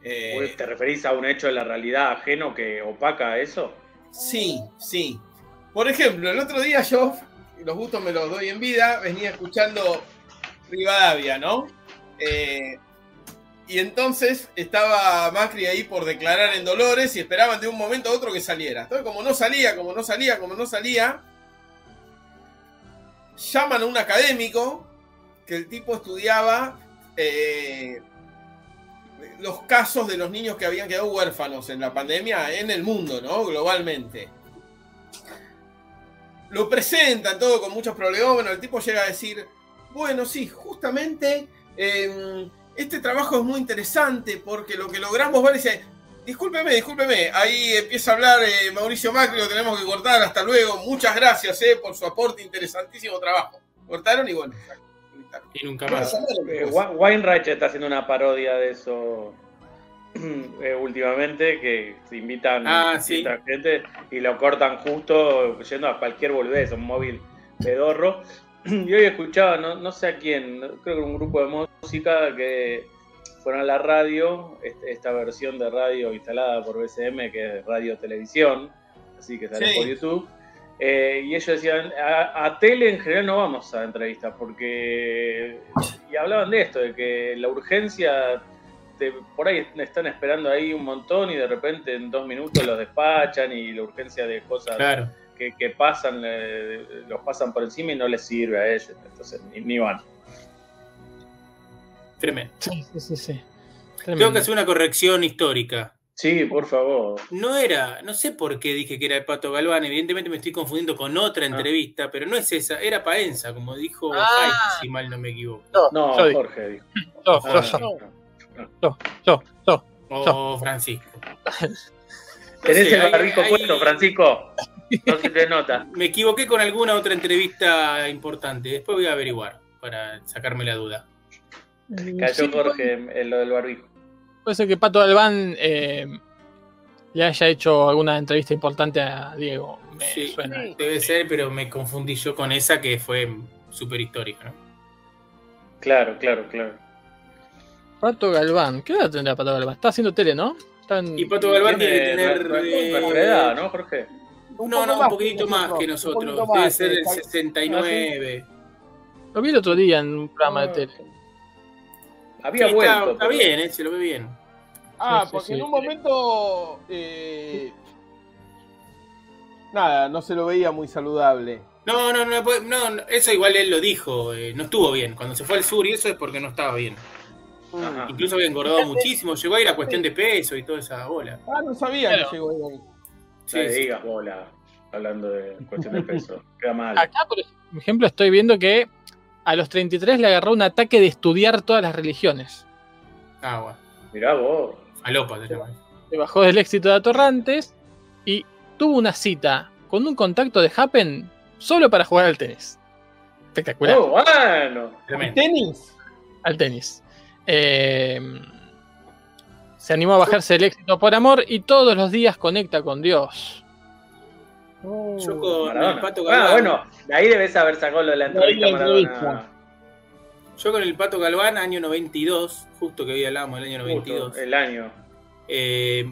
Eh, ¿Te referís a un hecho de la realidad ajeno que opaca eso? Sí, sí. Por ejemplo, el otro día yo, los gustos me los doy en vida, venía escuchando Rivadavia, ¿no? Eh, y entonces estaba Macri ahí por declarar en Dolores y esperaban de un momento a otro que saliera. Entonces, como no salía, como no salía, como no salía, llaman a un académico que el tipo estudiaba eh, los casos de los niños que habían quedado huérfanos en la pandemia en el mundo, ¿no? Globalmente. Lo presentan todo con muchos problemas. Bueno, el tipo llega a decir, bueno, sí, justamente eh, este trabajo es muy interesante porque lo que logramos ver dice, discúlpeme, discúlpeme, ahí empieza a hablar eh, Mauricio Macri, lo tenemos que cortar, hasta luego, muchas gracias eh, por su aporte, interesantísimo trabajo. Cortaron y bueno. Y nunca más. Eh, Weinreich está haciendo una parodia de eso. eh, últimamente que se invitan Ah, sí. gente y lo cortan justo yendo a cualquier boludez, un móvil pedorro. Y hoy escuchaba, no, no sé a quién, creo que un grupo de música que fueron a la radio, esta versión de radio instalada por BCM, que es radio televisión, así que sale Sí. por YouTube. Eh, y ellos decían, a, a tele en general no vamos a entrevistas, porque... Y hablaban de esto, de que la urgencia, te- por ahí están esperando ahí un montón y de repente en dos minutos los despachan y la urgencia de cosas Claro. que, que pasan, eh, los pasan por encima y no les sirve a ellos, entonces ni, ni van. Tremendo. Sí, sí, sí. sí. Tengo Tremendo. que hacer una corrección histórica. Sí, por favor. No era, no sé por qué dije que era el Pato Galván, evidentemente me estoy confundiendo con otra entrevista, pero no es esa, era Paenza, como dijo Ah. Si mal no me equivoco. No, yo di- Jorge dijo. Yo, Ah, yo, yo, no. yo, yo, yo. O Francisco. Tenés sé, el barrico puesto, Francisco. No se te nota. Me equivoqué con alguna otra entrevista importante, después voy a averiguar para sacarme la duda. Cayó Sí, Jorge en, en lo del barbijo. Puede ser que Pato Galván eh, le haya hecho alguna entrevista importante a Diego. Me Sí, suena. debe ser, pero me confundí yo con esa que fue súper histórica, ¿no? Claro, claro, claro. Pato Galván. ¿Qué edad tendrá Pato Galván? Está haciendo tele, ¿no? Está en- Y Pato Galván tiene que tener... nuestra- eh, edad, ¿no, Jorge? Un No, no, un que más que nosotros. Debe más, ser el tal- 69. Lo vi el otro día en un programa de tele. Había Sí, vuelto. está, está pero- bien, eh, se lo ve bien. Ah, Sí, porque sí. en un momento. eh, Nada, no se lo veía muy saludable. No, no, no, pues, no, no, eso igual él lo dijo, eh, no estuvo bien. Cuando se fue al sur y eso es porque no estaba bien. Ajá. Incluso había engordado muchísimo, llegó a ir a cuestión de peso y toda esa bola. Ah, no sabía Claro. que llegó ahí. Sí, no digas bola, hablando de cuestión de peso. Queda mal. Acá, por ejemplo, estoy viendo que a los 33 le agarró un ataque de estudiar todas las religiones. Ah, bueno. Mirá vos. Se llama. Se bajó del éxito de Atorrantes y tuvo una cita con un contacto de Happen solo para jugar al tenis. Espectacular. Oh, bueno. Tremendo. ¿Tenis? Al tenis. Eh, se animó a bajarse del éxito por amor y todos los días conecta con Dios. Yo con Maradona. el Pato Ah, Galván, bueno, de ahí debes haber sacado lo de la entrevista Maradona. yo con el Pato Galván, año 92, justo que hoy hablábamos del año 92. Justo, el año. eh,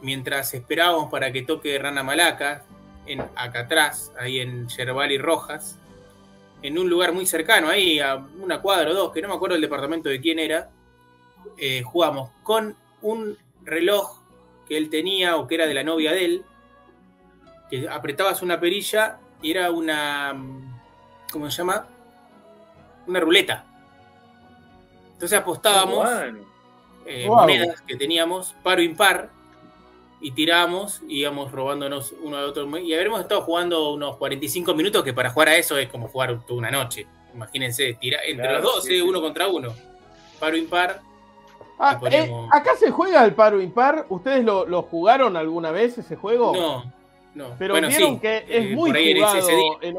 mientras esperábamos para que toque Rana Malaca, en, acá atrás, ahí en Yerbal y Rojas, en un lugar muy cercano, ahí a una cuadra o dos, que no me acuerdo el departamento de quién era, eh, jugamos con un reloj que él tenía o que era de la novia de él, que apretabas una perilla y era una, ¿cómo se llama? Una ruleta. Entonces apostábamos Bueno. eh, Wow. monedas que teníamos, paro impar, y tirábamos, y íbamos robándonos uno de otro. Y habremos estado jugando unos 45 minutos, que para jugar a eso es como jugar toda una noche. Imagínense, tira, entre Claro, los dos, sí, eh, sí. uno contra uno. Paro impar. Ah, ponemos- eh, acá se juega el paro impar. ¿Ustedes lo, lo jugaron alguna vez ese juego? No, no. Pero bueno, vieron sí, que es eh, muy por ahí en ese- ese jugado. en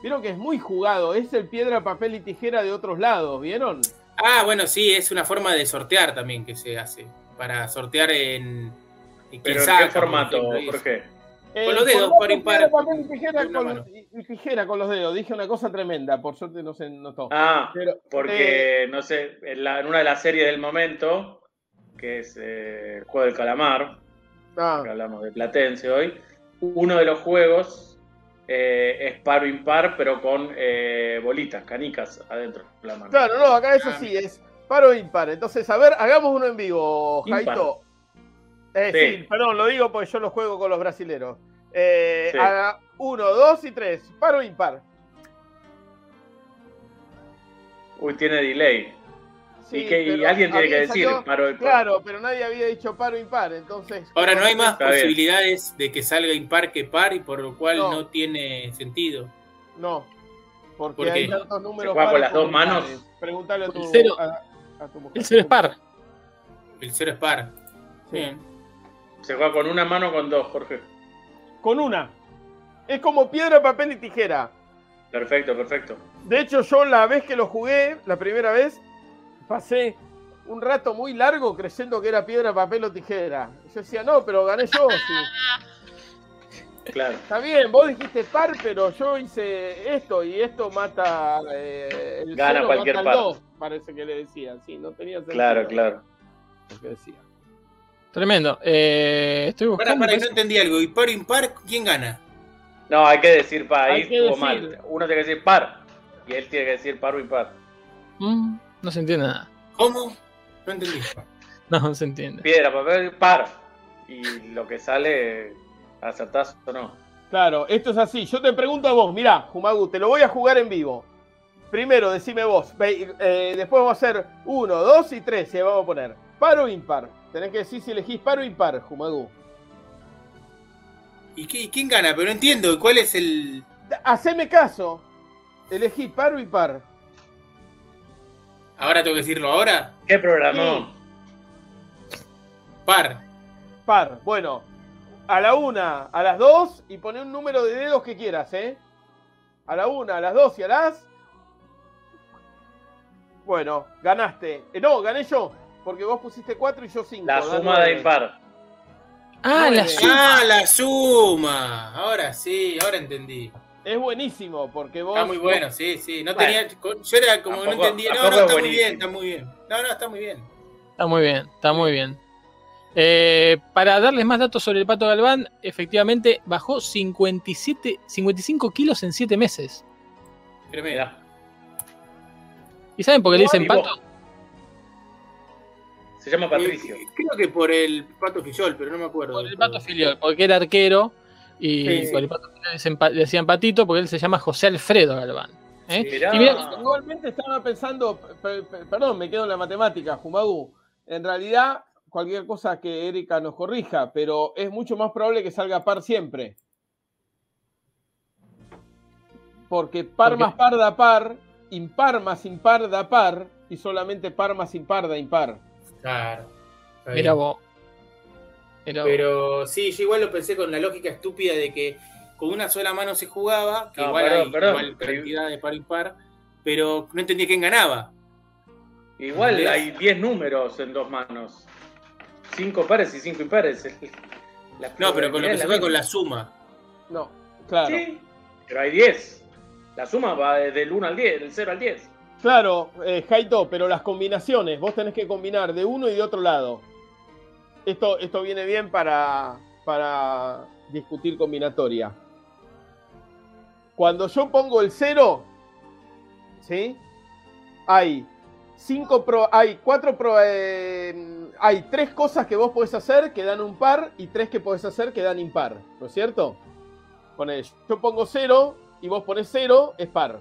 Vieron que es muy jugado. Es el piedra, papel y tijera de otros lados, ¿vieron? Ah, bueno, sí, es una forma de sortear también que se hace. Para sortear en. en Pero ¿en saca, qué por formato, y eso. Jorge? Con los dedos, paro impar, piedra, papel y tijera, con una con, mano. y- y tijera con los dedos. Dije una cosa tremenda, por suerte no se notó. Ah, Pero, eh, porque, no sé, en, la- en una de las series del momento, que es eh, el juego del calamar, ah, que hablamos de Platense hoy, uno de los juegos eh, es paro impar, pero con eh, bolitas, canicas adentro de la mano. claro, no, acá eso sí es paro impar. Entonces, a ver, hagamos uno en vivo. Jaito. Eh, Sí. sí. perdón, lo digo porque yo lo juego con los brasileros. Eh, Sí. haga uno, dos y tres. Paro impar. Uy, tiene delay. Sí, y que alguien tiene que decir salió- paro impar. Claro, pero nadie había dicho paro impar, entonces. Ahora no hay más Está bien. posibilidades de que salga impar que par y por lo cual No. no, tiene sentido. No. Porque ¿Por hay qué? tantos números. juega con las dos manos? impares. Preguntale a tu, El cero. a, a tu mujer. El cero es par. El cero es par. Bien. Se juega con una mano o con dos, Jorge. Con una. Es como piedra, papel y tijera. Perfecto, perfecto. De hecho, yo la vez que lo jugué, la primera vez, pasé un rato muy largo creyendo que era piedra, papel o tijera. Yo decía, no, pero gané yo. sí. Claro. Está bien, vos dijiste par, pero yo hice esto y esto mata eh, el Gana cero, cualquier mata el par. dos, parece que le decían. Sí, no tenía sentido. Claro, claro. lo que decía. Tremendo. Eh, estoy Para, buscando. para, no pues- entendí algo. ¿Y par o impar? ¿Quién gana? No, hay que decir par, ahí Hay que estuvo decir. mal. Uno tiene que decir par. Y él tiene que decir par o impar. Mm, no se entiende nada. ¿Cómo? No entendí. No, no se entiende. Piedra, papel, par. Y lo que sale, acertás o no. Claro, esto es así. Yo te pregunto a vos, mirá, Jumagu, te lo voy a jugar en vivo. Primero, decime vos. Eh, después vamos a hacer uno, dos y tres. Y ahí vamos a poner par o impar. Tenés que decir si elegís par o impar, Jumagu. ¿Y qué- quién gana? Pero no entiendo. ¿Cuál es el...? Haceme caso. Elegí par o impar. ¿Ahora tengo que decirlo ahora? ¿Qué programó? Par. Par. Bueno, a la una, a las dos y poné un número de dedos que quieras, ¿eh? A la una, a las dos y a las. Bueno, ganaste. Eh, no, gané yo. Porque vos pusiste cuatro y yo cinco. La suma de impar. Ah, la Nueve. suma. Ah, la suma. Ahora sí, ahora entendí. Es buenísimo porque vos. Está muy bueno, sí, sí. No Bueno. tenía, yo era como que no Tampoco- entendía. No, tampoco no, es está muy bien, está muy bien. No, no, está muy bien. Está muy bien, está muy bien. Eh, para darles más datos sobre el pato Galván, efectivamente bajó 57, 55 kilos en 7 meses. Tremendo. Mirá. ¿Y saben por qué le dicen pato? Se llama Patricio. Eh, creo que por el Pato Fillol, pero no me acuerdo. Por el pato todo. filial, porque era arquero y Sí, sí. por el pato filial le dicen pa- le decían patito porque él se llama José Alfredo Galván. ¿eh? Mirá. Y mira, Igualmente estaba pensando, pe- pe- perdón, me quedo en la matemática, Jumagu. En realidad, cualquier cosa que Erika nos corrija, pero es mucho más probable que salga par siempre. Porque par más par da par, impar más impar da par, y solamente par más impar da impar. Claro. mira vos. Vos. Pero sí, yo igual lo pensé con la lógica estúpida de que con una sola mano se jugaba, que No, igual perdón, hay perdón, igual pero- cantidad de par impar, pero no entendía quién ganaba. Igual ¿Entendés? hay 10 números en dos manos. 5 pares y 5 impares. La No, pero con lo que se fue con la suma. No, claro. Sí, pero hay 10. La suma va desde el 1 al 10, del 0 al 10. Claro, eh, Jaito, pero las combinaciones, vos tenés que combinar de uno y de otro lado. Esto, esto viene bien para, para discutir combinatoria. Cuando yo pongo el cero, ¿sí? Hay cinco pro, hay cuatro pro, eh, hay tres cosas que vos podés hacer que dan un par y tres que podés hacer que dan impar, ¿no es cierto? Ponés, yo pongo cero y vos pones cero, es par.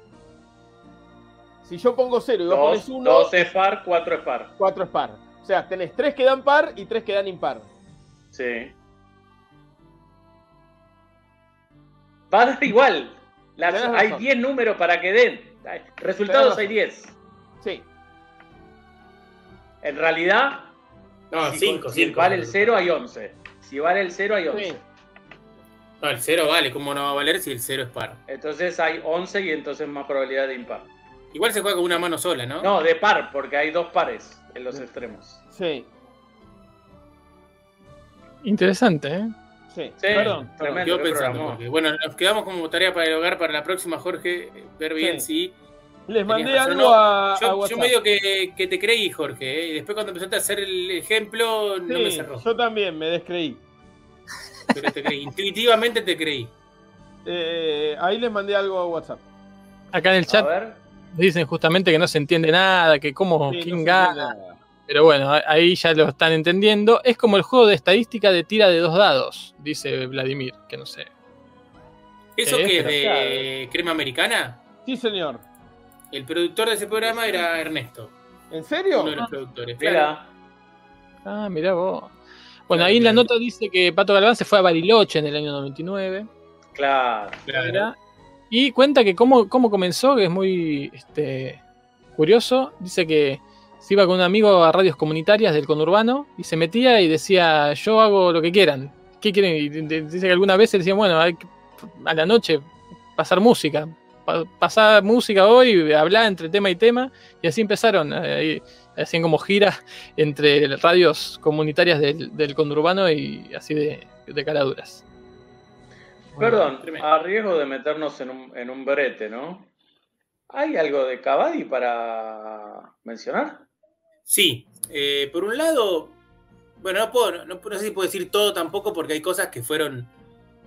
Si yo pongo cero y vos pones 2 uno, es par, 4 es par. cuatro es par. O sea, tenés tres que dan par y tres que dan impar. Sí. Va a dar igual. Las- hay razón. 10 números para que den. Resultados hay 10. Sí. En realidad, No, si, 5, si 5. vale el 0 hay 11. Si vale el 0 hay 11. sí. No, el 0 vale, ¿cómo no va a valer si el 0 es par? Entonces hay 11 y entonces más probabilidad de impar. Igual se juega con una mano sola, ¿no? No, de par, porque hay dos pares en los extremos. Sí. Interesante, ¿eh? Sí. Sí, Perdón. qué pensando, bueno, nos quedamos como tarea para el hogar para la próxima, Jorge, ver bien si... Les mandé algo no, a, a Yo, yo medio que, que te creí, Jorge, ¿eh? y después cuando empezaste a hacer el ejemplo no Sí, me cerró. yo también me descreí. Pero te creí, intuitivamente te creí. Eh, ahí les mandé algo a WhatsApp. Acá en el A chat ver. Dicen justamente que no se entiende nada, que cómo, Sí, quién gana. Pero bueno, ahí ya lo están entendiendo. Es como el juego de estadística de tira de dos dados, dice Vladimir, que no sé. ¿Eso Sí, que es de Crema Americana? Sí, señor. El productor de ese programa era Ernesto, ¿En serio? uno de los productores. claro. Mira. Ah, mirá vos. Bueno, Claro, ahí en la claro. nota dice que Pato Galván se fue a Bariloche en el año 99. Claro. Claro. Y cuenta que cómo, cómo comenzó, que es muy este, curioso. Dice que se iba con un amigo a radios comunitarias del conurbano y se metía y decía, yo hago lo que quieran. ¿Qué quieren? Y dice que alguna vez decía, bueno, hay que a la noche pasar música. Pa- pasar música hoy, hablar entre tema y tema. Y así empezaron. eh, hacían como giras entre radios comunitarias del, del conurbano y así de, de caraduras. Perdón, tremendo. a riesgo de meternos en un, en un brete, ¿no? ¿Hay algo de Cavadi para mencionar? Sí, eh, por un lado, bueno, no, puedo, no, no sé si puedo decir todo tampoco porque hay cosas que fueron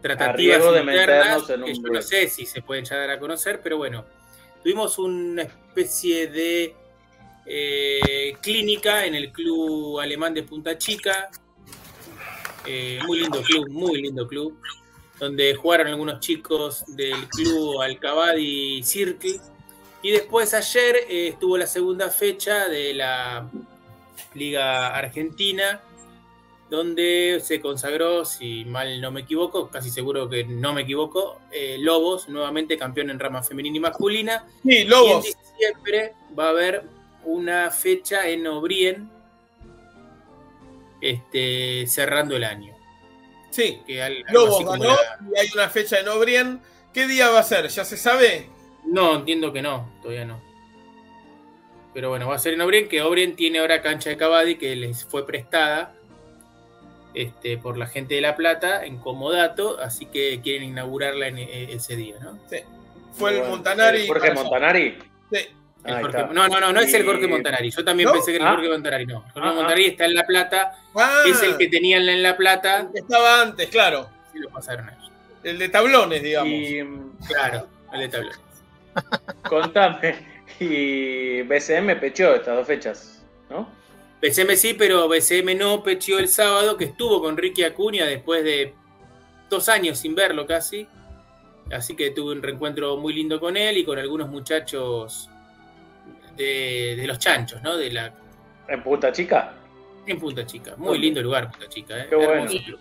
tratativas de internas en que un yo no sé si se pueden llegar a conocer, pero bueno, tuvimos una especie de eh, clínica en el club alemán de Punta Chica, Eh, muy lindo club, muy lindo club, donde jugaron algunos chicos del club Alcabadi Circle. Y después ayer eh, estuvo la segunda fecha de la Liga Argentina, donde se consagró, si mal no me equivoco, casi seguro que no me equivoco, eh, Lobos, nuevamente campeón en rama femenina y masculina. Sí, Y en Lobos. diciembre va a haber una fecha en Obrien, este, cerrando el año. Sí, Que al- como ganó la- y hay una fecha en Obrien. ¿Qué día va a ser? ¿Ya se sabe? No, entiendo que no, todavía no. Pero bueno, va a ser en Obrien, que Obrien tiene ahora cancha de Cavadi que les fue prestada este, por la gente de La Plata en comodato, así que quieren inaugurarla en e- ese día, ¿no? Fue el Montanari. eh, Jorge Montanari. Sí. Jorge- no, no, no, no es el Jorge Montanari. Yo también ¿No? pensé que era el Ah. Jorge Montanari, no. El Jorge. Montanari está en La Plata, Ah, es el que tenían en La Plata, el que estaba antes, claro. y lo pasaron ellos. El de tablones, digamos. Y mm, Claro, el de tablón. contame, y BCM pechó estas dos fechas, ¿no? BCM sí, pero BCM no pecheó el sábado, que estuvo con Ricky Acuña después de dos años sin verlo casi. Así que tuve un reencuentro muy lindo con él y con algunos muchachos de, de los chanchos, ¿no? De la, En Punta Chica. en Punta Chica. Muy lindo lugar, Punta Chica. ¿eh? Qué bueno. Club.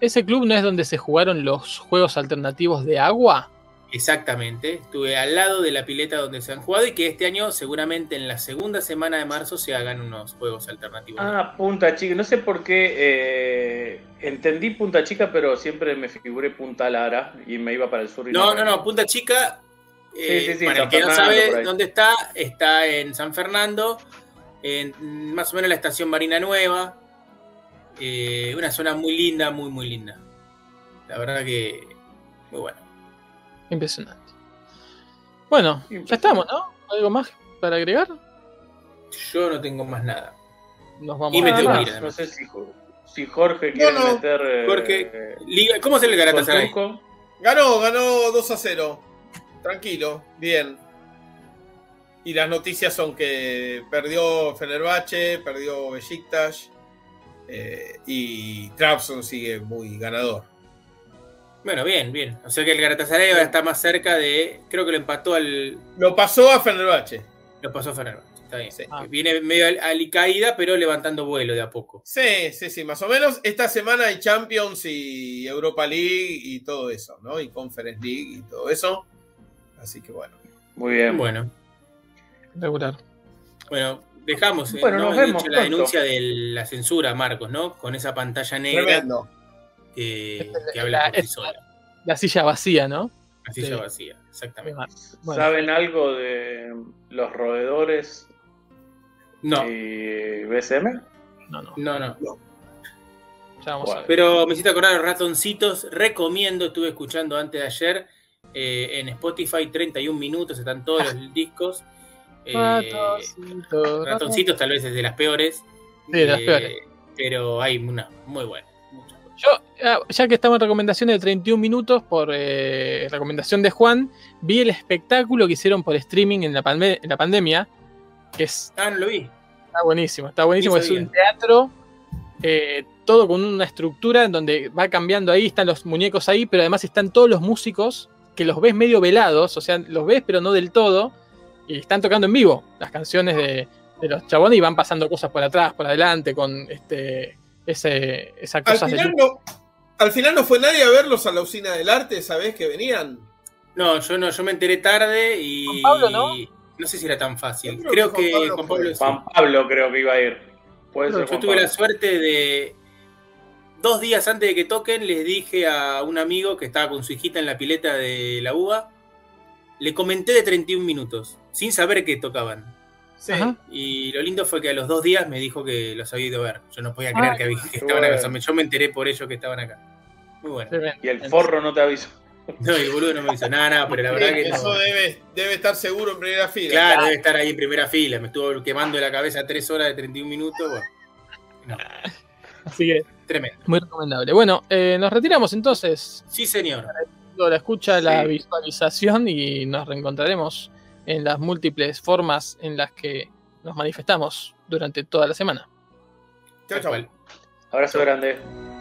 ¿Ese club no es donde se jugaron los juegos alternativos de agua? Exactamente. Estuve al lado de la pileta donde se han jugado y que este año, seguramente en la segunda semana de marzo, se hagan unos juegos alternativos. Ah, Punta Chica. No sé por qué eh, entendí Punta Chica, pero siempre me figuré Punta Lara y me iba para el sur. Y No, no, no, Punta Chica, eh, Sí, sí, sí, para el que no Fernando, sabe dónde está, está en San Fernando, en más o menos la estación Marina Nueva. Eh, una zona muy linda, muy, muy linda. La verdad que muy bueno. Impresionante. Bueno, ya estamos, ¿no? ¿Algo más para agregar? Yo no tengo más nada. Nos vamos Y me a tengo que ir. No sé si, si Jorge quiere no. meter. eh, Jorge, Liga- ¿Cómo se le Galatasaray? Ganó, ganó 2 a 0. Tranquilo, bien. Y las noticias son que perdió Fenerbahce, perdió Besiktas eh, y Trabzon sigue muy ganador. Bueno, bien, bien. O sea que el Galatasaray ahora está más cerca de. Creo que lo empató al. Lo pasó a Fenerbahce. Lo pasó a Fenerbahce. Está bien. Sí. Ah. Viene medio al- alicaída, pero levantando vuelo de a poco. Sí, sí, sí, más o menos. Esta semana hay Champions y Europa League y todo eso, ¿no? Y Conference League y todo eso. Así que bueno. Muy bien. Bueno. regular. Bueno, dejamos eh, Bueno, ¿no? nos vemos hecho, la denuncia de la censura, Marcos, ¿no? Con esa pantalla negra Tremendo. que, Es que habla la- por sí sola. La silla vacía, ¿no? Sí. ya vacía, exactamente. Bueno, ¿Saben algo de los roedores No, y BSM? no, no. no, no. Ya vamos a Bueno. ver. Pero me hiciste acordar los ratoncitos. Recomiendo, estuve escuchando antes de ayer eh, en Spotify 31 minutos, están todos los discos. Eh, Ratoncito, ratoncitos tal vez es de las peores. Sí, de las Eh, peores. Pero hay una muy buena. Yo, ah, ya que estamos en recomendaciones de 31 minutos, por eh, recomendación de Juan, vi el espectáculo que hicieron por streaming en la, palme- en la pandemia, que es, Ah, no lo vi. está buenísimo, está buenísimo, es un teatro, eh, todo con una estructura en donde va cambiando ahí, están los muñecos ahí, pero además están todos los músicos que los ves medio velados, o sea, los ves pero no del todo, y están tocando en vivo las canciones de, de los chabones y van pasando cosas por atrás, por adelante, con este, ese, esas Al cosas de final, no, al final no fue nadie a verlos a la usina del arte, ¿sabés que venían? No, yo no, yo me enteré tarde y. Juan Pablo, ¿no? No sé si era tan fácil. Creo, creo que que Juan Pablo Juan fue. Pablo sí. Juan Pablo creo que iba a ir. Puede ser Yo Juan tuve Pablo. la suerte de. Dos días antes de que toquen, les dije a un amigo que estaba con su hijita en la pileta de la UBA. Le comenté de 31 minutos, sin saber que tocaban. Sí, y lo lindo fue que a los dos días me dijo que los había ido a ver. Yo no podía creer Ah, que, había- que estaban acá. O sea, yo me enteré por ellos que estaban acá. Muy bueno. Y el forro no te avisó. No, y el boludo no me hizo nada, nada, pero la verdad que Eso no. debe, debe estar seguro en primera fila. Claro, debe estar ahí en primera fila. Me estuvo quemando la cabeza tres horas de 31 minutos. Bueno, no, Así que tremendo. muy recomendable. Bueno, eh, nos retiramos entonces. Sí, señor. La escucha, la Sí. visualización y nos reencontraremos en las múltiples formas en las que nos manifestamos durante toda la semana. Chau. cual. Abrazo grande.